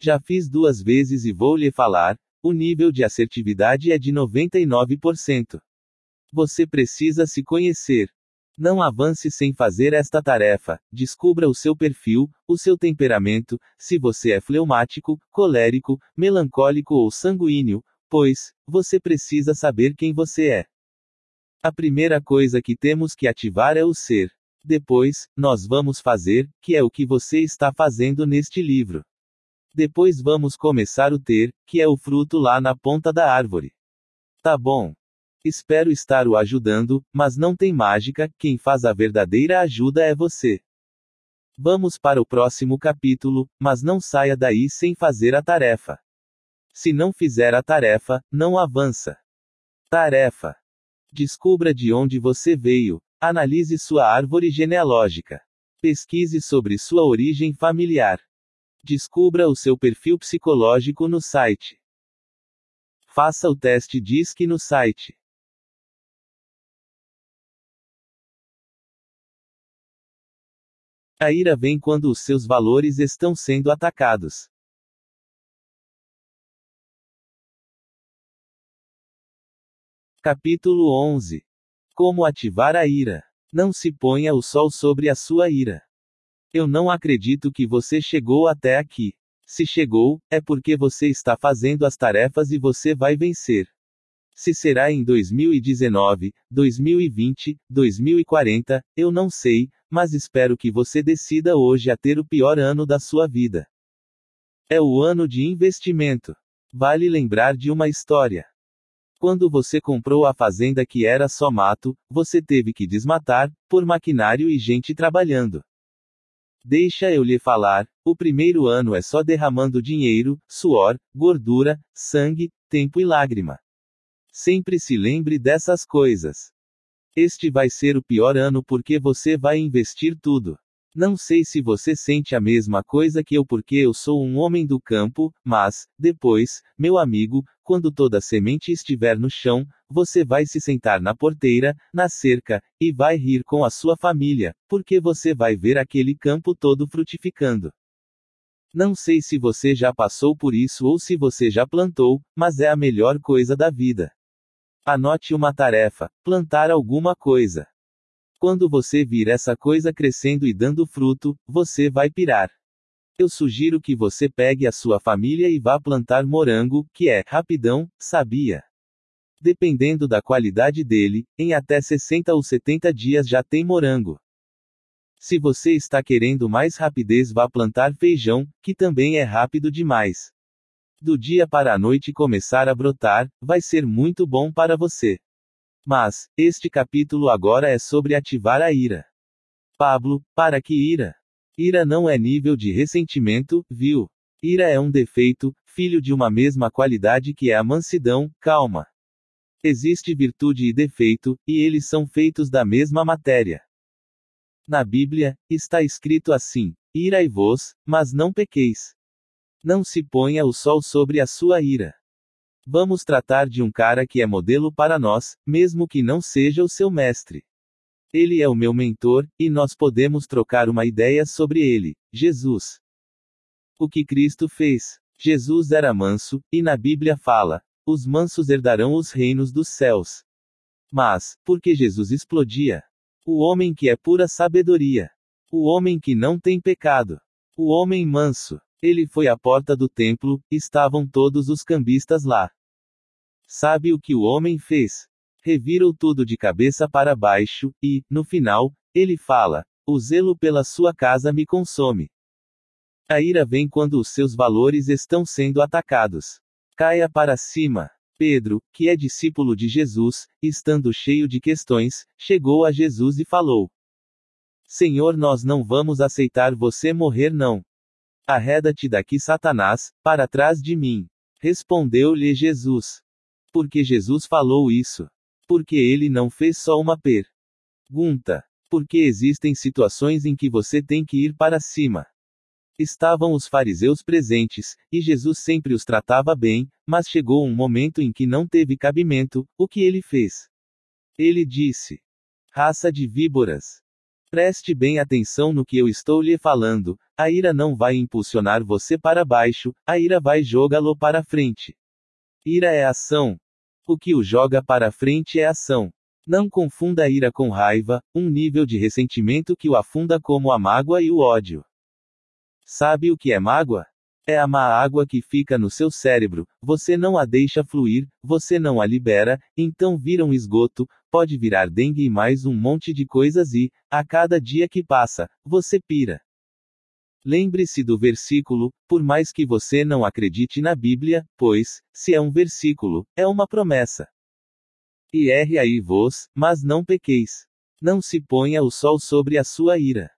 A: Já fiz duas vezes e vou lhe falar: o nível de assertividade é de 99%. Você precisa se conhecer. Não avance sem fazer esta tarefa. Descubra o seu perfil, o seu temperamento, se você é fleumático, colérico, melancólico ou sanguíneo, pois, você precisa saber quem você é. A primeira coisa que temos que ativar é o ser. Depois, nós vamos fazer, que é o que você está fazendo neste livro. Depois vamos começar o ter, que é o fruto lá na ponta da árvore. Tá bom. Espero estar o ajudando, mas não tem mágica, quem faz a verdadeira ajuda é você. Vamos para o próximo capítulo, mas não saia daí sem fazer a tarefa. Se não fizer a tarefa, não avança. Tarefa. Descubra de onde você veio. Analise sua árvore genealógica. Pesquise sobre sua origem familiar. Descubra o seu perfil psicológico no site. Faça o teste DISC no site. A ira vem quando os seus valores estão sendo atacados. Capítulo 11. Como ativar a ira. Não se ponha o sol sobre a sua ira. Eu não acredito que você chegou até aqui. Se chegou, é porque você está fazendo as tarefas e você vai vencer. Se será em 2019, 2020, 2040, eu não sei, mas espero que você decida hoje a ter o pior ano da sua vida. É o ano de investimento. Vale lembrar de uma história. Quando você comprou a fazenda que era só mato, você teve que desmatar, por maquinário e gente trabalhando. Deixa eu lhe falar, o primeiro ano é só derramando dinheiro, suor, gordura, sangue, tempo e lágrima. Sempre se lembre dessas coisas. Este vai ser o pior ano porque você vai investir tudo. Não sei se você sente a mesma coisa que eu porque eu sou um homem do campo, mas, depois, meu amigo, quando toda semente estiver no chão, você vai se sentar na porteira, na cerca, e vai rir com a sua família, porque você vai ver aquele campo todo frutificando. Não sei se você já passou por isso ou se você já plantou, mas é a melhor coisa da vida. Anote uma tarefa: plantar alguma coisa. Quando você vir essa coisa crescendo e dando fruto, você vai pirar. Eu sugiro que você pegue a sua família e vá plantar morango, que é rapidão, sabia? Dependendo da qualidade dele, em até 60 ou 70 dias já tem morango. Se você está querendo mais rapidez, vá plantar feijão, que também é rápido demais do dia para a noite começar a brotar, vai ser muito bom para você. Mas, este capítulo agora é sobre ativar a ira. Pablo, para que ira? Ira não é nível de ressentimento, viu? Ira é um defeito, filho de uma mesma qualidade que é a mansidão, calma. Existe virtude e defeito, e eles são feitos da mesma matéria. Na Bíblia, está escrito assim: Irai-vos, mas não pequeis. Não se ponha o sol sobre a sua ira. Vamos tratar de um cara que é modelo para nós, mesmo que não seja o seu mestre. Ele é o meu mentor, e nós podemos trocar uma ideia sobre ele, Jesus. O que Cristo fez? Jesus era manso, e na Bíblia fala: os mansos herdarão os reinos dos céus. Mas, por que Jesus explodia? O homem que é pura sabedoria. O homem que não tem pecado. O homem manso. Ele foi à porta do templo, estavam todos os cambistas lá. Sabe o que o homem fez? Revirou tudo de cabeça para baixo, e, no final, ele fala: O zelo pela sua casa me consome. A ira vem quando os seus valores estão sendo atacados. Caia para cima. Pedro, que é discípulo de Jesus, estando cheio de questões, chegou a Jesus e falou: Senhor, nós não vamos aceitar você morrer, não. Arreda-te daqui, Satanás, para trás de mim. Respondeu-lhe Jesus. Porque Jesus falou isso? Porque ele não fez só uma pergunta. Porque existem situações em que você tem que ir para cima. Estavam os fariseus presentes, e Jesus sempre os tratava bem, mas chegou um momento em que não teve cabimento, o que ele fez? Ele disse: Raça de víboras. Preste bem atenção no que eu estou lhe falando. A ira não vai impulsionar você para baixo, a ira vai jogá-lo para frente. Ira é ação. O que o joga para frente é ação. Não confunda a ira com raiva, um nível de ressentimento que o afunda como a mágoa e o ódio. Sabe o que é mágoa? É a má água que fica no seu cérebro, você não a deixa fluir, você não a libera, então vira um esgoto, pode virar dengue e mais um monte de coisas e, a cada dia que passa, você pira. Lembre-se do versículo, por mais que você não acredite na Bíblia, pois, se é um versículo, é uma promessa. E erre aí vos, mas não pequeis. Não se ponha o sol sobre a sua ira.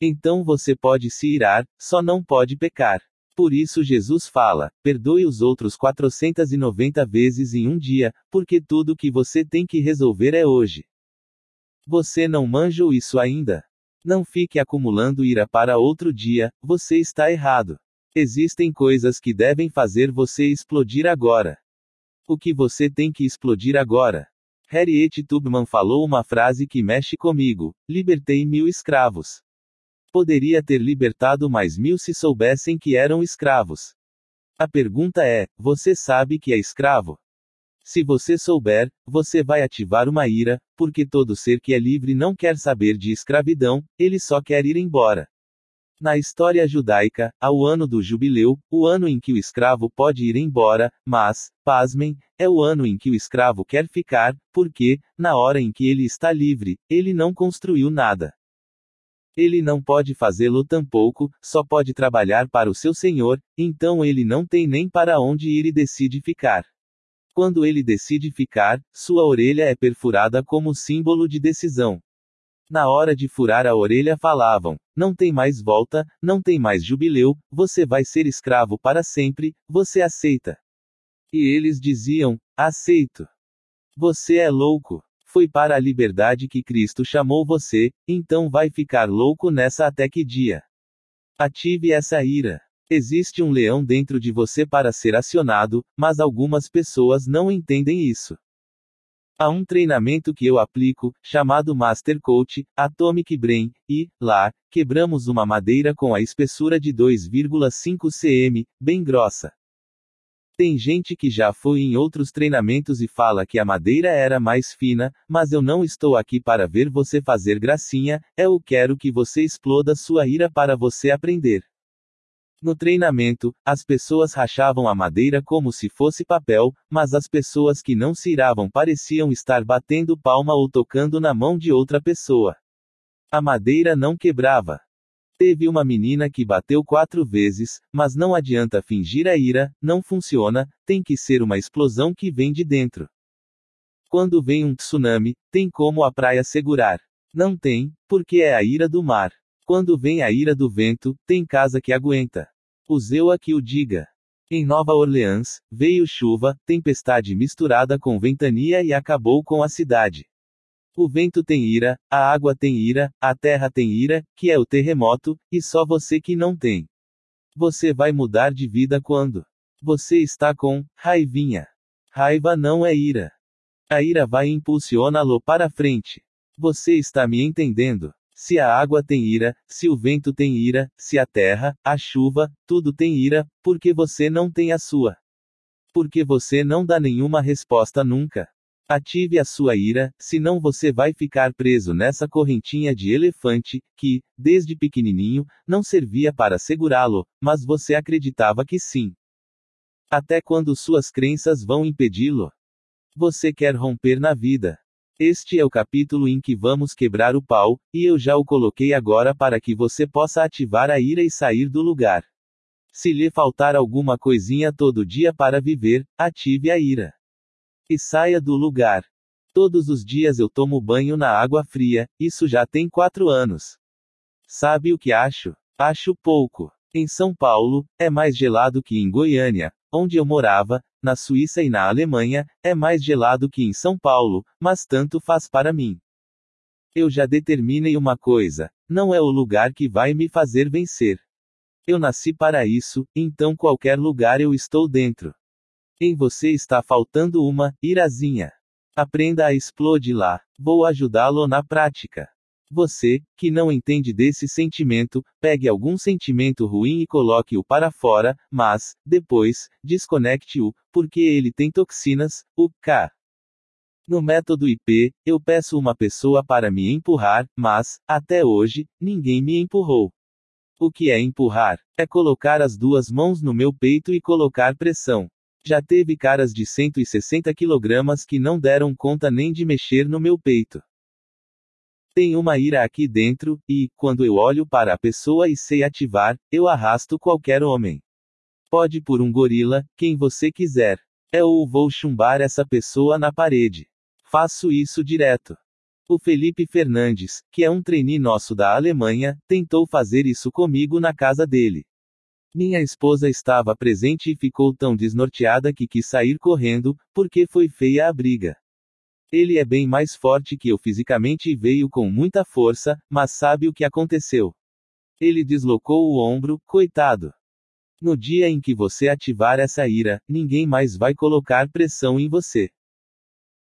A: Então você pode se irar, só não pode pecar. Por isso Jesus fala: perdoe os outros 490 vezes em um dia, porque tudo que você tem que resolver é hoje. Você não manja isso ainda? Não fique acumulando ira para outro dia, você está errado. Existem coisas que devem fazer você explodir agora. O que você tem que explodir agora? Harriet Tubman falou uma frase que mexe comigo: libertei mil escravos. Poderia ter libertado mais mil se soubessem que eram escravos. A pergunta é: você sabe que é escravo? Se você souber, você vai ativar uma ira, porque todo ser que é livre não quer saber de escravidão, ele só quer ir embora. Na história judaica, há o ano do jubileu, o ano em que o escravo pode ir embora, mas, pasmem, é o ano em que o escravo quer ficar, porque, na hora em que ele está livre, ele não construiu nada. Ele não pode fazê-lo tampouco, só pode trabalhar para o seu senhor, então ele não tem nem para onde ir e decide ficar. Quando ele decide ficar, sua orelha é perfurada como símbolo de decisão. Na hora de furar a orelha falavam: Não tem mais volta, não tem mais jubileu, você vai ser escravo para sempre, você aceita. E eles diziam: Aceito. Você é louco. Foi para a liberdade que Cristo chamou você, então vai ficar louco nessa até que dia. Ative essa ira. Existe um leão dentro de você para ser acionado, mas algumas pessoas não entendem isso. Há um treinamento que eu aplico, chamado Master Coach, Atomic Brain, e, lá, quebramos uma madeira com a espessura de 2,5 cm, bem grossa. Tem gente que já foi em outros treinamentos e fala que a madeira era mais fina, mas eu não estou aqui para ver você fazer gracinha, eu quero que você exploda sua ira para você aprender. No treinamento, as pessoas rachavam a madeira como se fosse papel, mas as pessoas que não se iravam pareciam estar batendo palma ou tocando na mão de outra pessoa. A madeira não quebrava. Teve uma menina que bateu quatro vezes, mas não adianta fingir a ira, não funciona, tem que ser uma explosão que vem de dentro. Quando vem um tsunami, tem como a praia segurar. Não tem, porque é a ira do mar. Quando vem a ira do vento, tem casa que aguenta. Useu a que o diga. Em Nova Orleans, veio chuva, tempestade misturada com ventania e acabou com a cidade. O vento tem ira, a água tem ira, a terra tem ira, que é o terremoto, e só você que não tem. Você vai mudar de vida quando você está com raivinha. Raiva não é ira. A ira vai impulsiona-lo para frente. Você está me entendendo? Se a água tem ira, se o vento tem ira, se a terra, a chuva, tudo tem ira, porque você não tem a sua. Porque você não dá nenhuma resposta nunca. Ative a sua ira, senão você vai ficar preso nessa correntinha de elefante, que, desde pequenininho, não servia para segurá-lo, mas você acreditava que sim. Até quando suas crenças vão impedi-lo? Você quer romper na vida. Este é o capítulo em que vamos quebrar o pau, e eu já o coloquei agora para que você possa ativar a ira e sair do lugar. Se lhe faltar alguma coisinha todo dia para viver, ative a ira. E saia do lugar. Todos os dias eu tomo banho na água fria, isso já tem quatro anos. Sabe o que acho? Acho pouco. Em São Paulo, é mais gelado que em Goiânia, onde eu morava, na Suíça e na Alemanha, é mais gelado que em São Paulo, mas tanto faz para mim. Eu já determinei uma coisa: não é o lugar que vai me fazer vencer. Eu nasci para isso, então qualquer lugar eu estou dentro. Em você está faltando uma irazinha. Aprenda a explodir lá. Vou ajudá-lo na prática. Você, que não entende desse sentimento, pegue algum sentimento ruim e coloque-o para fora, mas, depois, desconecte-o, porque ele tem toxinas, o K. No método IP, eu peço uma pessoa para me empurrar, mas, até hoje, ninguém me empurrou. O que é empurrar? É colocar as duas mãos no meu peito e colocar pressão. Já teve caras de 160 kg que não deram conta nem de mexer no meu peito. Tem uma ira aqui dentro, e, quando eu olho para a pessoa e sei ativar, eu arrasto qualquer homem. Pode por um gorila, quem você quiser. Eu ou vou chumbar essa pessoa na parede. Faço isso direto. O Felipe Fernandes, que é um trainee nosso da Alemanha, tentou fazer isso comigo na casa dele. Minha esposa estava presente e ficou tão desnorteada que quis sair correndo, porque foi feia a briga. Ele é bem mais forte que eu fisicamente e veio com muita força, mas sabe o que aconteceu? Ele deslocou o ombro, coitado. No dia em que você ativar essa ira, ninguém mais vai colocar pressão em você.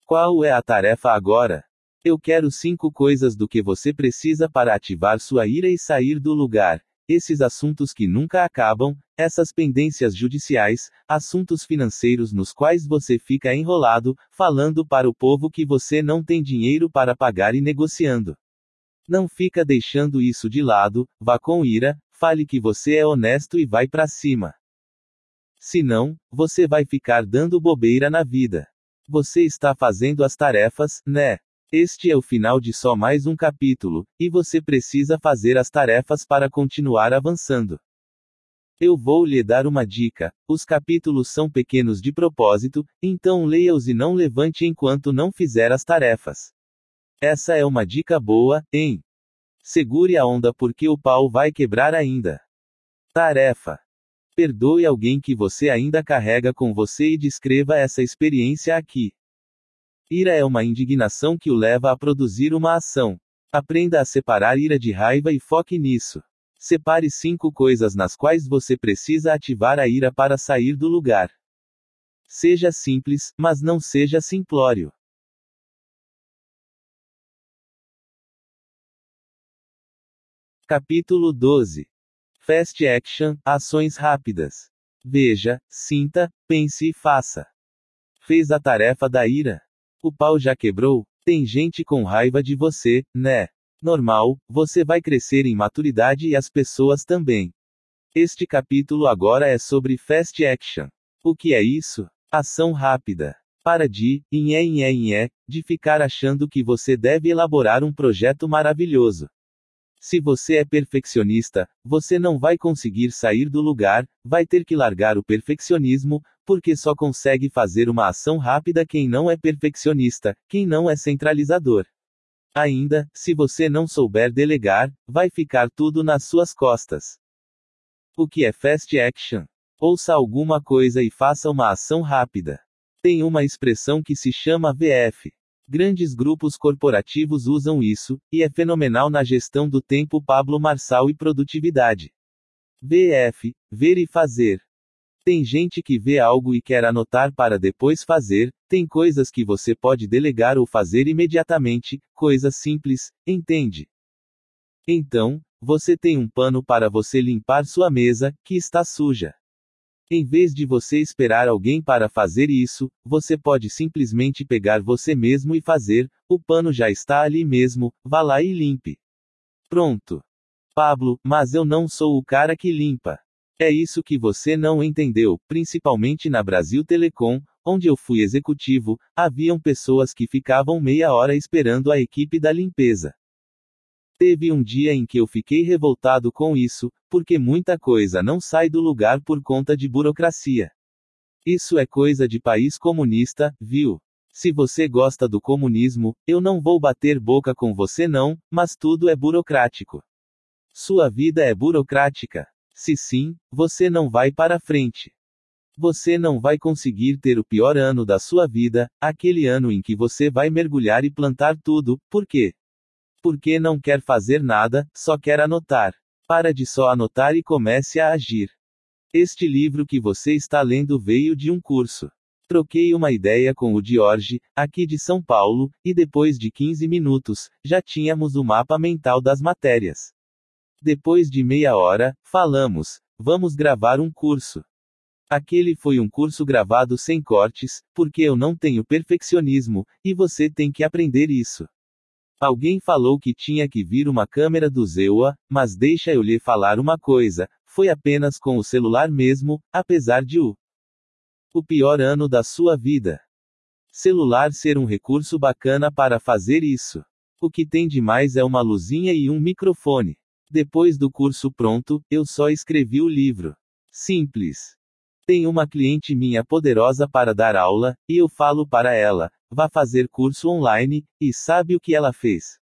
A: Qual é a tarefa agora? Eu quero cinco coisas do que você precisa para ativar sua ira e sair do lugar. Esses assuntos que nunca acabam, essas pendências judiciais, assuntos financeiros nos quais você fica enrolado, falando para o povo que você não tem dinheiro para pagar e negociando. Não fica deixando isso de lado, vá com ira, fale que você é honesto e vai para cima. Senão, você vai ficar dando bobeira na vida. Você está fazendo as tarefas, né? Este é o final de só mais um capítulo, e você precisa fazer as tarefas para continuar avançando. Eu vou lhe dar uma dica: os capítulos são pequenos de propósito, então leia-os e não levante enquanto não fizer as tarefas. Essa é uma dica boa, hein? Segure a onda porque o pau vai quebrar ainda. Tarefa: Perdoe alguém que você ainda carrega com você e descreva essa experiência aqui. Ira é uma indignação que o leva a produzir uma ação. Aprenda a separar ira de raiva e foque nisso. Separe cinco coisas nas quais você precisa ativar a ira para sair do lugar. Seja simples, mas não seja simplório. Capítulo 12 Fast Action, ações rápidas. Veja, sinta, pense e faça. Fez a tarefa da ira. O pau já quebrou? Tem gente com raiva de você, né? Normal, você vai crescer em maturidade e as pessoas também. Este capítulo agora é sobre Fast Action. O que é isso? Ação rápida. Para de, em é em é em é, de ficar achando que você deve elaborar um projeto maravilhoso. Se você é perfeccionista, você não vai conseguir sair do lugar, vai ter que largar o perfeccionismo, porque só consegue fazer uma ação rápida quem não é perfeccionista, quem não é centralizador. Ainda, se você não souber delegar, vai ficar tudo nas suas costas. O que é fast action? Ouça alguma coisa e faça uma ação rápida. Tem uma expressão que se chama VF. Grandes grupos corporativos usam isso, e é fenomenal na gestão do tempo Pablo Marçal e produtividade. VF, ver e fazer. Tem gente que vê algo e quer anotar para depois fazer, tem coisas que você pode delegar ou fazer imediatamente, coisas simples, entende? Então, você tem um pano para você limpar sua mesa, que está suja. Em vez de você esperar alguém para fazer isso, você pode simplesmente pegar você mesmo e fazer, o pano já está ali mesmo, vá lá e limpe. Pronto. Pablo, mas eu não sou o cara que limpa. É isso que você não entendeu, principalmente na Brasil Telecom, onde eu fui executivo, haviam pessoas que ficavam meia hora esperando a equipe da limpeza. Teve um dia em que eu fiquei revoltado com isso, porque muita coisa não sai do lugar por conta de burocracia. Isso é coisa de país comunista, viu? Se você gosta do comunismo, eu não vou bater boca com você não, mas tudo é burocrático. Sua vida é burocrática. Se sim, você não vai para frente. Você não vai conseguir ter o pior ano da sua vida, aquele ano em que você vai mergulhar e plantar tudo, por quê? Porque não quer fazer nada, só quer anotar. Para de só anotar e comece a agir. Este livro que você está lendo veio de um curso. Troquei uma ideia com o George, aqui de São Paulo, e depois de 15 minutos, já tínhamos o mapa mental das matérias. Depois de meia hora, falamos: vamos gravar um curso. Aquele foi um curso gravado sem cortes, porque eu não tenho perfeccionismo, e você tem que aprender isso. Alguém falou que tinha que vir uma câmera do Zewa, mas deixa eu lhe falar uma coisa, foi apenas com o celular mesmo, apesar de o o pior ano da sua vida. Celular ser um recurso bacana para fazer isso. O que tem de mais é uma luzinha e um microfone. Depois do curso pronto, eu só escrevi o livro. Simples. Tem uma cliente minha poderosa para dar aula, e eu falo para ela: vá fazer curso online, e sabe o que ela fez?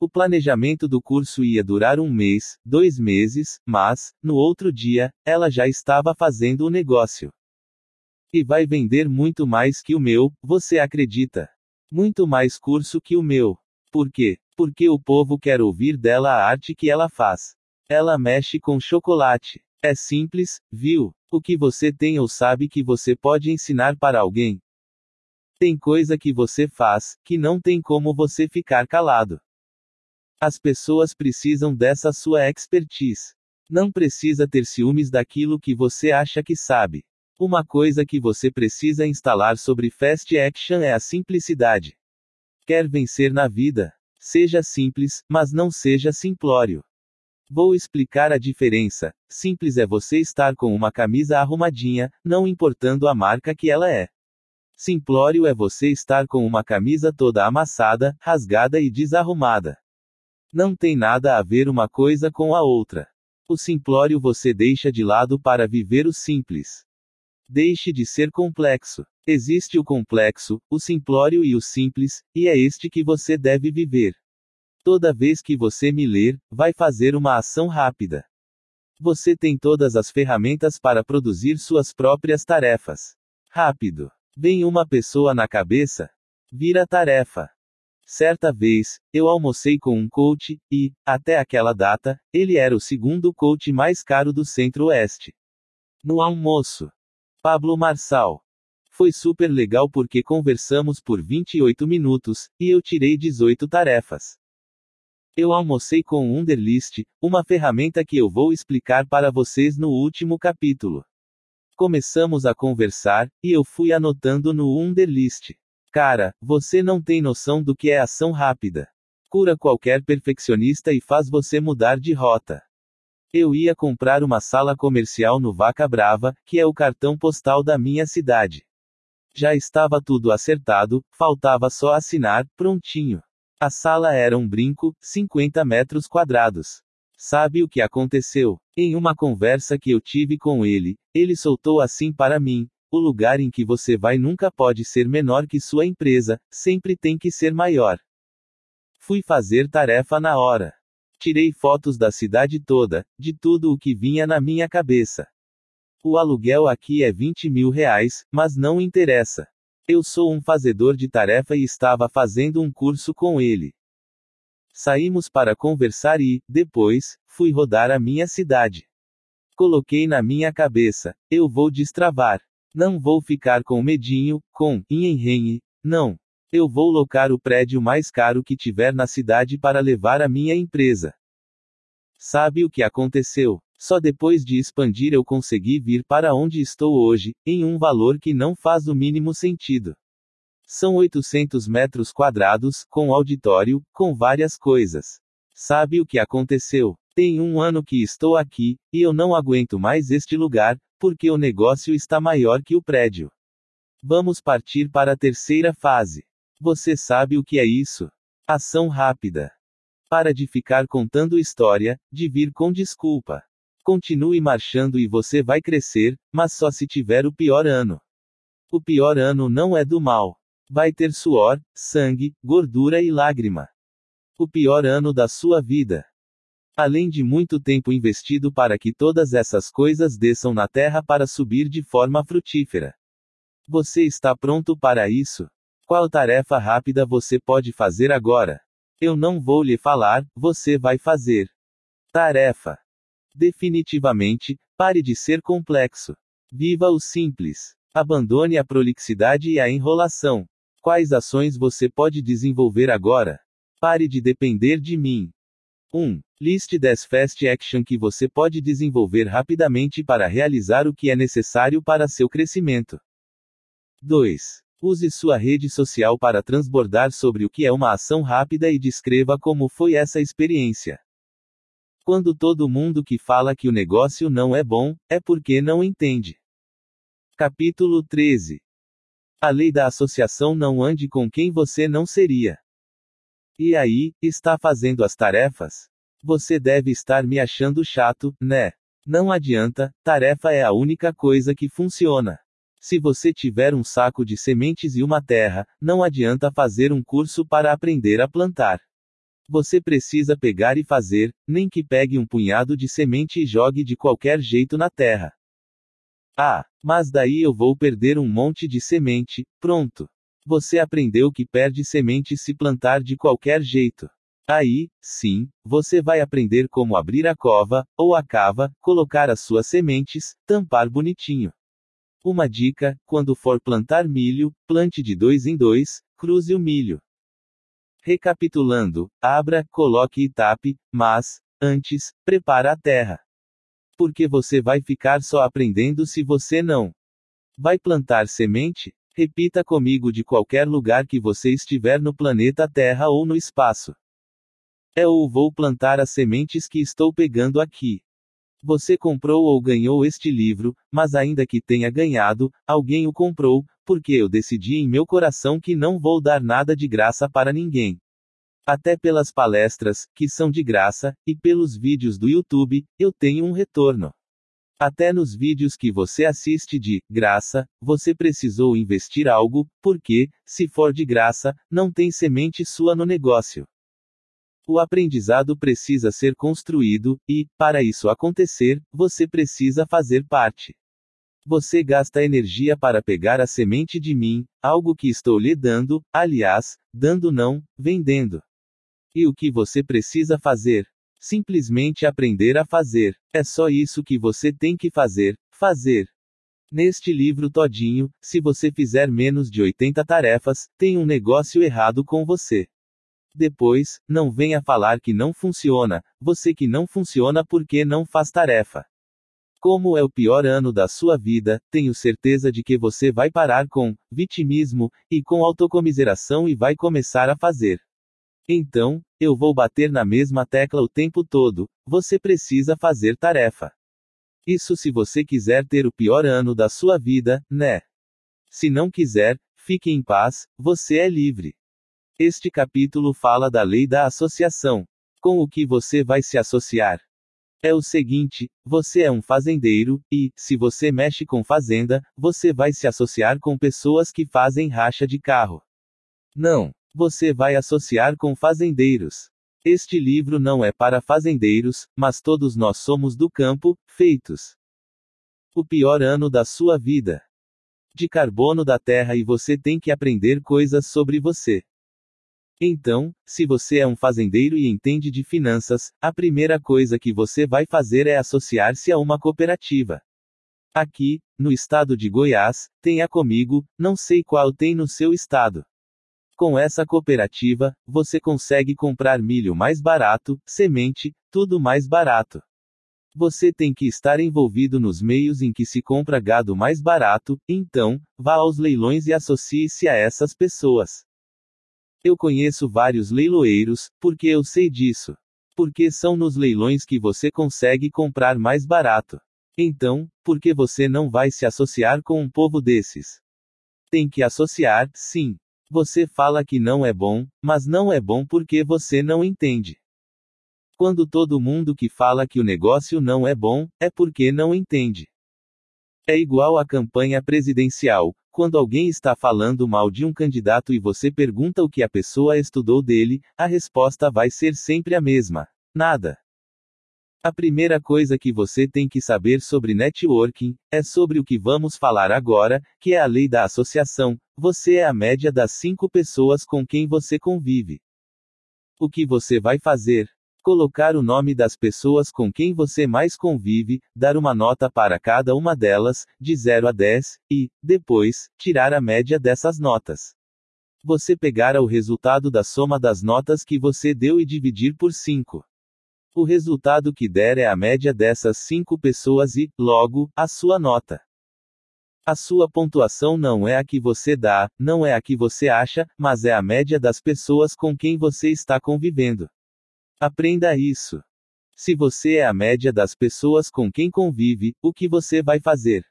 A: O planejamento do curso ia durar um mês, dois meses, mas, no outro dia, ela já estava fazendo o negócio. E vai vender muito mais que o meu, você acredita? Muito mais curso que o meu. Por quê? Porque o povo quer ouvir dela a arte que ela faz. Ela mexe com chocolate. É simples, viu? O que você tem ou sabe que você pode ensinar para alguém? Tem coisa que você faz, que não tem como você ficar calado. As pessoas precisam dessa sua expertise. Não precisa ter ciúmes daquilo que você acha que sabe. Uma coisa que você precisa instalar sobre Fast Action é a simplicidade. Quer vencer na vida? Seja simples, mas não seja simplório. Vou explicar a diferença. Simples é você estar com uma camisa arrumadinha, não importando a marca que ela é. Simplório é você estar com uma camisa toda amassada, rasgada e desarrumada. Não tem nada a ver uma coisa com a outra. O simplório você deixa de lado para viver o simples. Deixe de ser complexo. Existe o complexo, o simplório e o simples, e é este que você deve viver. Toda vez que você me ler, vai fazer uma ação rápida. Você tem todas as ferramentas para produzir suas próprias tarefas. Rápido. Vem uma pessoa na cabeça? Vira tarefa. Certa vez, eu almocei com um coach, e, até aquela data, ele era o segundo coach mais caro do Centro-Oeste. No almoço. Pablo Marçal. Foi super legal porque conversamos por 28 minutos, e eu tirei 18 tarefas. Eu almocei com o Underlist, uma ferramenta que eu vou explicar para vocês no último capítulo. Começamos a conversar, e eu fui anotando no Underlist. Cara, você não tem noção do que é ação rápida. Cura qualquer perfeccionista e faz você mudar de rota. Eu ia comprar uma sala comercial no Vaca Brava, que é o cartão postal da minha cidade. Já estava tudo acertado, faltava só assinar, prontinho. A sala era um brinco, 50 metros quadrados. Sabe o que aconteceu? Em uma conversa que eu tive com ele, ele soltou assim para mim: o lugar em que você vai nunca pode ser menor que sua empresa, sempre tem que ser maior. Fui fazer tarefa na hora. Tirei fotos da cidade toda, de tudo o que vinha na minha cabeça. O aluguel aqui é 20 mil reais, mas não interessa. Eu sou um fazedor de tarefa e estava fazendo um curso com ele. Saímos para conversar e, depois, fui rodar a minha cidade. Coloquei na minha cabeça: eu vou destravar. Não vou ficar com medinho, com enrenhe, não. Eu vou locar o prédio mais caro que tiver na cidade para levar a minha empresa. Sabe o que aconteceu? Só depois de expandir eu consegui vir para onde estou hoje, em um valor que não faz o mínimo sentido. São 800 metros quadrados, com auditório, com várias coisas. Sabe o que aconteceu? Tem um ano que estou aqui, e eu não aguento mais este lugar, porque o negócio está maior que o prédio. Vamos partir para a terceira fase. Você sabe o que é isso? Ação rápida. Para de ficar contando história, de vir com desculpa. Continue marchando e você vai crescer, mas só se tiver o pior ano. O pior ano não é do mal. Vai ter suor, sangue, gordura e lágrima. O pior ano da sua vida. Além de muito tempo investido para que todas essas coisas desçam na terra para subir de forma frutífera. Você está pronto para isso? Qual tarefa rápida você pode fazer agora? Eu não vou lhe falar, você vai fazer. Tarefa. Definitivamente, pare de ser complexo. Viva o simples. Abandone a prolixidade e a enrolação. Quais ações você pode desenvolver agora? Pare de depender de mim. 1. Liste 10 fast action que você pode desenvolver rapidamente para realizar o que é necessário para seu crescimento. 2. Use sua rede social para transbordar sobre o que é uma ação rápida e descreva como foi essa experiência. Quando todo mundo que fala que o negócio não é bom, é porque não entende. Capítulo 13. A lei da associação não ande com quem você não seria. E aí, está fazendo as tarefas? Você deve estar me achando chato, né? Não adianta, tarefa é a única coisa que funciona. Se você tiver um saco de sementes e uma terra, não adianta fazer um curso para aprender a plantar. Você precisa pegar e fazer, nem que pegue um punhado de semente e jogue de qualquer jeito na terra. Ah, mas daí eu vou perder um monte de semente, pronto. Você aprendeu que perde semente se plantar de qualquer jeito. Aí, sim, você vai aprender como abrir a cova, ou a cava, colocar as suas sementes, tampar bonitinho. Uma dica: quando for plantar milho, plante de dois em dois, cruze o milho. Recapitulando, abra, coloque e tape, mas, antes, prepara a terra. Porque você vai ficar só aprendendo se você não vai plantar semente? Repita comigo de qualquer lugar que você estiver no planeta Terra ou no espaço. Eu vou plantar as sementes que estou pegando aqui. Você comprou ou ganhou este livro, mas ainda que tenha ganhado, alguém o comprou, porque eu decidi em meu coração que não vou dar nada de graça para ninguém. Até pelas palestras, que são de graça, e pelos vídeos do YouTube, eu tenho um retorno. Até nos vídeos que você assiste de graça, você precisou investir algo, porque, se for de graça, não tem semente sua no negócio. O aprendizado precisa ser construído, e, para isso acontecer, você precisa fazer parte. Você gasta energia para pegar a semente de mim, algo que estou lhe dando, aliás, dando não, vendendo. E o que você precisa fazer? Simplesmente aprender a fazer. É só isso que você tem que fazer, fazer. Neste livro todinho, se você fizer menos de 80 tarefas, tem um negócio errado com você. Depois, não venha falar que não funciona, você que não funciona porque não faz tarefa. Como é o pior ano da sua vida, tenho certeza de que você vai parar com vitimismo e com autocomiseração e vai começar a fazer. Então, eu vou bater na mesma tecla o tempo todo, você precisa fazer tarefa. Isso se você quiser ter o pior ano da sua vida, né? Se não quiser, fique em paz, você é livre. Este capítulo fala da lei da associação. Com o que você vai se associar? É o seguinte: você é um fazendeiro, e, se você mexe com fazenda, você vai se associar com pessoas que fazem racha de carro. Não. Você vai associar com fazendeiros. Este livro não é para fazendeiros, mas todos nós somos do campo, feitos. O pior ano da sua vida. De carbono da terra e você tem que aprender coisas sobre você. Então, se você é um fazendeiro e entende de finanças, a primeira coisa que você vai fazer é associar-se a uma cooperativa. Aqui, no estado de Goiás, tenha comigo, não sei qual tem no seu estado. Com essa cooperativa, você consegue comprar milho mais barato, semente, tudo mais barato. Você tem que estar envolvido nos meios em que se compra gado mais barato, então, vá aos leilões e associe-se a essas pessoas. Eu conheço vários leiloeiros, porque eu sei disso. Porque são nos leilões que você consegue comprar mais barato. Então, por que você não vai se associar com um povo desses? Tem que associar, sim. Você fala que não é bom, mas não é bom porque você não entende. Quando todo mundo que fala que o negócio não é bom, é porque não entende. É igual à campanha presidencial, quando alguém está falando mal de um candidato e você pergunta o que a pessoa estudou dele, a resposta vai ser sempre a mesma: nada. A primeira coisa que você tem que saber sobre networking é sobre o que vamos falar agora, que é a lei da associação. Você é a média das cinco pessoas com quem você convive. O que você vai fazer? Colocar o nome das pessoas com quem você mais convive, dar uma nota para cada uma delas, de 0 a 10, e, depois, tirar a média dessas notas. Você pegará o resultado da soma das notas que você deu e dividir por 5. O resultado que der é a média dessas 5 pessoas e, logo, a sua nota. A sua pontuação não é a que você dá, não é a que você acha, mas é a média das pessoas com quem você está convivendo. Aprenda isso. Se você é a média das pessoas com quem convive, o que você vai fazer?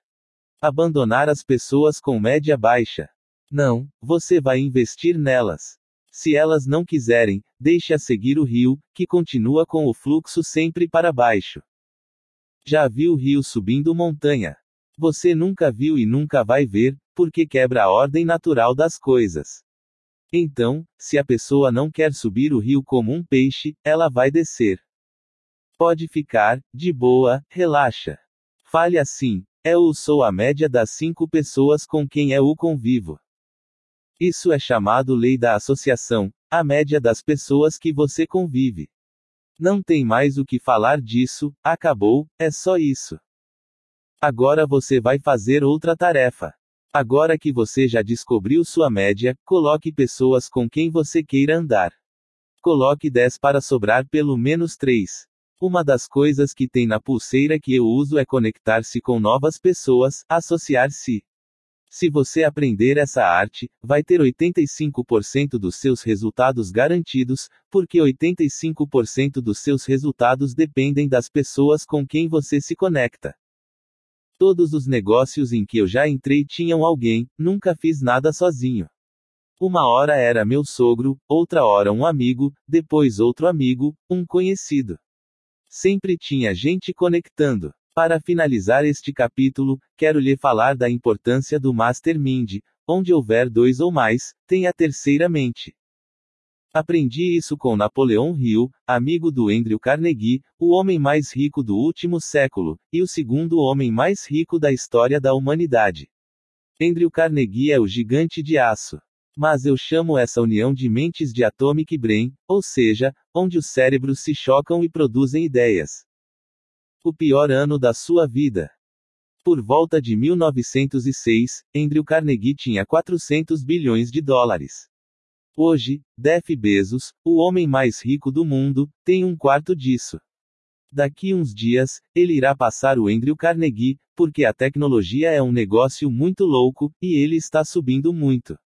A: Abandonar as pessoas com média baixa? Não, você vai investir nelas. Se elas não quiserem, deixe-as seguir o rio, que continua com o fluxo sempre para baixo. Já viu o rio subindo montanha? Você nunca viu e nunca vai ver, porque quebra a ordem natural das coisas. Então, se a pessoa não quer subir o rio como um peixe, ela vai descer. Pode ficar, de boa, relaxa. Fale assim: eu sou a média das cinco pessoas com quem eu convivo. Isso é chamado lei da associação, a média das pessoas que você convive. Não tem mais o que falar disso, acabou, é só isso. Agora você vai fazer outra tarefa. Agora que você já descobriu sua média, coloque pessoas com quem você queira andar. Coloque 10 para sobrar pelo menos 3. Uma das coisas que tem na pulseira que eu uso é conectar-se com novas pessoas, associar-se. Se você aprender essa arte, vai ter 85% dos seus resultados garantidos, porque 85% dos seus resultados dependem das pessoas com quem você se conecta. Todos os negócios em que eu já entrei tinham alguém, nunca fiz nada sozinho. Uma hora era meu sogro, outra hora um amigo, depois outro amigo, um conhecido. Sempre tinha gente conectando. Para finalizar este capítulo, quero lhe falar da importância do Mastermind. Onde houver dois ou mais, tem a terceira mente. Aprendi isso com Napoleão Hill, amigo do Andrew Carnegie, o homem mais rico do último século, e o segundo homem mais rico da história da humanidade. Andrew Carnegie é o gigante de aço. Mas eu chamo essa união de mentes de atomic brain, ou seja, onde os cérebros se chocam e produzem ideias. O pior ano da sua vida. Por volta de 1906, Andrew Carnegie tinha 400 bilhões de dólares. Hoje, Jeff Bezos, o homem mais rico do mundo, tem um quarto disso. Daqui uns dias, ele irá passar o Andrew Carnegie, porque a tecnologia é um negócio muito louco, e ele está subindo muito.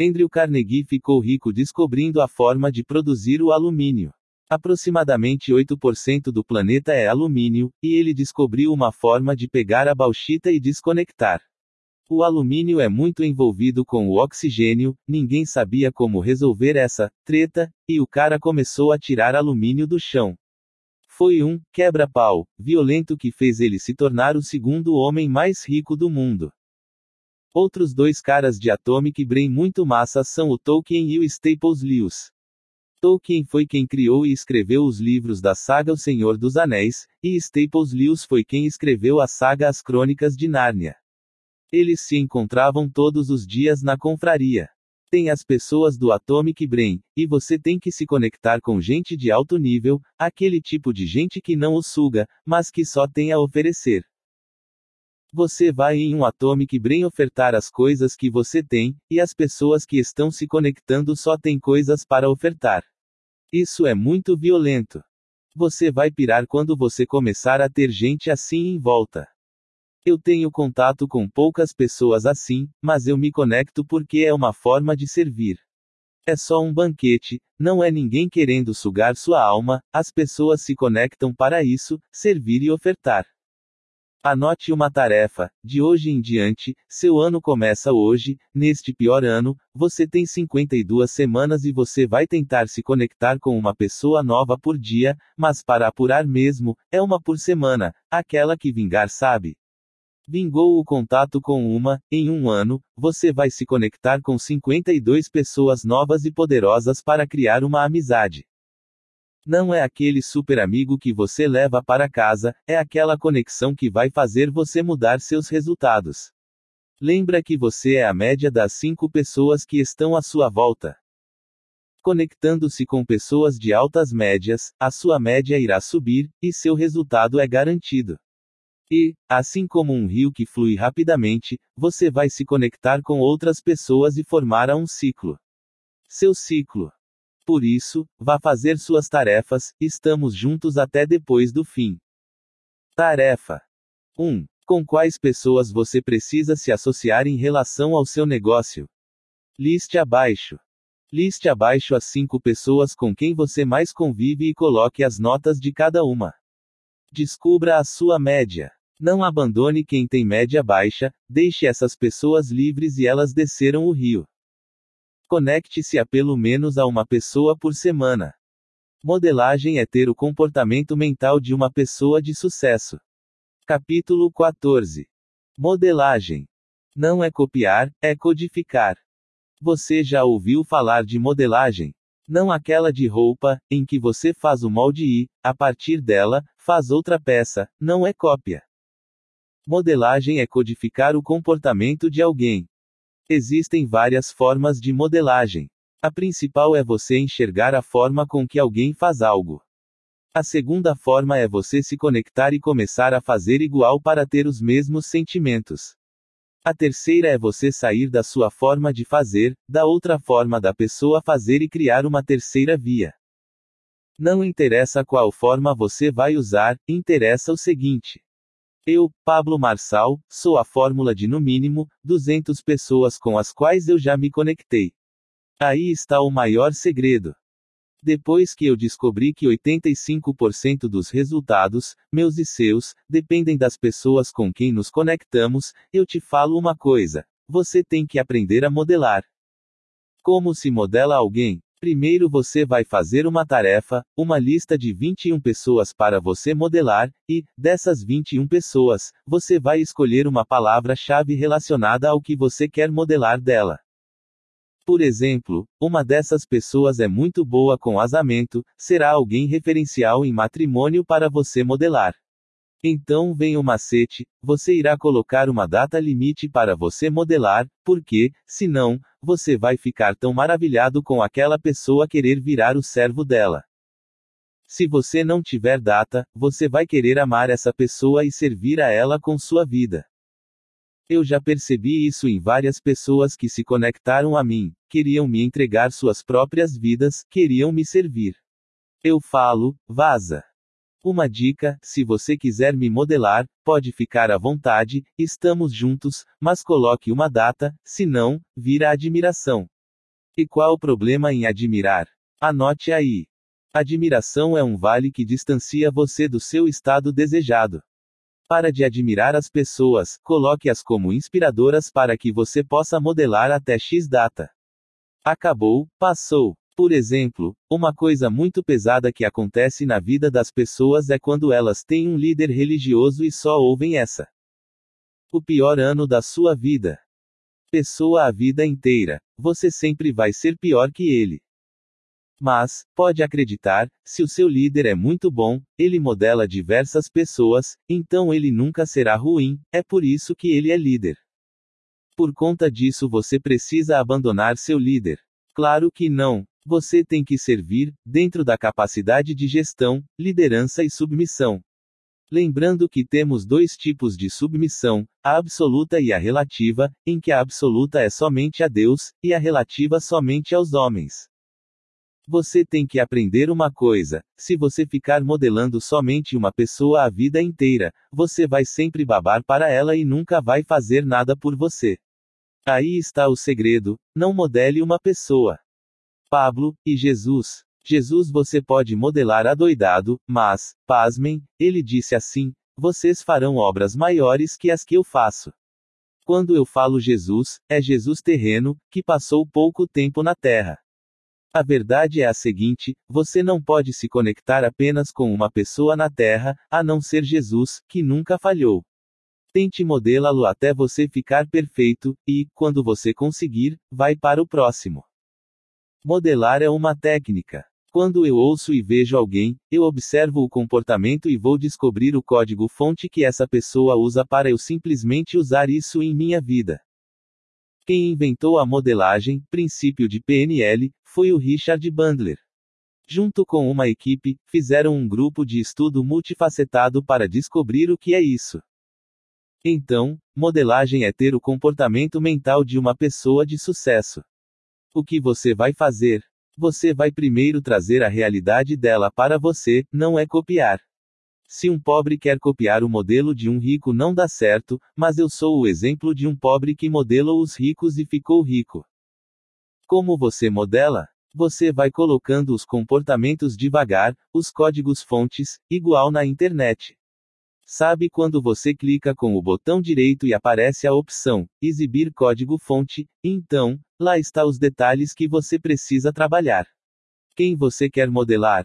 A: Andrew Carnegie ficou rico descobrindo a forma de produzir o alumínio. Aproximadamente 8% do planeta é alumínio, e ele descobriu uma forma de pegar a bauxita e desconectar. O alumínio é muito envolvido com o oxigênio, ninguém sabia como resolver essa treta, e o cara começou a tirar alumínio do chão. Foi um quebra-pau violento que fez ele se tornar o segundo homem mais rico do mundo. Outros dois caras de Atomic Brain muito massa são o Tolkien e o Staples Lewis. Tolkien foi quem criou e escreveu os livros da saga O Senhor dos Anéis, e Staples Lewis foi quem escreveu a saga As Crônicas de Nárnia. Eles se encontravam todos os dias na confraria. Tem as pessoas do Atomic Brain, e você tem que se conectar com gente de alto nível, aquele tipo de gente que não o suga, mas que só tem a oferecer. Você vai em um Atomic Brain ofertar as coisas que você tem, e as pessoas que estão se conectando só têm coisas para ofertar. Isso é muito violento. Você vai pirar quando você começar a ter gente assim em volta. Eu tenho contato com poucas pessoas assim, mas eu me conecto porque é uma forma de servir. É só um banquete, não é ninguém querendo sugar sua alma, as pessoas se conectam para isso, servir e ofertar. Anote uma tarefa. De hoje em diante, seu ano começa hoje. Neste pior ano, você tem 52 semanas e você vai tentar se conectar com uma pessoa nova por dia, mas para apurar mesmo, é uma por semana, aquela que vingar sabe. Vingou o contato com uma, em um ano, você vai se conectar com 52 pessoas novas e poderosas para criar uma amizade. Não é aquele super amigo que você leva para casa, é aquela conexão que vai fazer você mudar seus resultados. Lembra que você é a média das cinco pessoas que estão à sua volta. Conectando-se com pessoas de altas médias, a sua média irá subir, e seu resultado é garantido. E, assim como um rio que flui rapidamente, você vai se conectar com outras pessoas e formar um ciclo. Seu ciclo. Por isso, vá fazer suas tarefas, estamos juntos até depois do fim. Tarefa 1. Com quais pessoas você precisa se associar em relação ao seu negócio? Liste abaixo. Liste abaixo as cinco pessoas com quem você mais convive e coloque as notas de cada uma. Descubra a sua média. Não abandone quem tem média baixa, deixe essas pessoas livres e elas desceram o rio. Conecte-se a pelo menos a uma pessoa por semana. Modelagem é ter o comportamento mental de uma pessoa de sucesso. Capítulo 14. Modelagem. Não é copiar, é codificar. Você já ouviu falar de modelagem? Não aquela de roupa, em que você faz o molde e, a partir dela, faz outra peça, não é cópia. Modelagem é codificar o comportamento de alguém. Existem várias formas de modelagem. A principal é você enxergar a forma com que alguém faz algo. A segunda forma é você se conectar e começar a fazer igual para ter os mesmos sentimentos. A terceira é você sair da sua forma de fazer, da outra forma da pessoa fazer e criar uma terceira via. Não interessa qual forma você vai usar, interessa o seguinte. Eu, Pablo Marçal, sou a fórmula de no mínimo 200 pessoas com as quais eu já me conectei. Aí está o maior segredo. Depois que eu descobri que 85% dos resultados, meus e seus, dependem das pessoas com quem nos conectamos, eu te falo uma coisa: você tem que aprender a modelar. Como se modela alguém? Primeiro você vai fazer uma tarefa, uma lista de 21 pessoas para você modelar, e, dessas 21 pessoas, você vai escolher uma palavra-chave relacionada ao que você quer modelar dela. Por exemplo, uma dessas pessoas é muito boa com casamento, será alguém referencial em matrimônio para você modelar. Então vem o macete, você irá colocar uma data limite para você modelar, porque, senão, você vai ficar tão maravilhado com aquela pessoa querer virar o servo dela. Se você não tiver data, você vai querer amar essa pessoa e servir a ela com sua vida. Eu já percebi isso em várias pessoas que se conectaram a mim, queriam me entregar suas próprias vidas, queriam me servir. Eu falo, vaza. Uma dica: se você quiser me modelar, pode ficar à vontade, estamos juntos, mas coloque uma data, senão, vira admiração. E qual o problema em admirar? Anote aí. Admiração é um vale que distancia você do seu estado desejado. Para de admirar as pessoas, coloque-as como inspiradoras para que você possa modelar até X data. Acabou, passou. Por exemplo, uma coisa muito pesada que acontece na vida das pessoas é quando elas têm um líder religioso e só ouvem essa. O pior ano da sua vida. Pessoa a vida inteira. Você sempre vai ser pior que ele. Mas, pode acreditar, se o seu líder é muito bom, ele modela diversas pessoas, então ele nunca será ruim, é por isso que ele é líder. Por conta disso você precisa abandonar seu líder. Claro que não. Você tem que servir, dentro da capacidade de gestão, liderança e submissão. Lembrando que temos dois tipos de submissão, a absoluta e a relativa, em que a absoluta é somente a Deus, e a relativa somente aos homens. Você tem que aprender uma coisa: se você ficar modelando somente uma pessoa a vida inteira, você vai sempre babar para ela e nunca vai fazer nada por você. Aí está o segredo: não modele uma pessoa. Pablo e Jesus. Jesus você pode modelar adoidado, mas, pasmem, ele disse assim: vocês farão obras maiores que as que eu faço. Quando eu falo Jesus, é Jesus terreno, que passou pouco tempo na terra. A verdade é a seguinte: você não pode se conectar apenas com uma pessoa na Terra, a não ser Jesus, que nunca falhou. Tente modelá-lo até você ficar perfeito, e, quando você conseguir, vai para o próximo. Modelar é uma técnica. Quando eu ouço e vejo alguém, eu observo o comportamento e vou descobrir o código-fonte que essa pessoa usa para eu simplesmente usar isso em minha vida. Quem inventou a modelagem, princípio de PNL, foi o Richard Bandler. Junto com uma equipe, fizeram um grupo de estudo multifacetado para descobrir o que é isso. Então, modelagem é ter o comportamento mental de uma pessoa de sucesso. O que você vai fazer? Você vai primeiro trazer a realidade dela para você, não é copiar. Se um pobre quer copiar o modelo de um rico não dá certo, mas eu sou o exemplo de um pobre que modelou os ricos e ficou rico. Como você modela? Você vai colocando os comportamentos devagar, os códigos fontes, igual na internet. Sabe quando você clica com o botão direito e aparece a opção Exibir código fonte? Então, lá está os detalhes que você precisa trabalhar. Quem você quer modelar?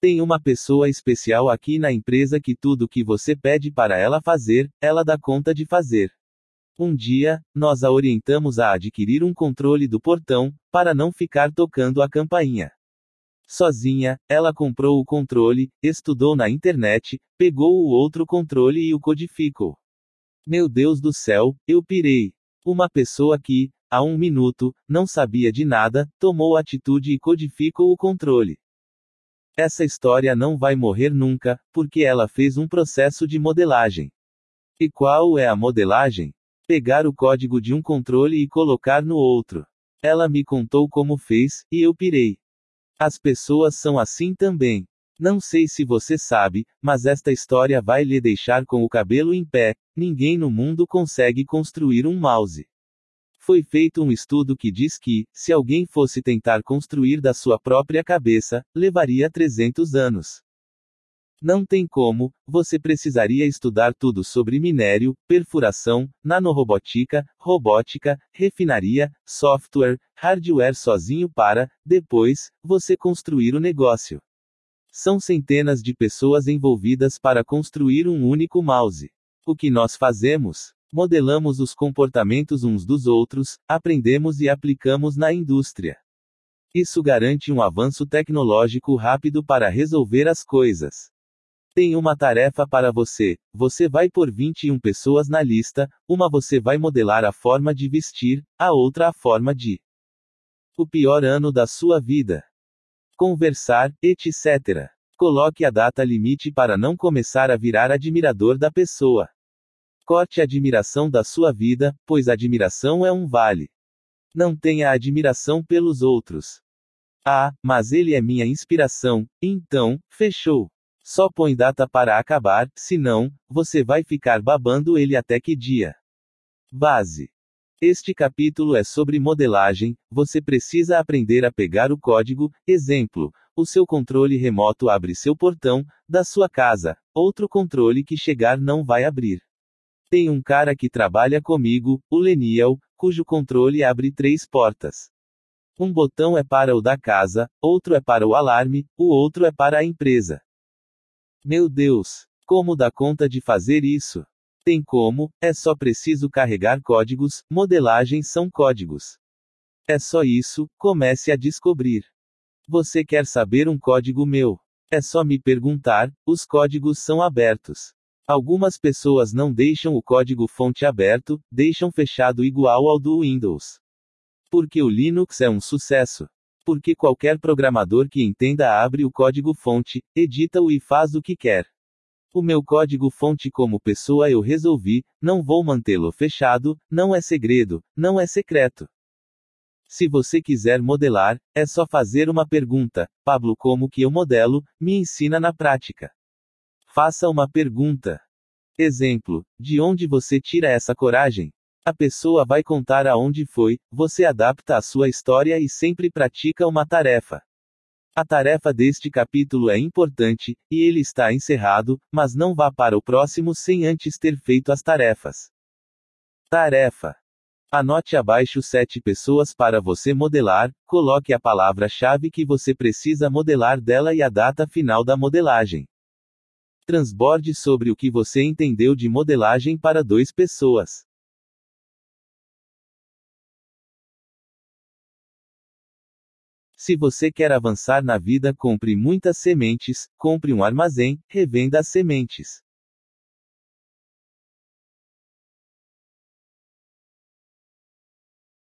A: Tem uma pessoa especial aqui na empresa que tudo que você pede para ela fazer, ela dá conta de fazer. Um dia, nós a orientamos a adquirir um controle do portão, para não ficar tocando a campainha. Sozinha, ela comprou o controle, estudou na internet, pegou o outro controle e o codificou. Meu Deus do céu, eu pirei. Uma pessoa que, há um minuto, não sabia de nada, tomou atitude e codificou o controle. Essa história não vai morrer nunca, porque ela fez um processo de modelagem. E qual é a modelagem? Pegar o código de um controle e colocar no outro. Ela me contou como fez, e eu pirei. As pessoas são assim também. Não sei se você sabe, mas esta história vai lhe deixar com o cabelo em pé. Ninguém no mundo consegue construir um mouse. Foi feito um estudo que diz que, se alguém fosse tentar construir da sua própria cabeça, levaria 300 anos. Não tem como, você precisaria estudar tudo sobre minério, perfuração, nanorobótica, robótica, refinaria, software, hardware sozinho para, depois, você construir o negócio. São centenas de pessoas envolvidas para construir um único mouse. O que nós fazemos? Modelamos os comportamentos uns dos outros, aprendemos e aplicamos na indústria. Isso garante um avanço tecnológico rápido para resolver as coisas. Tem uma tarefa para você. Você vai pôr 21 pessoas na lista, uma você vai modelar a forma de vestir, a outra a forma de. O pior ano da sua vida conversar, etc. Coloque a data limite para não começar a virar admirador da pessoa. Corte a admiração da sua vida, pois admiração é um vale. Não tenha admiração pelos outros. Ah, mas ele é minha inspiração, então, fechou. Só põe data para acabar, senão, você vai ficar babando ele até que dia. Base. Este capítulo é sobre modelagem, você precisa aprender a pegar o código, exemplo, o seu controle remoto abre seu portão, da sua casa, outro controle que chegar não vai abrir. Tem um cara que trabalha comigo, o Leniel, cujo controle abre três portas. Um botão é para o da casa, outro é para o alarme, o outro é para a empresa. Meu Deus! Como dá conta de fazer isso? Tem como, é só preciso carregar códigos, modelagem são códigos. É só isso, comece a descobrir. Você quer saber um código meu? É só me perguntar, os códigos são abertos. Algumas pessoas não deixam o código fonte aberto, deixam fechado igual ao do Windows. Porque o Linux é um sucesso. Porque qualquer programador que entenda abre o código fonte, edita-o e faz o que quer. O meu código-fonte como pessoa eu resolvi, não vou mantê-lo fechado, não é segredo, não é secreto. Se você quiser modelar, é só fazer uma pergunta: Pablo, como que eu modelo? Me ensina na prática. Faça uma pergunta. Exemplo: De onde você tira essa coragem? A pessoa vai contar aonde foi, você adapta a sua história e sempre pratica uma tarefa. A tarefa deste capítulo é importante, e ele está encerrado, mas não vá para o próximo sem antes ter feito as tarefas. Tarefa. Anote abaixo sete pessoas para você modelar, coloque a palavra-chave que você precisa modelar dela e a data final da modelagem. Transborde sobre o que você entendeu de modelagem para dois pessoas. Se você quer avançar na vida, compre muitas sementes, compre um armazém, revenda as sementes.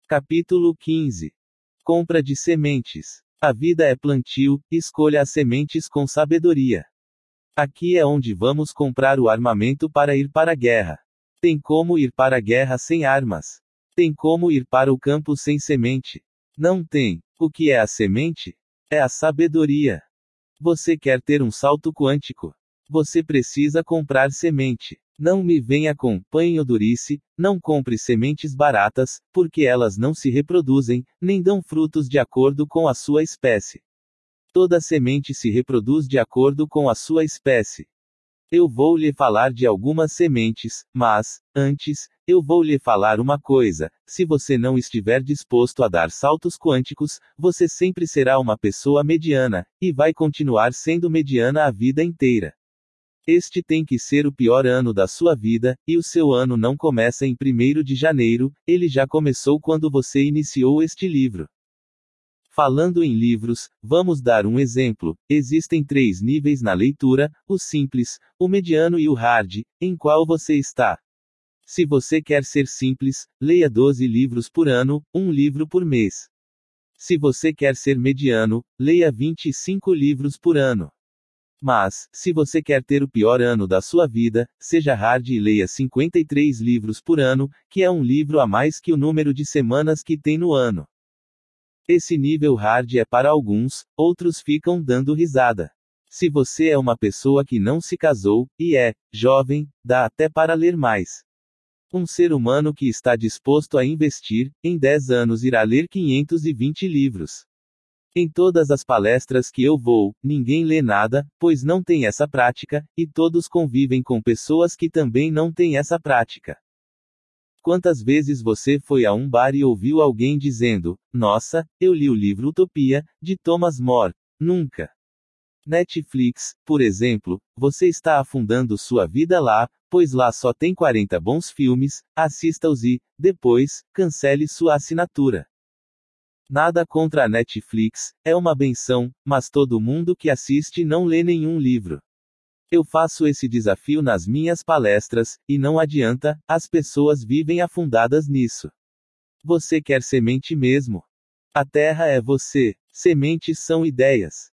A: Capítulo 15 Compra de sementes. A vida é plantio, escolha as sementes com sabedoria. Aqui é onde vamos comprar o armamento para ir para a guerra. Tem como ir para a guerra sem armas. Tem como ir para o campo sem semente. Não tem. O que é a semente? É a sabedoria. Você quer ter um salto quântico? Você precisa comprar semente. Não me venha com durice, não compre sementes baratas, porque elas não se reproduzem, nem dão frutos de acordo com a sua espécie. Toda semente se reproduz de acordo com a sua espécie. Eu vou lhe falar de algumas sementes, mas, antes, eu vou lhe falar uma coisa: se você não estiver disposto a dar saltos quânticos, você sempre será uma pessoa mediana, e vai continuar sendo mediana a vida inteira. Este tem que ser o pior ano da sua vida, e o seu ano não começa em 1 de janeiro, ele já começou quando você iniciou este livro. Falando em livros, vamos dar um exemplo. Existem três níveis na leitura: o simples, o mediano e o hard. Em qual você está? Se você quer ser simples, leia 12 livros por ano, um livro por mês. Se você quer ser mediano, leia 25 livros por ano. Mas, se você quer ter o pior ano da sua vida, seja hard e leia 53 livros por ano, que é um livro a mais que o número de semanas que tem no ano. Esse nível hard é para alguns, outros ficam dando risada. Se você é uma pessoa que não se casou, e é jovem, dá até para ler mais. Um ser humano que está disposto a investir, em 10 anos irá ler 520 livros. Em todas as palestras que eu vou, ninguém lê nada, pois não tem essa prática, e todos convivem com pessoas que também não têm essa prática. Quantas vezes você foi a um bar e ouviu alguém dizendo: Nossa, eu li o livro Utopia, de Thomas More? Nunca. Netflix, por exemplo, você está afundando sua vida lá, pois lá só tem 40 bons filmes, assista-os e, depois, cancele sua assinatura. Nada contra a Netflix, é uma benção, mas todo mundo que assiste não lê nenhum livro. Eu faço esse desafio nas minhas palestras, e não adianta, as pessoas vivem afundadas nisso. Você quer semente mesmo? A terra é você, sementes são ideias.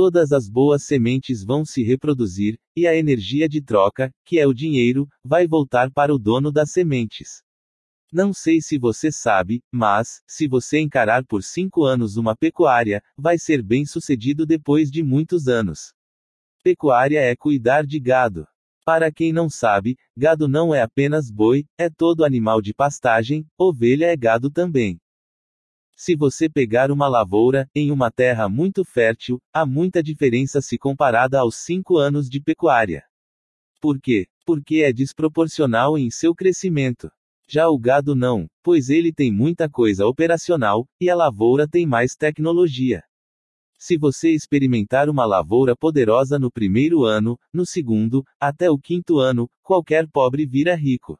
A: Todas as boas sementes vão se reproduzir, e a energia de troca, que é o dinheiro, vai voltar para o dono das sementes. Não sei se você sabe, mas, se você encarar por cinco anos uma pecuária, vai ser bem sucedido depois de muitos anos. Pecuária é cuidar de gado. Para quem não sabe, gado não é apenas boi, é todo animal de pastagem, ovelha é gado também. Se você pegar uma lavoura, em uma terra muito fértil, há muita diferença se comparada aos cinco anos de pecuária. Por quê? Porque é desproporcional em seu crescimento. Já o gado não, pois ele tem muita coisa operacional, e a lavoura tem mais tecnologia. Se você experimentar uma lavoura poderosa no primeiro ano, no segundo, até o quinto ano, qualquer pobre vira rico.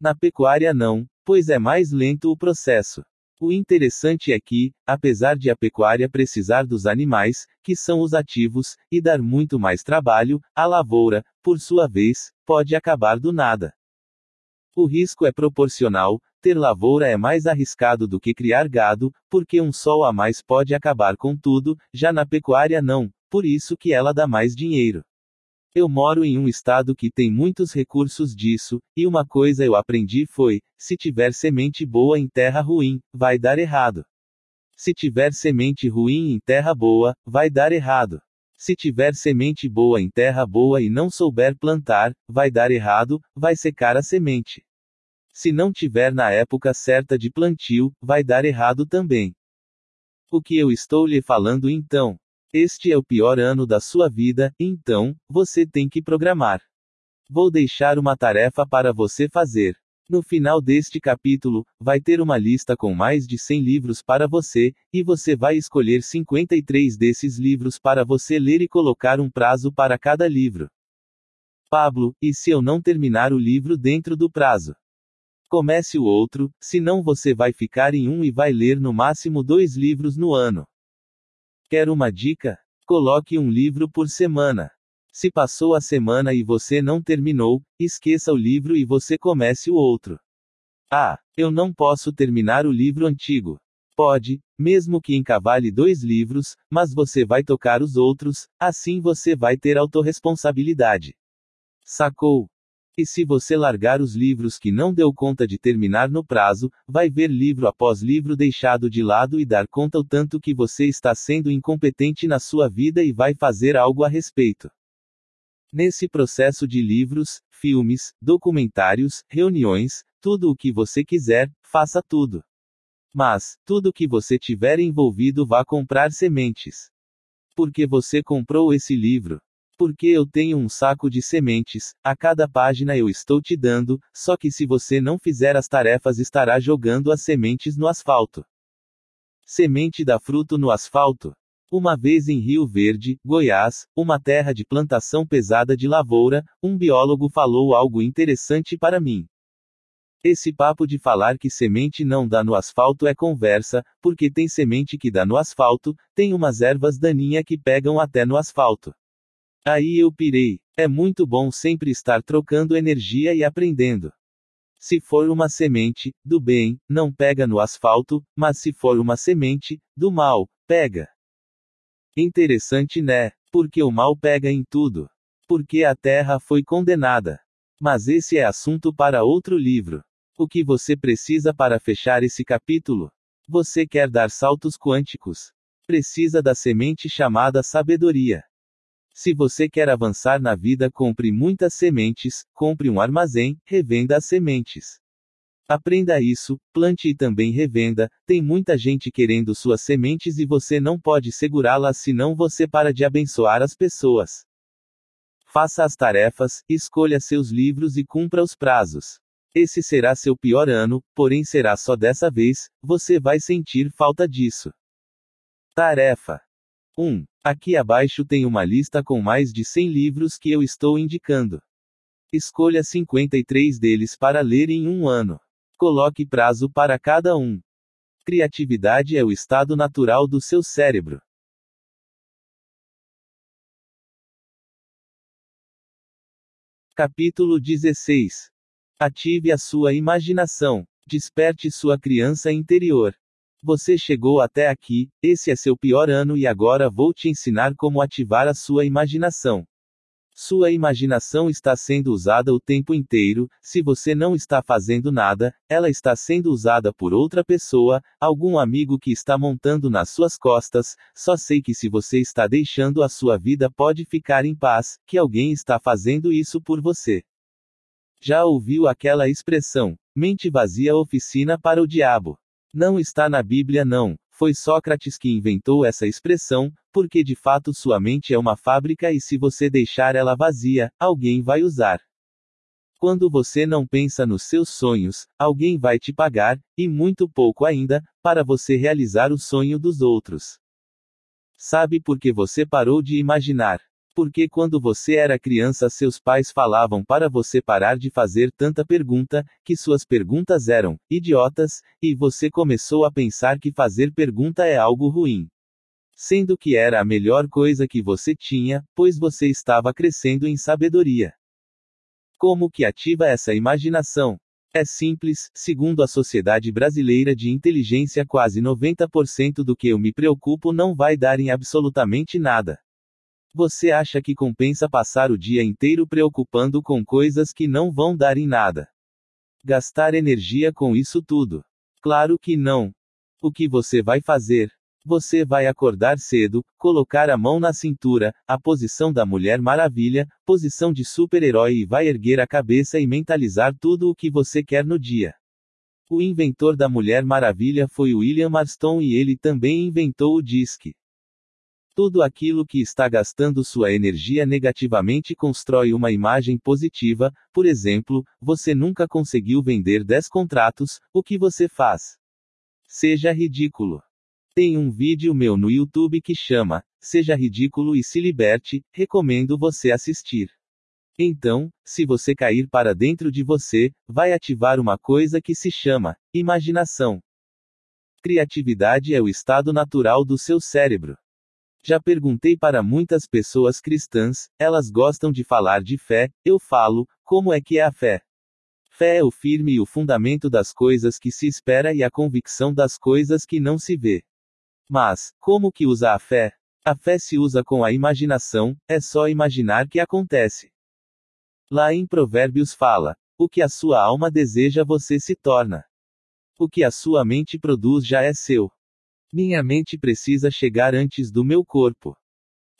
A: Na pecuária não, pois é mais lento o processo. O interessante é que, apesar de a pecuária precisar dos animais, que são os ativos, e dar muito mais trabalho, a lavoura, por sua vez, pode acabar do nada. O risco é proporcional, ter lavoura é mais arriscado do que criar gado, porque um sol a mais pode acabar com tudo, já na pecuária não, por isso que ela dá mais dinheiro. Eu moro em um estado que tem muitos recursos disso, e uma coisa eu aprendi foi: se tiver semente boa em terra ruim, vai dar errado. Se tiver semente ruim em terra boa, vai dar errado. Se tiver semente boa em terra boa e não souber plantar, vai dar errado, vai secar a semente. Se não tiver na época certa de plantio, vai dar errado também. O que eu estou lhe falando então? Este é o pior ano da sua vida, então, você tem que programar. Vou deixar uma tarefa para você fazer. No final deste capítulo, vai ter uma lista com mais de 100 livros para você, e você vai escolher 53 desses livros para você ler e colocar um prazo para cada livro. Pablo, e se eu não terminar o livro dentro do prazo? Comece o outro, senão você vai ficar em um e vai ler no máximo dois livros no ano. Quer uma dica? Coloque um livro por semana. Se passou a semana e você não terminou, esqueça o livro e você comece o outro. Ah, eu não posso terminar o livro antigo. Pode, mesmo que encavale dois livros, mas você vai tocar os outros, assim você vai ter autorresponsabilidade. Sacou? E se você largar os livros que não deu conta de terminar no prazo, vai ver livro após livro deixado de lado e dar conta o tanto que você está sendo incompetente na sua vida e vai fazer algo a respeito. Nesse processo de livros, filmes, documentários, reuniões, tudo o que você quiser, faça tudo. Mas, tudo que você tiver envolvido vá comprar sementes. Porque você comprou esse livro. Porque eu tenho um saco de sementes, a cada página eu estou te dando, só que se você não fizer as tarefas estará jogando as sementes no asfalto. Semente dá fruto no asfalto? Uma vez em Rio Verde, Goiás, uma terra de plantação pesada de lavoura, um biólogo falou algo interessante para mim. Esse papo de falar que semente não dá no asfalto é conversa, porque tem semente que dá no asfalto, tem umas ervas daninhas que pegam até no asfalto. Aí eu pirei. É muito bom sempre estar trocando energia e aprendendo. Se for uma semente, do bem, não pega no asfalto, mas se for uma semente, do mal, pega. Interessante né? Porque o mal pega em tudo. Porque a terra foi condenada. Mas esse é assunto para outro livro. O que você precisa para fechar esse capítulo? Você quer dar saltos quânticos? Precisa da semente chamada sabedoria. Se você quer avançar na vida, compre muitas sementes, compre um armazém, revenda as sementes. Aprenda isso, plante e também revenda. Tem muita gente querendo suas sementes e você não pode segurá-las senão você para de abençoar as pessoas. Faça as tarefas, escolha seus livros e cumpra os prazos. Esse será seu pior ano, porém será só dessa vez, você vai sentir falta disso. Tarefa 1. Aqui abaixo tem uma lista com mais de 100 livros que eu estou indicando. Escolha 53 deles para ler em um ano. Coloque prazo para cada um. Criatividade é o estado natural do seu cérebro. Capítulo 16 Ative a sua imaginação. Desperte sua criança interior. Você chegou até aqui, esse é seu pior ano e agora vou te ensinar como ativar a sua imaginação. Sua imaginação está sendo usada o tempo inteiro, se você não está fazendo nada, ela está sendo usada por outra pessoa, algum amigo que está montando nas suas costas, só sei que se você está deixando a sua vida pode ficar em paz, que alguém está fazendo isso por você. Já ouviu aquela expressão: mente vazia oficina para o diabo? Não está na Bíblia, não. Foi Sócrates que inventou essa expressão, porque de fato sua mente é uma fábrica e se você deixar ela vazia, alguém vai usar. Quando você não pensa nos seus sonhos, alguém vai te pagar, e muito pouco ainda, para você realizar o sonho dos outros. Sabe por que você parou de imaginar? Porque quando você era criança, seus pais falavam para você parar de fazer tanta pergunta, que suas perguntas eram idiotas, e você começou a pensar que fazer pergunta é algo ruim. Sendo que era a melhor coisa que você tinha, pois você estava crescendo em sabedoria. Como que ativa essa imaginação? É simples, segundo a Sociedade Brasileira de Inteligência, quase 90% do que eu me preocupo não vai dar em absolutamente nada. Você acha que compensa passar o dia inteiro preocupando com coisas que não vão dar em nada? Gastar energia com isso tudo? Claro que não. O que você vai fazer? Você vai acordar cedo, colocar a mão na cintura, a posição da Mulher Maravilha, posição de super-herói e vai erguer a cabeça e mentalizar tudo o que você quer no dia. O inventor da Mulher Maravilha foi William Marston e ele também inventou o disque. Tudo aquilo que está gastando sua energia negativamente constrói uma imagem positiva, por exemplo, você nunca conseguiu vender 10 contratos, o que você faz? Seja ridículo. Tem um vídeo meu no YouTube que chama Seja Ridículo e Se Liberte, recomendo você assistir. Então, se você cair para dentro de você, vai ativar uma coisa que se chama imaginação. Criatividade é o estado natural do seu cérebro. Já perguntei para muitas pessoas cristãs, elas gostam de falar de fé, eu falo, como é que é a fé? Fé é o firme e o fundamento das coisas que se espera e a convicção das coisas que não se vê. Mas, como que usa a fé? A fé se usa com a imaginação, é só imaginar que acontece. Lá em Provérbios fala: o que a sua alma deseja você se torna. O que a sua mente produz já é seu. Minha mente precisa chegar antes do meu corpo.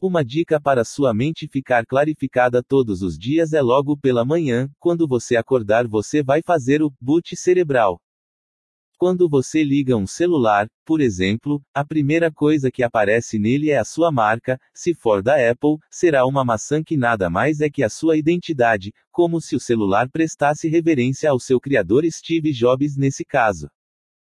A: Uma dica para sua mente ficar clarificada todos os dias é logo pela manhã, quando você acordar, você vai fazer o boot cerebral. Quando você liga um celular, por exemplo, a primeira coisa que aparece nele é a sua marca, se for da Apple, será uma maçã que nada mais é que a sua identidade, como se o celular prestasse reverência ao seu criador Steve Jobs nesse caso.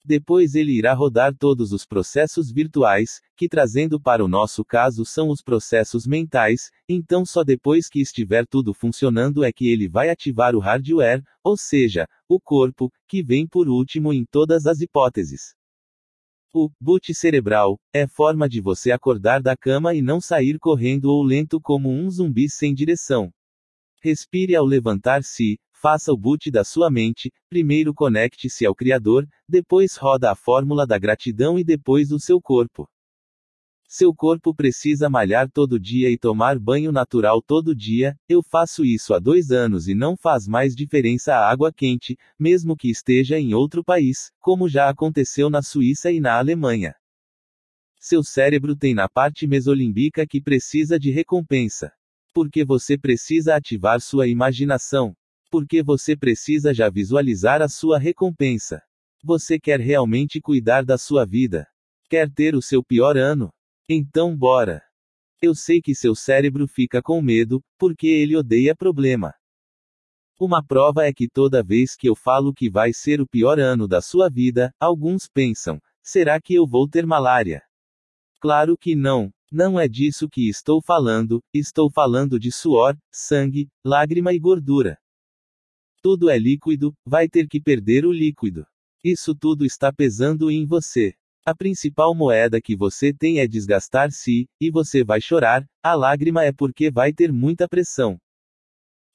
A: Depois ele irá rodar todos os processos virtuais, que trazendo para o nosso caso são os processos mentais, então só depois que estiver tudo funcionando é que ele vai ativar o hardware, ou seja, o corpo, que vem por último em todas as hipóteses. O boot cerebral é forma de você acordar da cama e não sair correndo ou lento como um zumbi sem direção. Respire ao levantar-se, Faça o boot da sua mente, primeiro conecte-se ao Criador, depois roda a fórmula da gratidão e depois o seu corpo. Seu corpo precisa malhar todo dia e tomar banho natural todo dia. Eu faço isso há dois anos e não faz mais diferença a água quente, mesmo que esteja em outro país, como já aconteceu na Suíça e na Alemanha. Seu cérebro tem na parte mesolimbica que precisa de recompensa. Porque você precisa ativar sua imaginação. Porque você precisa já visualizar a sua recompensa. Você quer realmente cuidar da sua vida. Quer ter o seu pior ano? Então bora! Eu sei que seu cérebro fica com medo, porque ele odeia problema. Uma prova é que toda vez que eu falo que vai ser o pior ano da sua vida, alguns pensam: será que eu vou ter malária? Claro que não. Não é disso que estou falando, estou falando de suor, sangue, lágrima e gordura. Tudo é líquido, vai ter que perder o líquido. Isso tudo está pesando em você. A principal moeda que você tem é desgastar-se, e você vai chorar, a lágrima é porque vai ter muita pressão.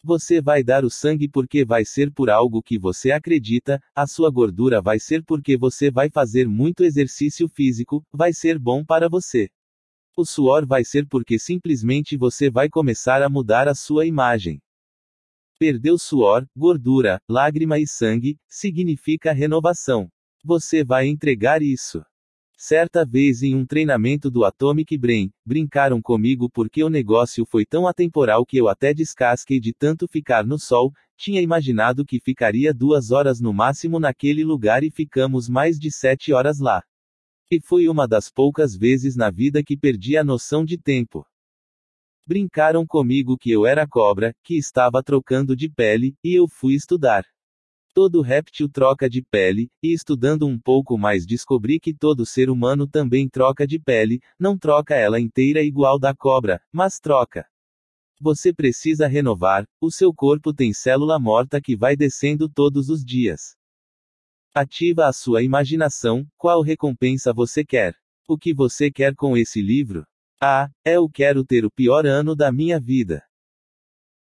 A: Você vai dar o sangue porque vai ser por algo que você acredita, a sua gordura vai ser porque você vai fazer muito exercício físico, vai ser bom para você. O suor vai ser porque simplesmente você vai começar a mudar a sua imagem. Perdeu suor, gordura, lágrima e sangue, significa renovação. Você vai entregar isso. Certa vez em um treinamento do Atomic Brain, brincaram comigo porque o negócio foi tão atemporal que eu até descasquei de tanto ficar no sol, tinha imaginado que ficaria duas horas no máximo naquele lugar e ficamos mais de sete horas lá. E foi uma das poucas vezes na vida que perdi a noção de tempo. Brincaram comigo que eu era cobra, que estava trocando de pele, e eu fui estudar. Todo réptil troca de pele, e estudando um pouco mais descobri que todo ser humano também troca de pele, não troca ela inteira igual da cobra, mas troca. Você precisa renovar, o seu corpo tem célula morta que vai descendo todos os dias. Ativa a sua imaginação, qual recompensa você quer? O que você quer com esse livro? Ah, eu quero ter o pior ano da minha vida.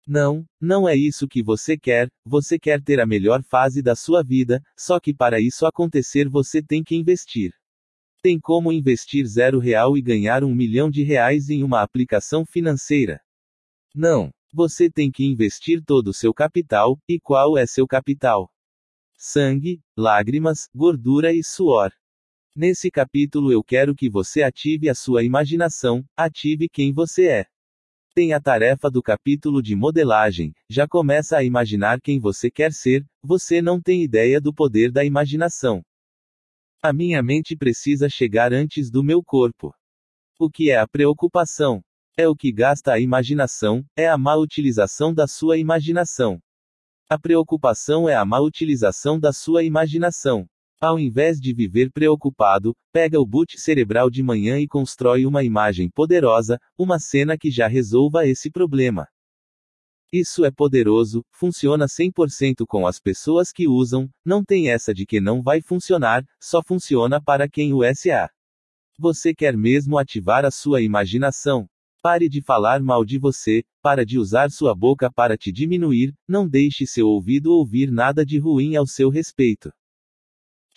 A: Não, não é isso que você quer, você quer ter a melhor fase da sua vida, só que para isso acontecer você tem que investir. Tem como investir zero real e ganhar um milhão de reais em uma aplicação financeira? Não. Você tem que investir todo o seu capital, e qual é seu capital? Sangue, lágrimas, gordura e suor. Nesse capítulo eu quero que você ative a sua imaginação, ative quem você é tem a tarefa do capítulo de modelagem, já começa a imaginar quem você quer ser, você não tem ideia do poder da imaginação. A minha mente precisa chegar antes do meu corpo. O que é a preocupação? É o que gasta a imaginação, é a má utilização da sua imaginação. A preocupação é a má utilização da sua imaginação. Ao invés de viver preocupado, pega o boot cerebral de manhã e constrói uma imagem poderosa, uma cena que já resolva esse problema. Isso é poderoso, funciona 100% com as pessoas que usam, não tem essa de que não vai funcionar, só funciona para quem o SA. Você quer mesmo ativar a sua imaginação? Pare de falar mal de você, para de usar sua boca para te diminuir, não deixe seu ouvido ouvir nada de ruim ao seu respeito.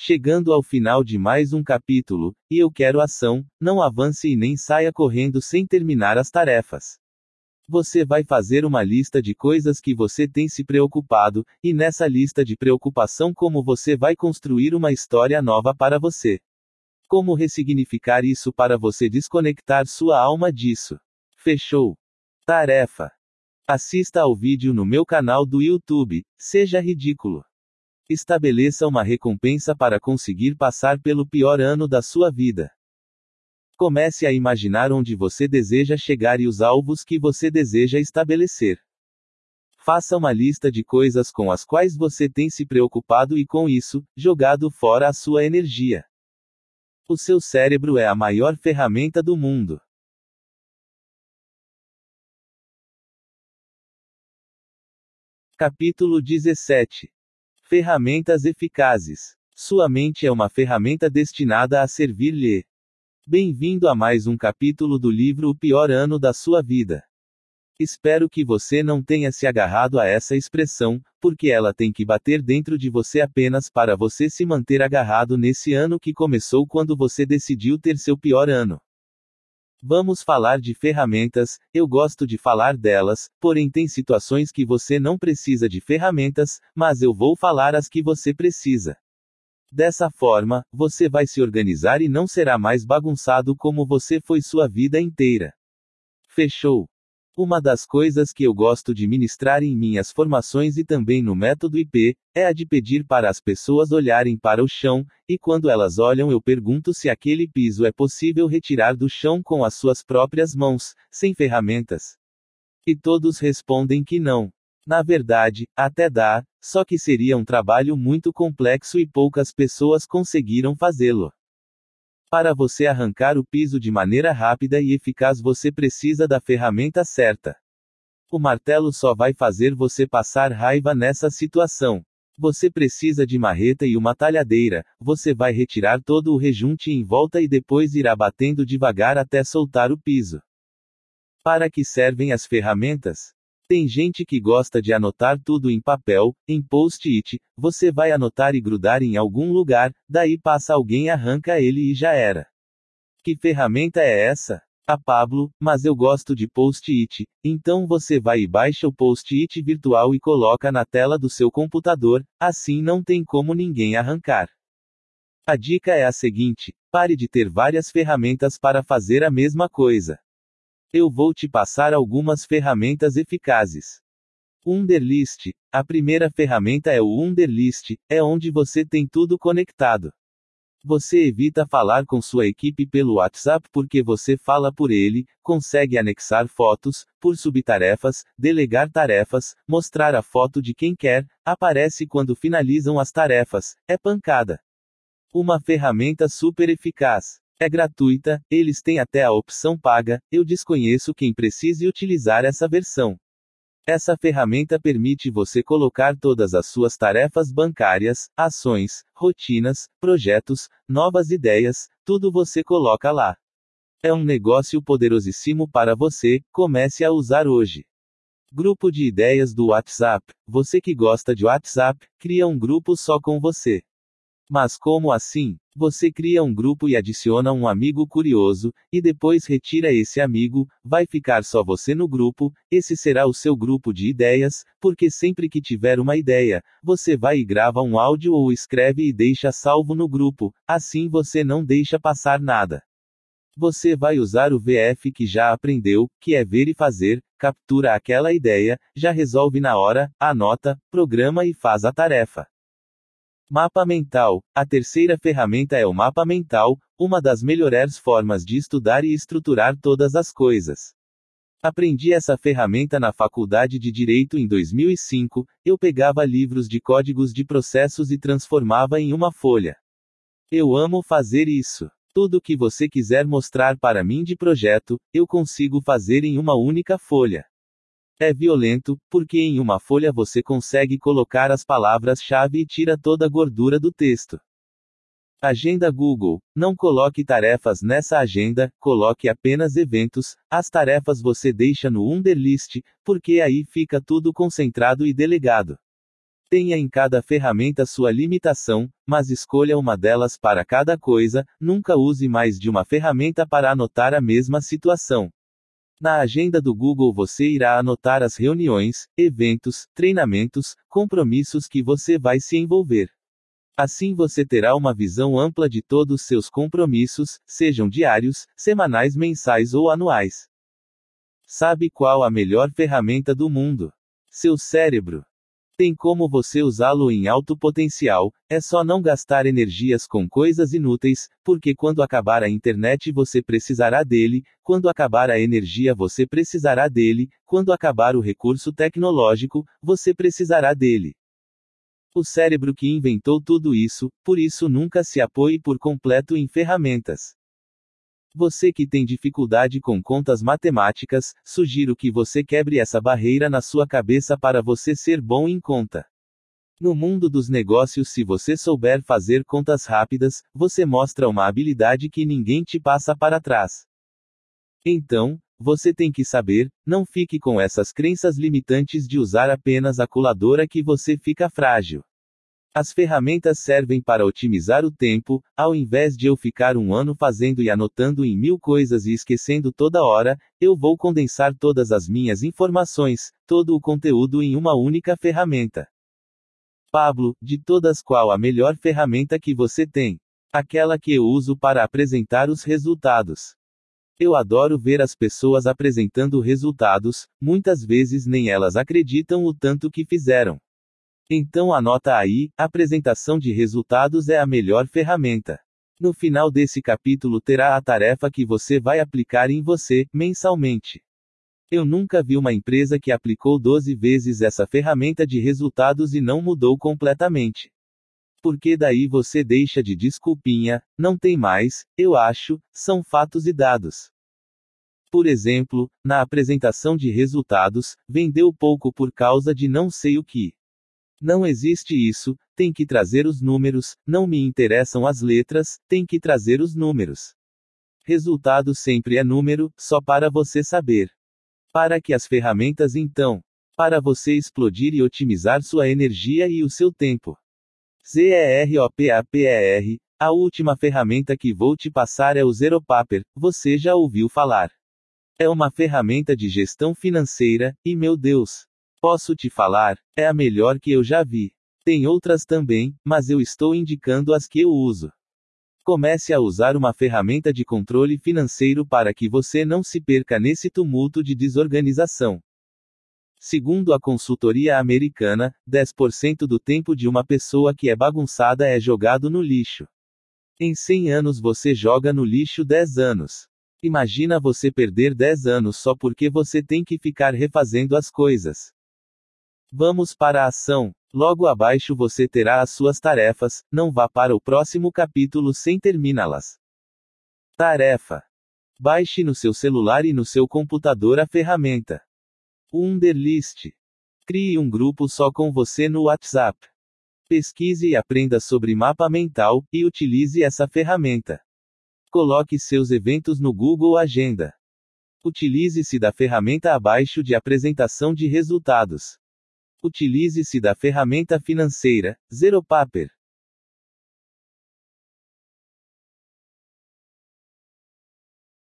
A: Chegando ao final de mais um capítulo, e eu quero ação, não avance e nem saia correndo sem terminar as tarefas. Você vai fazer uma lista de coisas que você tem se preocupado, e nessa lista de preocupação, como você vai construir uma história nova para você. Como ressignificar isso para você desconectar sua alma disso? Fechou? Tarefa. Assista ao vídeo no meu canal do YouTube, seja ridículo. Estabeleça uma recompensa para conseguir passar pelo pior ano da sua vida. Comece a imaginar onde você deseja chegar e os alvos que você deseja estabelecer. Faça uma lista de coisas com as quais você tem se preocupado e com isso, jogado fora a sua energia. O seu cérebro é a maior ferramenta do mundo. Capítulo 17 Ferramentas eficazes. Sua mente é uma ferramenta destinada a servir-lhe. Bem-vindo a mais um capítulo do livro O Pior Ano da Sua Vida. Espero que você não tenha se agarrado a essa expressão, porque ela tem que bater dentro de você apenas para você se manter agarrado nesse ano que começou quando você decidiu ter seu pior ano. Vamos falar de ferramentas, eu gosto de falar delas, porém tem situações que você não precisa de ferramentas, mas eu vou falar as que você precisa. Dessa forma, você vai se organizar e não será mais bagunçado como você foi sua vida inteira. Fechou? Uma das coisas que eu gosto de ministrar em minhas formações e também no método IP, é a de pedir para as pessoas olharem para o chão, e quando elas olham eu pergunto se aquele piso é possível retirar do chão com as suas próprias mãos, sem ferramentas. E todos respondem que não. Na verdade, até dá, só que seria um trabalho muito complexo e poucas pessoas conseguiram fazê-lo. Para você arrancar o piso de maneira rápida e eficaz, você precisa da ferramenta certa. O martelo só vai fazer você passar raiva nessa situação. Você precisa de marreta e uma talhadeira, você vai retirar todo o rejunte em volta e depois irá batendo devagar até soltar o piso. Para que servem as ferramentas? Tem gente que gosta de anotar tudo em papel, em post-it, você vai anotar e grudar em algum lugar, daí passa alguém arranca ele e já era. Que ferramenta é essa? A Pablo, mas eu gosto de post-it, então você vai e baixa o post-it virtual e coloca na tela do seu computador, assim não tem como ninguém arrancar. A dica é a seguinte: pare de ter várias ferramentas para fazer a mesma coisa. Eu vou te passar algumas ferramentas eficazes. Underlist. A primeira ferramenta é o Underlist, é onde você tem tudo conectado. Você evita falar com sua equipe pelo WhatsApp porque você fala por ele, consegue anexar fotos, por subtarefas, delegar tarefas, mostrar a foto de quem quer, aparece quando finalizam as tarefas, é pancada. Uma ferramenta super eficaz. É gratuita, eles têm até a opção paga, eu desconheço quem precise utilizar essa versão. Essa ferramenta permite você colocar todas as suas tarefas bancárias, ações, rotinas, projetos, novas ideias, tudo você coloca lá. É um negócio poderosíssimo para você, comece a usar hoje. Grupo de ideias do WhatsApp. Você que gosta de WhatsApp, cria um grupo só com você. Mas como assim? Você cria um grupo e adiciona um amigo curioso, e depois retira esse amigo, vai ficar só você no grupo, esse será o seu grupo de ideias, porque sempre que tiver uma ideia, você vai e grava um áudio ou escreve e deixa salvo no grupo, assim você não deixa passar nada. Você vai usar o VF que já aprendeu, que é ver e fazer, captura aquela ideia, já resolve na hora, anota, programa e faz a tarefa. Mapa mental. A terceira ferramenta é o mapa mental, uma das melhores formas de estudar e estruturar todas as coisas. Aprendi essa ferramenta na faculdade de Direito em 2005. Eu pegava livros de códigos de processos e transformava em uma folha. Eu amo fazer isso. Tudo que você quiser mostrar para mim de projeto, eu consigo fazer em uma única folha. É violento, porque em uma folha você consegue colocar as palavras-chave e tira toda a gordura do texto. Agenda Google. Não coloque tarefas nessa agenda, coloque apenas eventos. As tarefas você deixa no Underlist, porque aí fica tudo concentrado e delegado. Tenha em cada ferramenta sua limitação, mas escolha uma delas para cada coisa, nunca use mais de uma ferramenta para anotar a mesma situação. Na agenda do Google você irá anotar as reuniões, eventos, treinamentos, compromissos que você vai se envolver. Assim você terá uma visão ampla de todos seus compromissos, sejam diários, semanais, mensais ou anuais. Sabe qual a melhor ferramenta do mundo? Seu cérebro. Tem como você usá-lo em alto potencial, é só não gastar energias com coisas inúteis, porque quando acabar a internet você precisará dele, quando acabar a energia você precisará dele, quando acabar o recurso tecnológico, você precisará dele. O cérebro que inventou tudo isso, por isso nunca se apoie por completo em ferramentas. Você que tem dificuldade com contas matemáticas, sugiro que você quebre essa barreira na sua cabeça para você ser bom em conta. No mundo dos negócios, se você souber fazer contas rápidas, você mostra uma habilidade que ninguém te passa para trás. Então, você tem que saber, não fique com essas crenças limitantes de usar apenas a coladora que você fica frágil. As ferramentas servem para otimizar o tempo, ao invés de eu ficar um ano fazendo e anotando em mil coisas e esquecendo toda hora, eu vou condensar todas as minhas informações, todo o conteúdo em uma única ferramenta. Pablo, de todas qual a melhor ferramenta que você tem? Aquela que eu uso para apresentar os resultados. Eu adoro ver as pessoas apresentando resultados, muitas vezes nem elas acreditam o tanto que fizeram. Então anota aí, apresentação de resultados é a melhor ferramenta. No final desse capítulo terá a tarefa que você vai aplicar em você, mensalmente. Eu nunca vi uma empresa que aplicou 12 vezes essa ferramenta de resultados e não mudou completamente. Porque daí você deixa de desculpinha, não tem mais, eu acho, são fatos e dados. Por exemplo, na apresentação de resultados, vendeu pouco por causa de não sei o que. Não existe isso, tem que trazer os números, não me interessam as letras, tem que trazer os números. Resultado sempre é número, só para você saber. Para que as ferramentas então? Para você explodir e otimizar sua energia e o seu tempo. ZEROPAPER, a última ferramenta que vou te passar é o Zeropaper, você já ouviu falar. É uma ferramenta de gestão financeira, e meu Deus! Posso te falar, é a melhor que eu já vi. Tem outras também, mas eu estou indicando as que eu uso. Comece a usar uma ferramenta de controle financeiro para que você não se perca nesse tumulto de desorganização. Segundo a consultoria americana, 10% do tempo de uma pessoa que é bagunçada é jogado no lixo. Em 100 anos você joga no lixo 10 anos. Imagina você perder 10 anos só porque você tem que ficar refazendo as coisas. Vamos para a ação. Logo abaixo você terá as suas tarefas, não vá para o próximo capítulo sem terminá-las. Tarefa: Baixe no seu celular e no seu computador a ferramenta. Wunderlist. Crie um grupo só com você no WhatsApp. Pesquise e aprenda sobre mapa mental, e utilize essa ferramenta. Coloque seus eventos no Google Agenda. Utilize-se da ferramenta abaixo de apresentação de resultados. Utilize-se da ferramenta financeira, Zeropaper.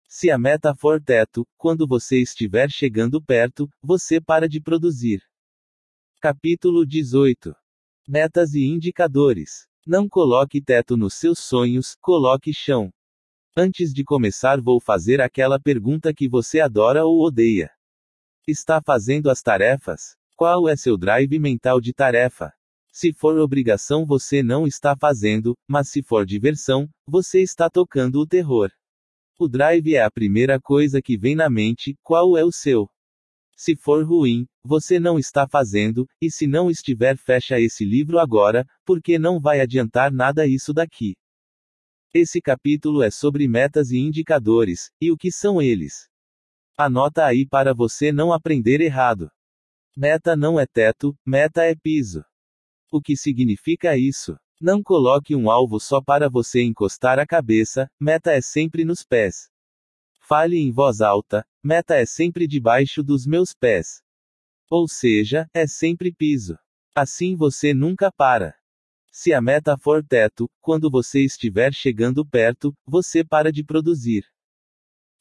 A: Se a meta for teto, quando você estiver chegando perto, você para de produzir. Capítulo 18. Metas e indicadores. Não coloque teto nos seus sonhos, coloque chão. Antes de começar, vou fazer aquela pergunta que você adora ou odeia. Está fazendo as tarefas? Qual é seu drive mental de tarefa? Se for obrigação, você não está fazendo, mas se for diversão, você está tocando o terror. O drive é a primeira coisa que vem na mente, qual é o seu? Se for ruim, você não está fazendo, e se não estiver, fecha esse livro agora, porque não vai adiantar nada isso daqui. Esse capítulo é sobre metas e indicadores, e o que são eles. Anota aí para você não aprender errado. Meta não é teto, meta é piso. O que significa isso? Não coloque um alvo só para você encostar a cabeça, meta é sempre nos pés. Fale em voz alta, meta é sempre debaixo dos meus pés. Ou seja, é sempre piso. Assim você nunca para. Se a meta for teto, quando você estiver chegando perto, você para de produzir.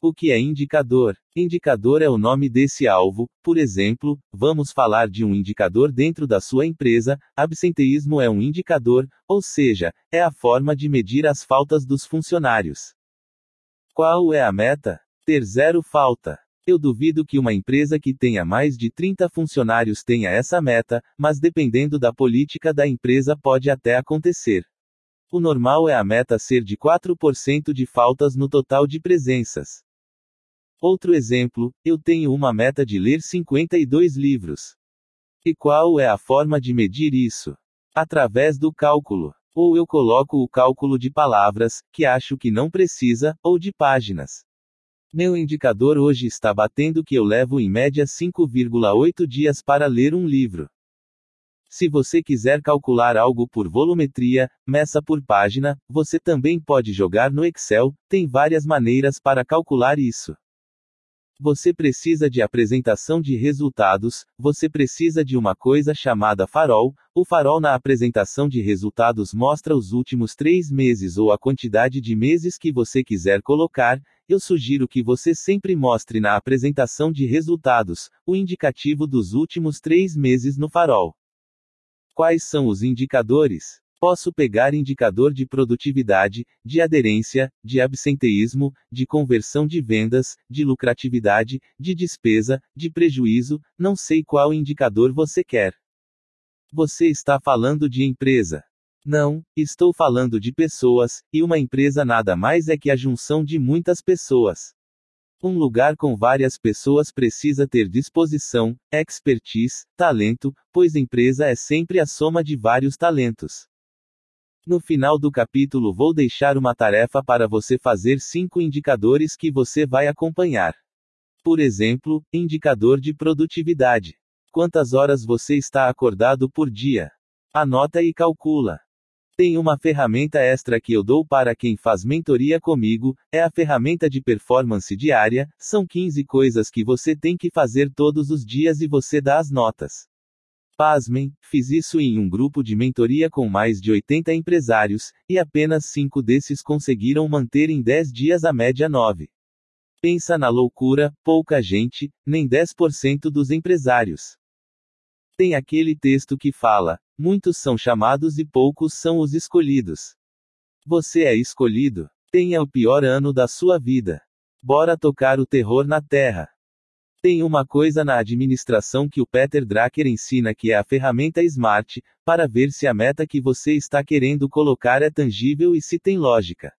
A: O que é indicador? Indicador é o nome desse alvo, por exemplo, vamos falar de um indicador dentro da sua empresa, absenteísmo é um indicador, ou seja, é a forma de medir as faltas dos funcionários. Qual é a meta? Ter zero falta. Eu duvido que uma empresa que tenha mais de 30 funcionários tenha essa meta, mas dependendo da política da empresa pode até acontecer. O normal é a meta ser de 4% de faltas no total de presenças. Outro exemplo, eu tenho uma meta de ler 52 livros. E qual é a forma de medir isso? Através do cálculo. Ou eu coloco o cálculo de palavras, que acho que não precisa, ou de páginas. Meu indicador hoje está batendo que eu levo em média 5,8 dias para ler um livro. Se você quiser calcular algo por volumetria, meça por página, você também pode jogar no Excel, tem várias maneiras para calcular isso. Você precisa de apresentação de resultados, você precisa de uma coisa chamada farol. O farol na apresentação de resultados mostra os últimos três meses ou a quantidade de meses que você quiser colocar. Eu sugiro que você sempre mostre na apresentação de resultados o indicativo dos últimos três meses no farol. Quais são os indicadores? Posso pegar indicador de produtividade, de aderência, de absenteísmo, de conversão de vendas, de lucratividade, de despesa, de prejuízo, não sei qual indicador você quer. Você está falando de empresa. Não, estou falando de pessoas, e uma empresa nada mais é que a junção de muitas pessoas. Um lugar com várias pessoas precisa ter disposição, expertise, talento, pois empresa é sempre a soma de vários talentos. No final do capítulo vou deixar uma tarefa para você fazer cinco indicadores que você vai acompanhar. Por exemplo, indicador de produtividade. Quantas horas você está acordado por dia? Anota e calcula. Tem uma ferramenta extra que eu dou para quem faz mentoria comigo, é a ferramenta de performance diária, são 15 coisas que você tem que fazer todos os dias e você dá as notas. Pasmem, fiz isso em um grupo de mentoria com mais de 80 empresários, e apenas 5 desses conseguiram manter em 10 dias a média 9. Pensa na loucura, pouca gente, nem 10% dos empresários. Tem aquele texto que fala: muitos são chamados e poucos são os escolhidos. Você é escolhido. Tenha o pior ano da sua vida. Bora tocar o terror na terra. Tem uma coisa na administração que o Peter Drucker ensina que é a ferramenta SMART, para ver se a meta que você está querendo colocar é tangível e se tem lógica.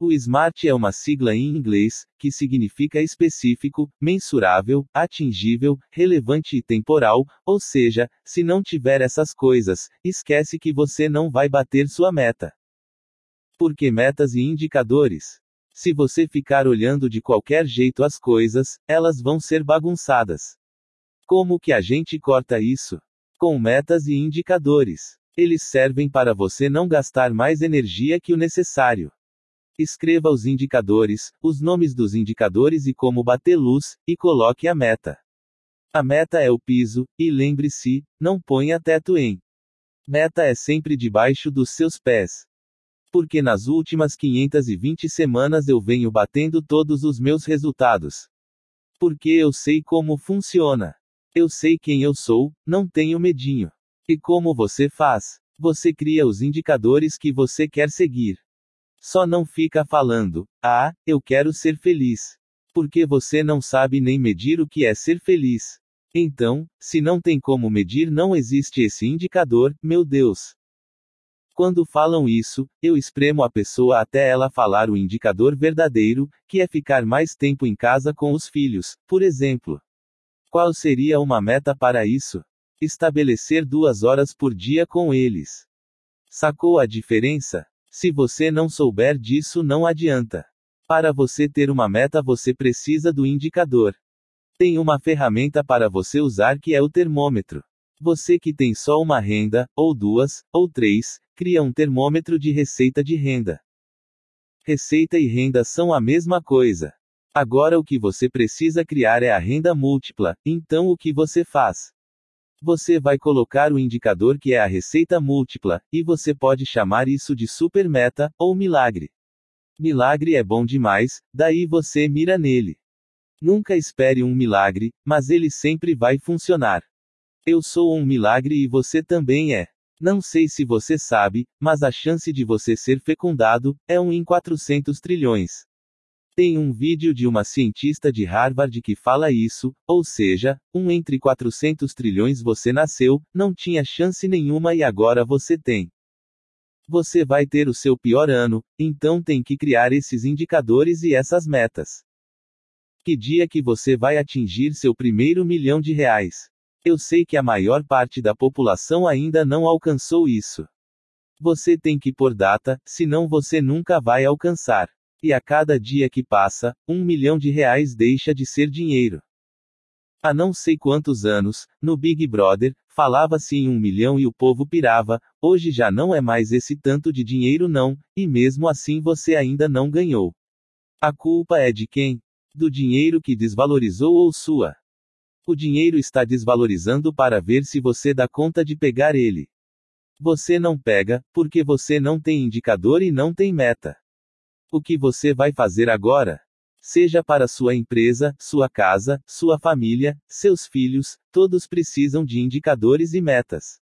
A: O SMART é uma sigla em inglês, que significa específico, mensurável, atingível, relevante e temporal, ou seja, se não tiver essas coisas, esquece que você não vai bater sua meta. Por que metas e indicadores? Se você ficar olhando de qualquer jeito as coisas, elas vão ser bagunçadas. Como que a gente corta isso? Com metas e indicadores. Eles servem para você não gastar mais energia que o necessário. Escreva os indicadores, os nomes dos indicadores e como bater luz, e coloque a meta. A meta é o piso, e lembre-se, não ponha teto em. Meta é sempre debaixo dos seus pés. Porque nas últimas 520 semanas eu venho batendo todos os meus resultados. Porque eu sei como funciona. Eu sei quem eu sou, não tenho medinho. E como você faz? Você cria os indicadores que você quer seguir. Só não fica falando, ah, eu quero ser feliz. Porque você não sabe nem medir o que é ser feliz. Então, se não tem como medir, não existe esse indicador, meu Deus. Quando falam isso, eu espremo a pessoa até ela falar o indicador verdadeiro, que é ficar mais tempo em casa com os filhos, por exemplo. Qual seria uma meta para isso? Estabelecer duas horas por dia com eles. Sacou a diferença? Se você não souber disso, não adianta. Para você ter uma meta, você precisa do indicador. Tem uma ferramenta para você usar que é o termômetro. Você que tem só uma renda, ou duas, ou três, cria um termômetro de receita de renda. Receita e renda são a mesma coisa. Agora o que você precisa criar é a renda múltipla, então o que você faz? Você vai colocar o indicador que é a receita múltipla, e você pode chamar isso de super meta, ou milagre. Milagre é bom demais, daí você mira nele. Nunca espere um milagre, mas ele sempre vai funcionar. Eu sou um milagre e você também é. Não sei se você sabe, mas a chance de você ser fecundado é um em 400 trilhões. Tem um vídeo de uma cientista de Harvard que fala isso, ou seja, um entre 400 trilhões você nasceu, não tinha chance nenhuma e agora você tem. Você vai ter o seu pior ano, então tem que criar esses indicadores e essas metas. Que dia que você vai atingir seu primeiro milhão de reais? Eu sei que a maior parte da população ainda não alcançou isso. Você tem que pôr data, senão você nunca vai alcançar. E a cada dia que passa, um milhão de reais deixa de ser dinheiro. Há não sei quantos anos, no Big Brother, falava-se em um milhão e o povo pirava, hoje já não é mais esse tanto de dinheiro não, e mesmo assim você ainda não ganhou. A culpa é de quem? Do dinheiro que desvalorizou ou sua? O dinheiro está desvalorizando para ver se você dá conta de pegar ele. Você não pega, porque você não tem indicador e não tem meta. O que você vai fazer agora? Seja para sua empresa, sua casa, sua família, seus filhos, todos precisam de indicadores e metas.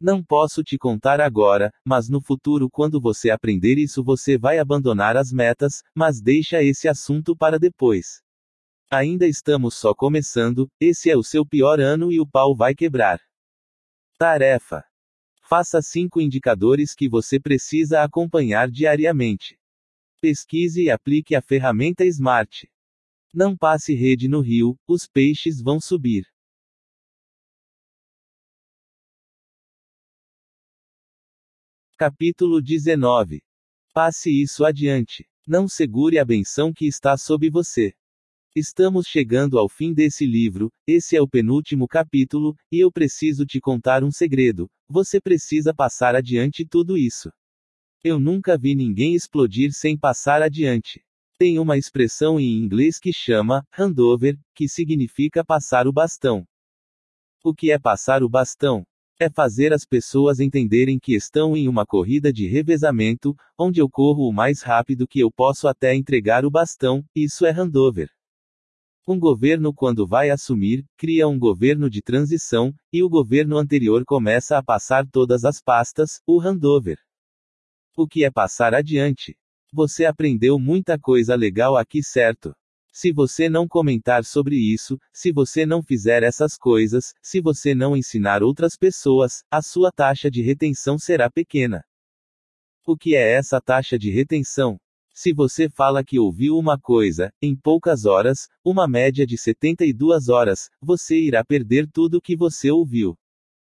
A: Não posso te contar agora, mas no futuro, quando você aprender isso, você vai abandonar as metas, mas deixa esse assunto para depois. Ainda estamos só começando, esse é o seu pior ano e o pau vai quebrar. Tarefa: Faça cinco indicadores que você precisa acompanhar diariamente. Pesquise e aplique a ferramenta Smart. Não passe rede no rio, os peixes vão subir. Capítulo 19. Passe isso adiante. Não segure a benção que está sob você. Estamos chegando ao fim desse livro, esse é o penúltimo capítulo, e eu preciso te contar um segredo: você precisa passar adiante tudo isso. Eu nunca vi ninguém explodir sem passar adiante. Tem uma expressão em inglês que chama handover, que significa passar o bastão. O que é passar o bastão? É fazer as pessoas entenderem que estão em uma corrida de revezamento, onde eu corro o mais rápido que eu posso até entregar o bastão, isso é handover. Um governo, quando vai assumir, cria um governo de transição, e o governo anterior começa a passar todas as pastas, o handover. O que é passar adiante? Você aprendeu muita coisa legal aqui, certo? Se você não comentar sobre isso, se você não fizer essas coisas, se você não ensinar outras pessoas, a sua taxa de retenção será pequena. O que é essa taxa de retenção? Se você fala que ouviu uma coisa, em poucas horas, uma média de 72 horas, você irá perder tudo que você ouviu.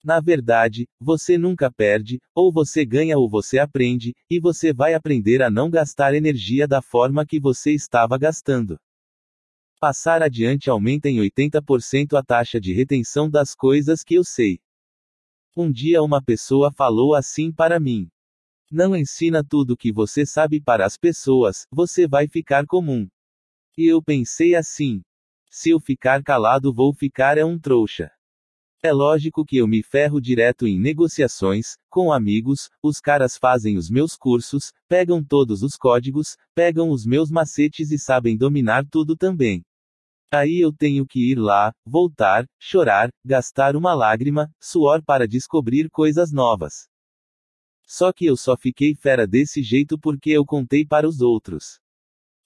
A: Na verdade, você nunca perde, ou você ganha ou você aprende, e você vai aprender a não gastar energia da forma que você estava gastando. Passar adiante aumenta em 80% a taxa de retenção das coisas que eu sei. Um dia uma pessoa falou assim para mim. Não ensina tudo que você sabe para as pessoas, você vai ficar comum. E eu pensei assim. Se eu ficar calado, vou ficar é um trouxa. É lógico que eu me ferro direto em negociações, com amigos, os caras fazem os meus cursos, pegam todos os códigos, pegam os meus macetes e sabem dominar tudo também. Aí eu tenho que ir lá, voltar, chorar, gastar uma lágrima, suor para descobrir coisas novas. Só que eu só fiquei fera desse jeito porque eu contei para os outros.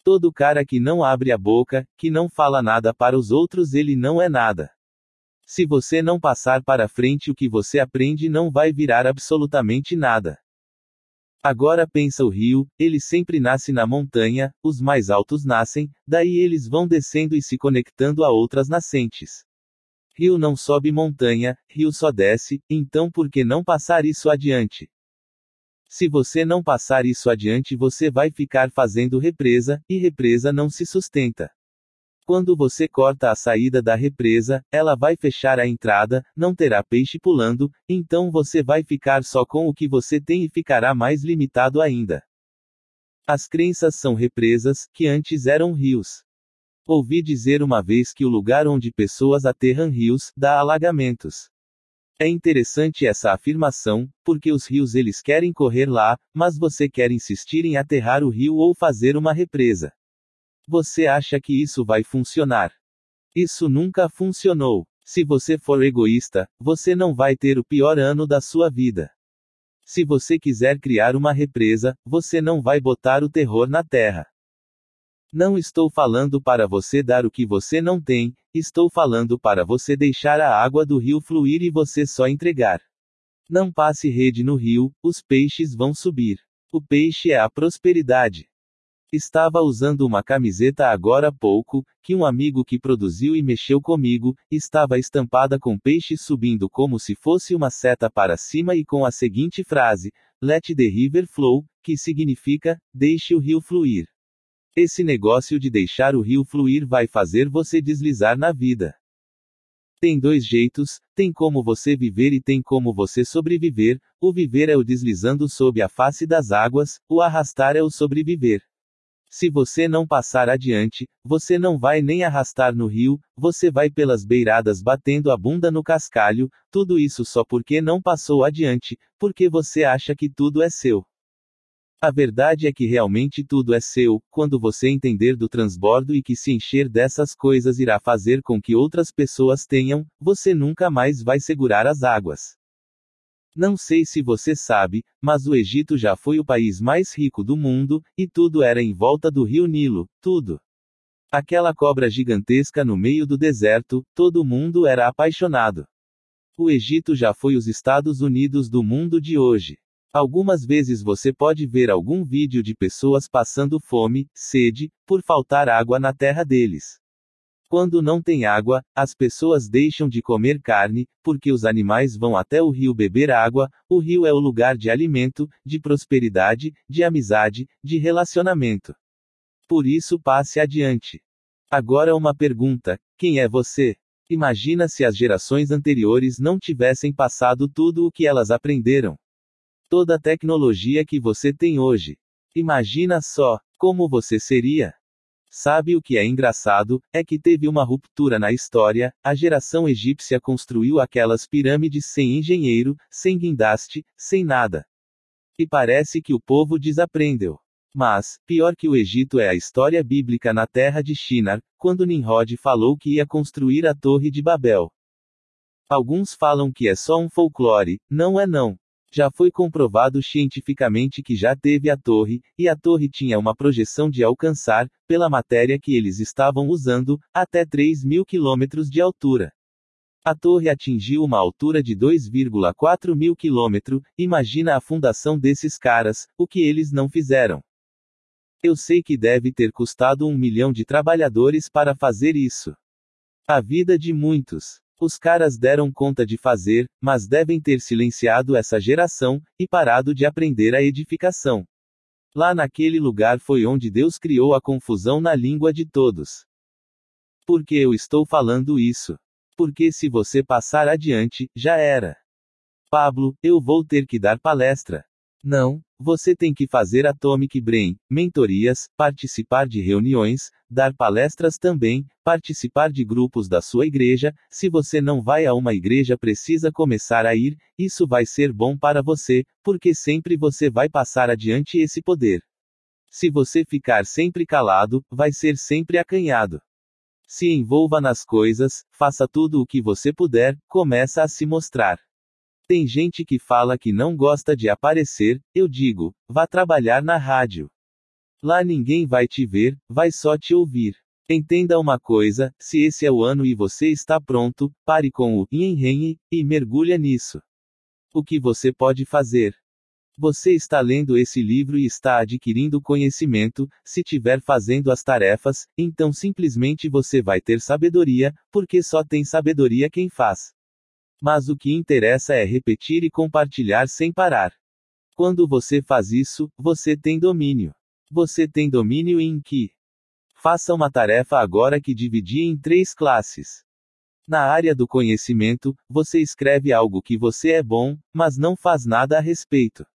A: Todo cara que não abre a boca, que não fala nada para os outros, ele não é nada. Se você não passar para frente o que você aprende não vai virar absolutamente nada. Agora pensa o rio, ele sempre nasce na montanha, os mais altos nascem, daí eles vão descendo e se conectando a outras nascentes. Rio não sobe montanha, rio só desce, então por que não passar isso adiante? Se você não passar isso adiante, você vai ficar fazendo represa, e represa não se sustenta. Quando você corta a saída da represa, ela vai fechar a entrada, não terá peixe pulando, então você vai ficar só com o que você tem e ficará mais limitado ainda. As crenças são represas, que antes eram rios. Ouvi dizer uma vez que o lugar onde pessoas aterram rios, dá alagamentos. É interessante essa afirmação, porque os rios eles querem correr lá, mas você quer insistir em aterrar o rio ou fazer uma represa. Você acha que isso vai funcionar? Isso nunca funcionou. Se você for egoísta, você não vai ter o pior ano da sua vida. Se você quiser criar uma represa, você não vai botar o terror na terra. Não estou falando para você dar o que você não tem, estou falando para você deixar a água do rio fluir e você só entregar. Não passe rede no rio, os peixes vão subir. O peixe é a prosperidade. Estava usando uma camiseta agora há pouco, que um amigo que produziu e mexeu comigo, estava estampada com peixes subindo como se fosse uma seta para cima e com a seguinte frase: Let the river flow, que significa, deixe o rio fluir. Esse negócio de deixar o rio fluir vai fazer você deslizar na vida. Tem dois jeitos: tem como você viver e tem como você sobreviver. O viver é o deslizando sob a face das águas, o arrastar é o sobreviver. Se você não passar adiante, você não vai nem arrastar no rio, você vai pelas beiradas batendo a bunda no cascalho, tudo isso só porque não passou adiante, porque você acha que tudo é seu. A verdade é que realmente tudo é seu, quando você entender do transbordo e que se encher dessas coisas irá fazer com que outras pessoas tenham, você nunca mais vai segurar as águas. Não sei se você sabe, mas o Egito já foi o país mais rico do mundo, e tudo era em volta do rio Nilo, tudo. Aquela cobra gigantesca no meio do deserto, todo mundo era apaixonado. O Egito já foi os Estados Unidos do mundo de hoje. Algumas vezes você pode ver algum vídeo de pessoas passando fome, sede, por faltar água na terra deles. Quando não tem água, as pessoas deixam de comer carne, porque os animais vão até o rio beber água. O rio é o lugar de alimento, de prosperidade, de amizade, de relacionamento. Por isso, passe adiante. Agora uma pergunta: quem é você? Imagina se as gerações anteriores não tivessem passado tudo o que elas aprenderam. Toda a tecnologia que você tem hoje. Imagina só, como você seria. Sabe o que é engraçado? É que teve uma ruptura na história, a geração egípcia construiu aquelas pirâmides sem engenheiro, sem guindaste, sem nada. E parece que o povo desaprendeu. Mas, pior que o Egito é a história bíblica na terra de Shinar, quando Nimrod falou que ia construir a Torre de Babel. Alguns falam que é só um folclore, não é não. Já foi comprovado cientificamente que já teve a torre, e a torre tinha uma projeção de alcançar, pela matéria que eles estavam usando, até 3 mil quilômetros de altura. A torre atingiu uma altura de 2,4 mil quilômetros, imagina a fundação desses caras, o que eles não fizeram. Eu sei que deve ter custado um milhão de trabalhadores para fazer isso. A vida de muitos. Os caras deram conta de fazer, mas devem ter silenciado essa geração, e parado de aprender a edificação. Lá naquele lugar foi onde Deus criou a confusão na língua de todos. Por que eu estou falando isso? Porque se você passar adiante, já era. Pablo, eu vou ter que dar palestra. Não, você tem que fazer Atomic Brain, mentorias, participar de reuniões, dar palestras também, participar de grupos da sua igreja. Se você não vai a uma igreja, precisa começar a ir, isso vai ser bom para você, porque sempre você vai passar adiante esse poder. Se você ficar sempre calado, vai ser sempre acanhado. Se envolva nas coisas, faça tudo o que você puder, começa a se mostrar. Tem gente que fala que não gosta de aparecer, eu digo, vá trabalhar na rádio. Lá ninguém vai te ver, vai só te ouvir. Entenda uma coisa: se esse é o ano e você está pronto, pare com o Yenhenhe e mergulha nisso. O que você pode fazer? Você está lendo esse livro e está adquirindo conhecimento, se tiver fazendo as tarefas, então simplesmente você vai ter sabedoria, porque só tem sabedoria quem faz. Mas o que interessa é repetir e compartilhar sem parar. Quando você faz isso, você tem domínio. Você tem domínio em que? Faça uma tarefa agora que dividi em três classes. Na área do conhecimento, você escreve algo que você é bom, mas não faz nada a respeito.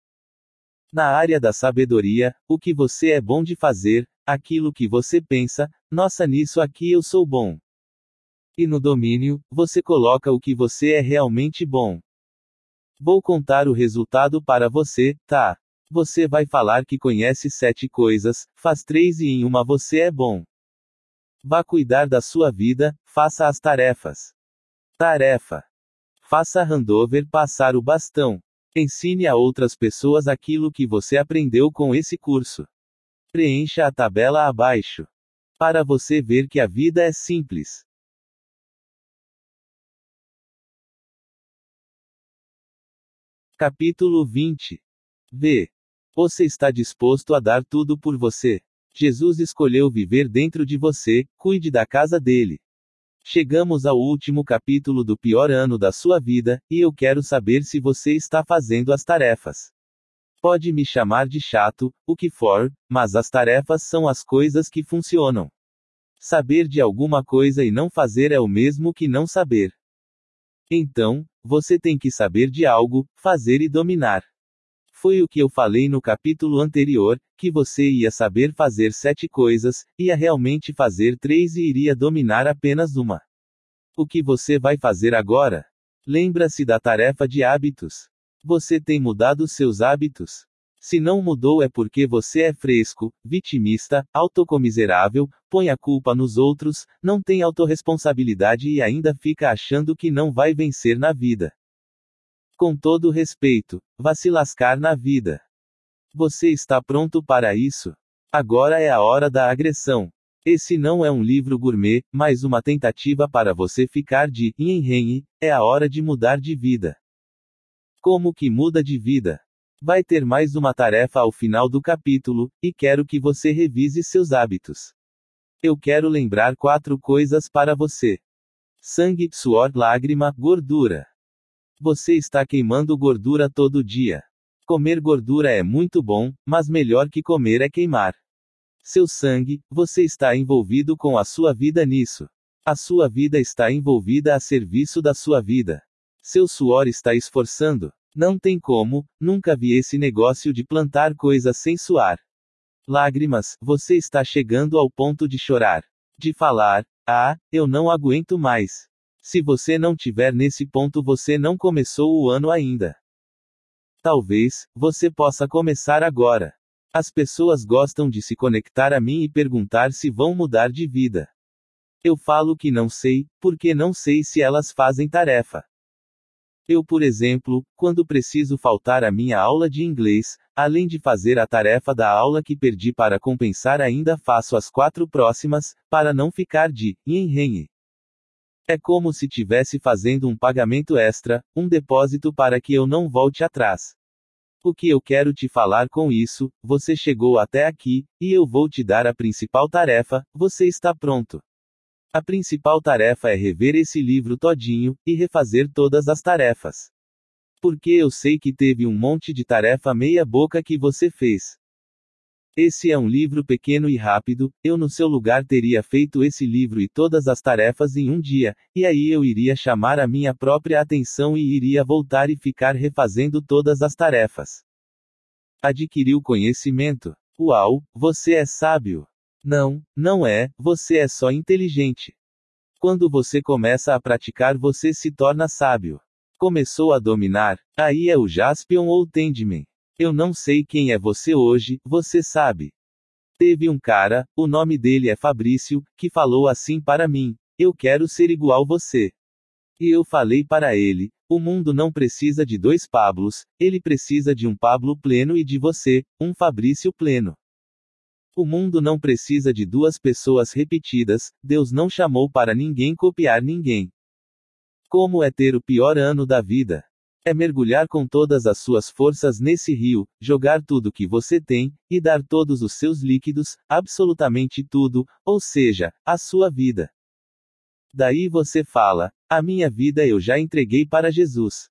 A: Na área da sabedoria, o que você é bom de fazer, aquilo que você pensa, nossa, nisso aqui eu sou bom. E no domínio, você coloca o que você é realmente bom. Vou contar o resultado para você, tá? Você vai falar que conhece sete coisas, faz três e em uma você é bom. Vá cuidar da sua vida, faça as tarefas. Tarefa. Faça handover passar o bastão. Ensine a outras pessoas aquilo que você aprendeu com esse curso. Preencha a tabela abaixo. Para você ver que a vida é simples. Capítulo 20. V. Você está disposto a dar tudo por você. Jesus escolheu viver dentro de você, cuide da casa dele. Chegamos ao último capítulo do pior ano da sua vida, e eu quero saber se você está fazendo as tarefas. Pode me chamar de chato, o que for, mas as tarefas são as coisas que funcionam. Saber de alguma coisa e não fazer é o mesmo que não saber. Então, você tem que saber de algo, fazer e dominar. Foi o que eu falei no capítulo anterior, que você ia saber fazer sete coisas, ia realmente fazer três e iria dominar apenas uma. O que você vai fazer agora? Lembra-se da tarefa de hábitos. Você tem mudado seus hábitos? Se não mudou é porque você é fresco, vitimista, autocomiserável, põe a culpa nos outros, não tem autorresponsabilidade e ainda fica achando que não vai vencer na vida. Com todo respeito, vá se lascar na vida. Você está pronto para isso? Agora é a hora da agressão. Esse não é um livro gourmet, mas uma tentativa para você ficar de yin é a hora de mudar de vida. Como que muda de vida? Vai ter mais uma tarefa ao final do capítulo, e quero que você revise seus hábitos. Eu quero lembrar quatro coisas para você: sangue, suor, lágrima, gordura. Você está queimando gordura todo dia. Comer gordura é muito bom, mas melhor que comer é queimar seu sangue, você está envolvido com a sua vida nisso. A sua vida está envolvida a serviço da sua vida. Seu suor está esforçando. Não tem como, nunca vi esse negócio de plantar coisas sem suar. Lágrimas, você está chegando ao ponto de chorar. De falar, ah, eu não aguento mais. Se você não tiver nesse ponto, você não começou o ano ainda. Talvez, você possa começar agora. As pessoas gostam de se conectar a mim e perguntar se vão mudar de vida. Eu falo que não sei, porque não sei se elas fazem tarefa. Eu, por exemplo, quando preciso faltar à minha aula de inglês, além de fazer a tarefa da aula que perdi para compensar, ainda faço as quatro próximas, para não ficar de yin É como se tivesse fazendo um pagamento extra, um depósito para que eu não volte atrás. O que eu quero te falar com isso, você chegou até aqui, e eu vou te dar a principal tarefa, você está pronto. A principal tarefa é rever esse livro todinho, e refazer todas as tarefas. Porque eu sei que teve um monte de tarefa meia boca que você fez. Esse é um livro pequeno e rápido, eu no seu lugar teria feito esse livro e todas as tarefas em um dia, e aí eu iria chamar a minha própria atenção e iria voltar e ficar refazendo todas as tarefas. Adquiriu conhecimento. Uau, você é sábio. Não, não é, você é só inteligente. Quando você começa a praticar, você se torna sábio. Começou a dominar, aí é o Jaspion ou Tendman. Eu não sei quem é você hoje, você sabe. Teve um cara, o nome dele é Fabrício, que falou assim para mim: Eu quero ser igual você. E eu falei para ele: O mundo não precisa de dois Pablos, ele precisa de um Pablo pleno e de você, um Fabrício pleno. O mundo não precisa de duas pessoas repetidas, Deus não chamou para ninguém copiar ninguém. Como é ter o pior ano da vida? É mergulhar com todas as suas forças nesse rio, jogar tudo que você tem, e dar todos os seus líquidos, absolutamente tudo, ou seja, a sua vida. Daí você fala: A minha vida eu já entreguei para Jesus.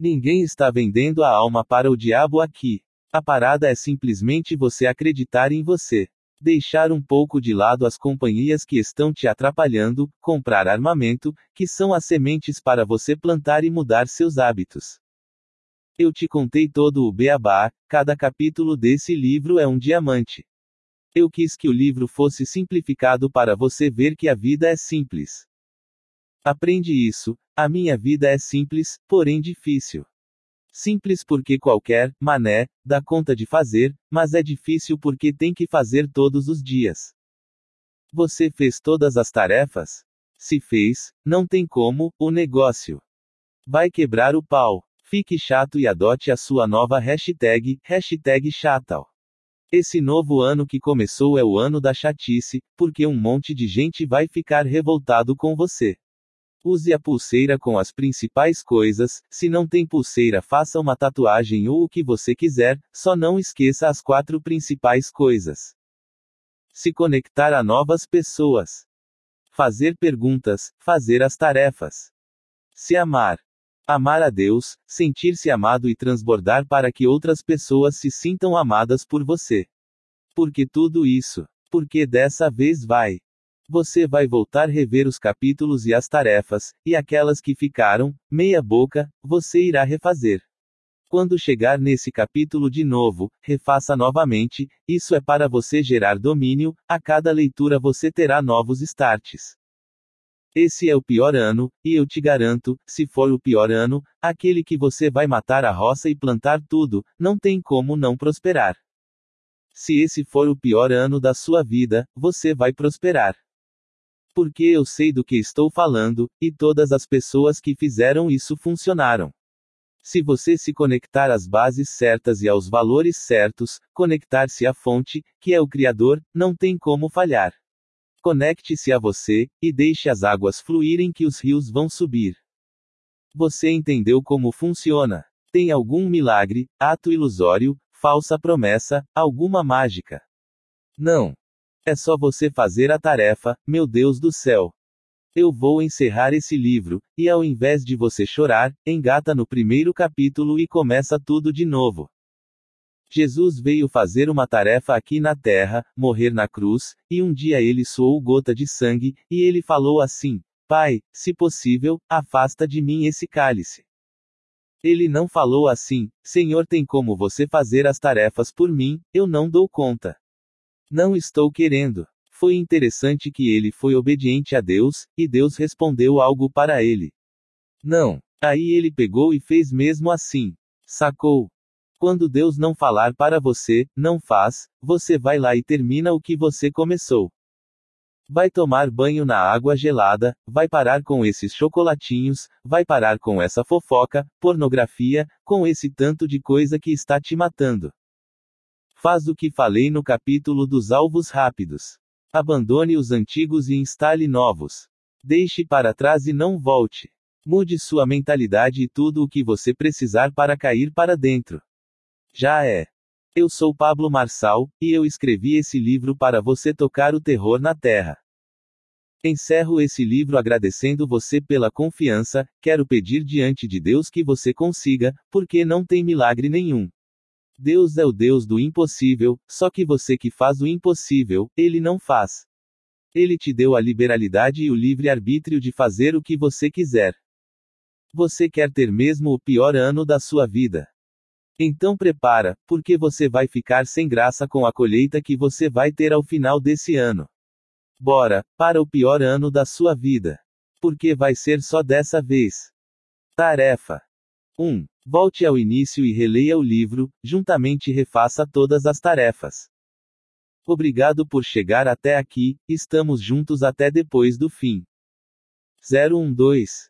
A: Ninguém está vendendo a alma para o diabo aqui. A parada é simplesmente você acreditar em você. Deixar um pouco de lado as companhias que estão te atrapalhando, comprar armamento, que são as sementes para você plantar e mudar seus hábitos. Eu te contei todo o beabá, cada capítulo desse livro é um diamante. Eu quis que o livro fosse simplificado para você ver que a vida é simples. Aprende isso, a minha vida é simples, porém difícil. Simples porque qualquer, mané, dá conta de fazer, mas é difícil porque tem que fazer todos os dias. Você fez todas as tarefas? Se fez, não tem como, o negócio. Vai quebrar o pau. Fique chato e adote a sua nova hashtag, hashtag chatal. Esse novo ano que começou é o ano da chatice, porque um monte de gente vai ficar revoltado com você. Use a pulseira com as principais coisas, se não tem pulseira, faça uma tatuagem ou o que você quiser, só não esqueça as quatro principais coisas. Se conectar a novas pessoas. Fazer perguntas, fazer as tarefas. Se amar. Amar a Deus, sentir-se amado e transbordar para que outras pessoas se sintam amadas por você. Porque tudo isso. Porque dessa vez vai. Você vai voltar rever os capítulos e as tarefas, e aquelas que ficaram, meia boca, você irá refazer. Quando chegar nesse capítulo de novo, refaça novamente, isso é para você gerar domínio, a cada leitura você terá novos starts. Esse é o pior ano, e eu te garanto, se for o pior ano, aquele que você vai matar a roça e plantar tudo, não tem como não prosperar. Se esse for o pior ano da sua vida, você vai prosperar. Porque eu sei do que estou falando, e todas as pessoas que fizeram isso funcionaram. Se você se conectar às bases certas e aos valores certos, conectar-se à fonte, que é o Criador, não tem como falhar. Conecte-se a você, e deixe as águas fluírem que os rios vão subir. Você entendeu como funciona? Tem algum milagre, ato ilusório, falsa promessa, alguma mágica? Não. É só você fazer a tarefa, meu Deus do céu. Eu vou encerrar esse livro, e ao invés de você chorar, engata no primeiro capítulo e começa tudo de novo. Jesus veio fazer uma tarefa aqui na terra, morrer na cruz, e um dia ele suou gota de sangue, e ele falou assim: Pai, se possível, afasta de mim esse cálice. Ele não falou assim: Senhor, tem como você fazer as tarefas por mim, eu não dou conta. Não estou querendo. Foi interessante que ele foi obediente a Deus, e Deus respondeu algo para ele. Não. Aí ele pegou e fez mesmo assim. Sacou? Quando Deus não falar para você, não faz, você vai lá e termina o que você começou. Vai tomar banho na água gelada, vai parar com esses chocolatinhos, vai parar com essa fofoca, pornografia, com esse tanto de coisa que está te matando. Faz o que falei no capítulo dos alvos rápidos. Abandone os antigos e instale novos. Deixe para trás e não volte. Mude sua mentalidade e tudo o que você precisar para cair para dentro. Já é. Eu sou Pablo Marçal, e eu escrevi esse livro para você tocar o terror na terra. Encerro esse livro agradecendo você pela confiança, quero pedir diante de Deus que você consiga, porque não tem milagre nenhum. Deus é o Deus do impossível, só que você que faz o impossível, ele não faz. Ele te deu a liberalidade e o livre-arbítrio de fazer o que você quiser. Você quer ter mesmo o pior ano da sua vida. Então prepara, porque você vai ficar sem graça com a colheita que você vai ter ao final desse ano. Bora, para o pior ano da sua vida. Porque vai ser só dessa vez. Tarefa 1. Volte ao início e releia o livro, juntamente refaça todas as tarefas. Obrigado por chegar até aqui, estamos juntos até depois do fim. 012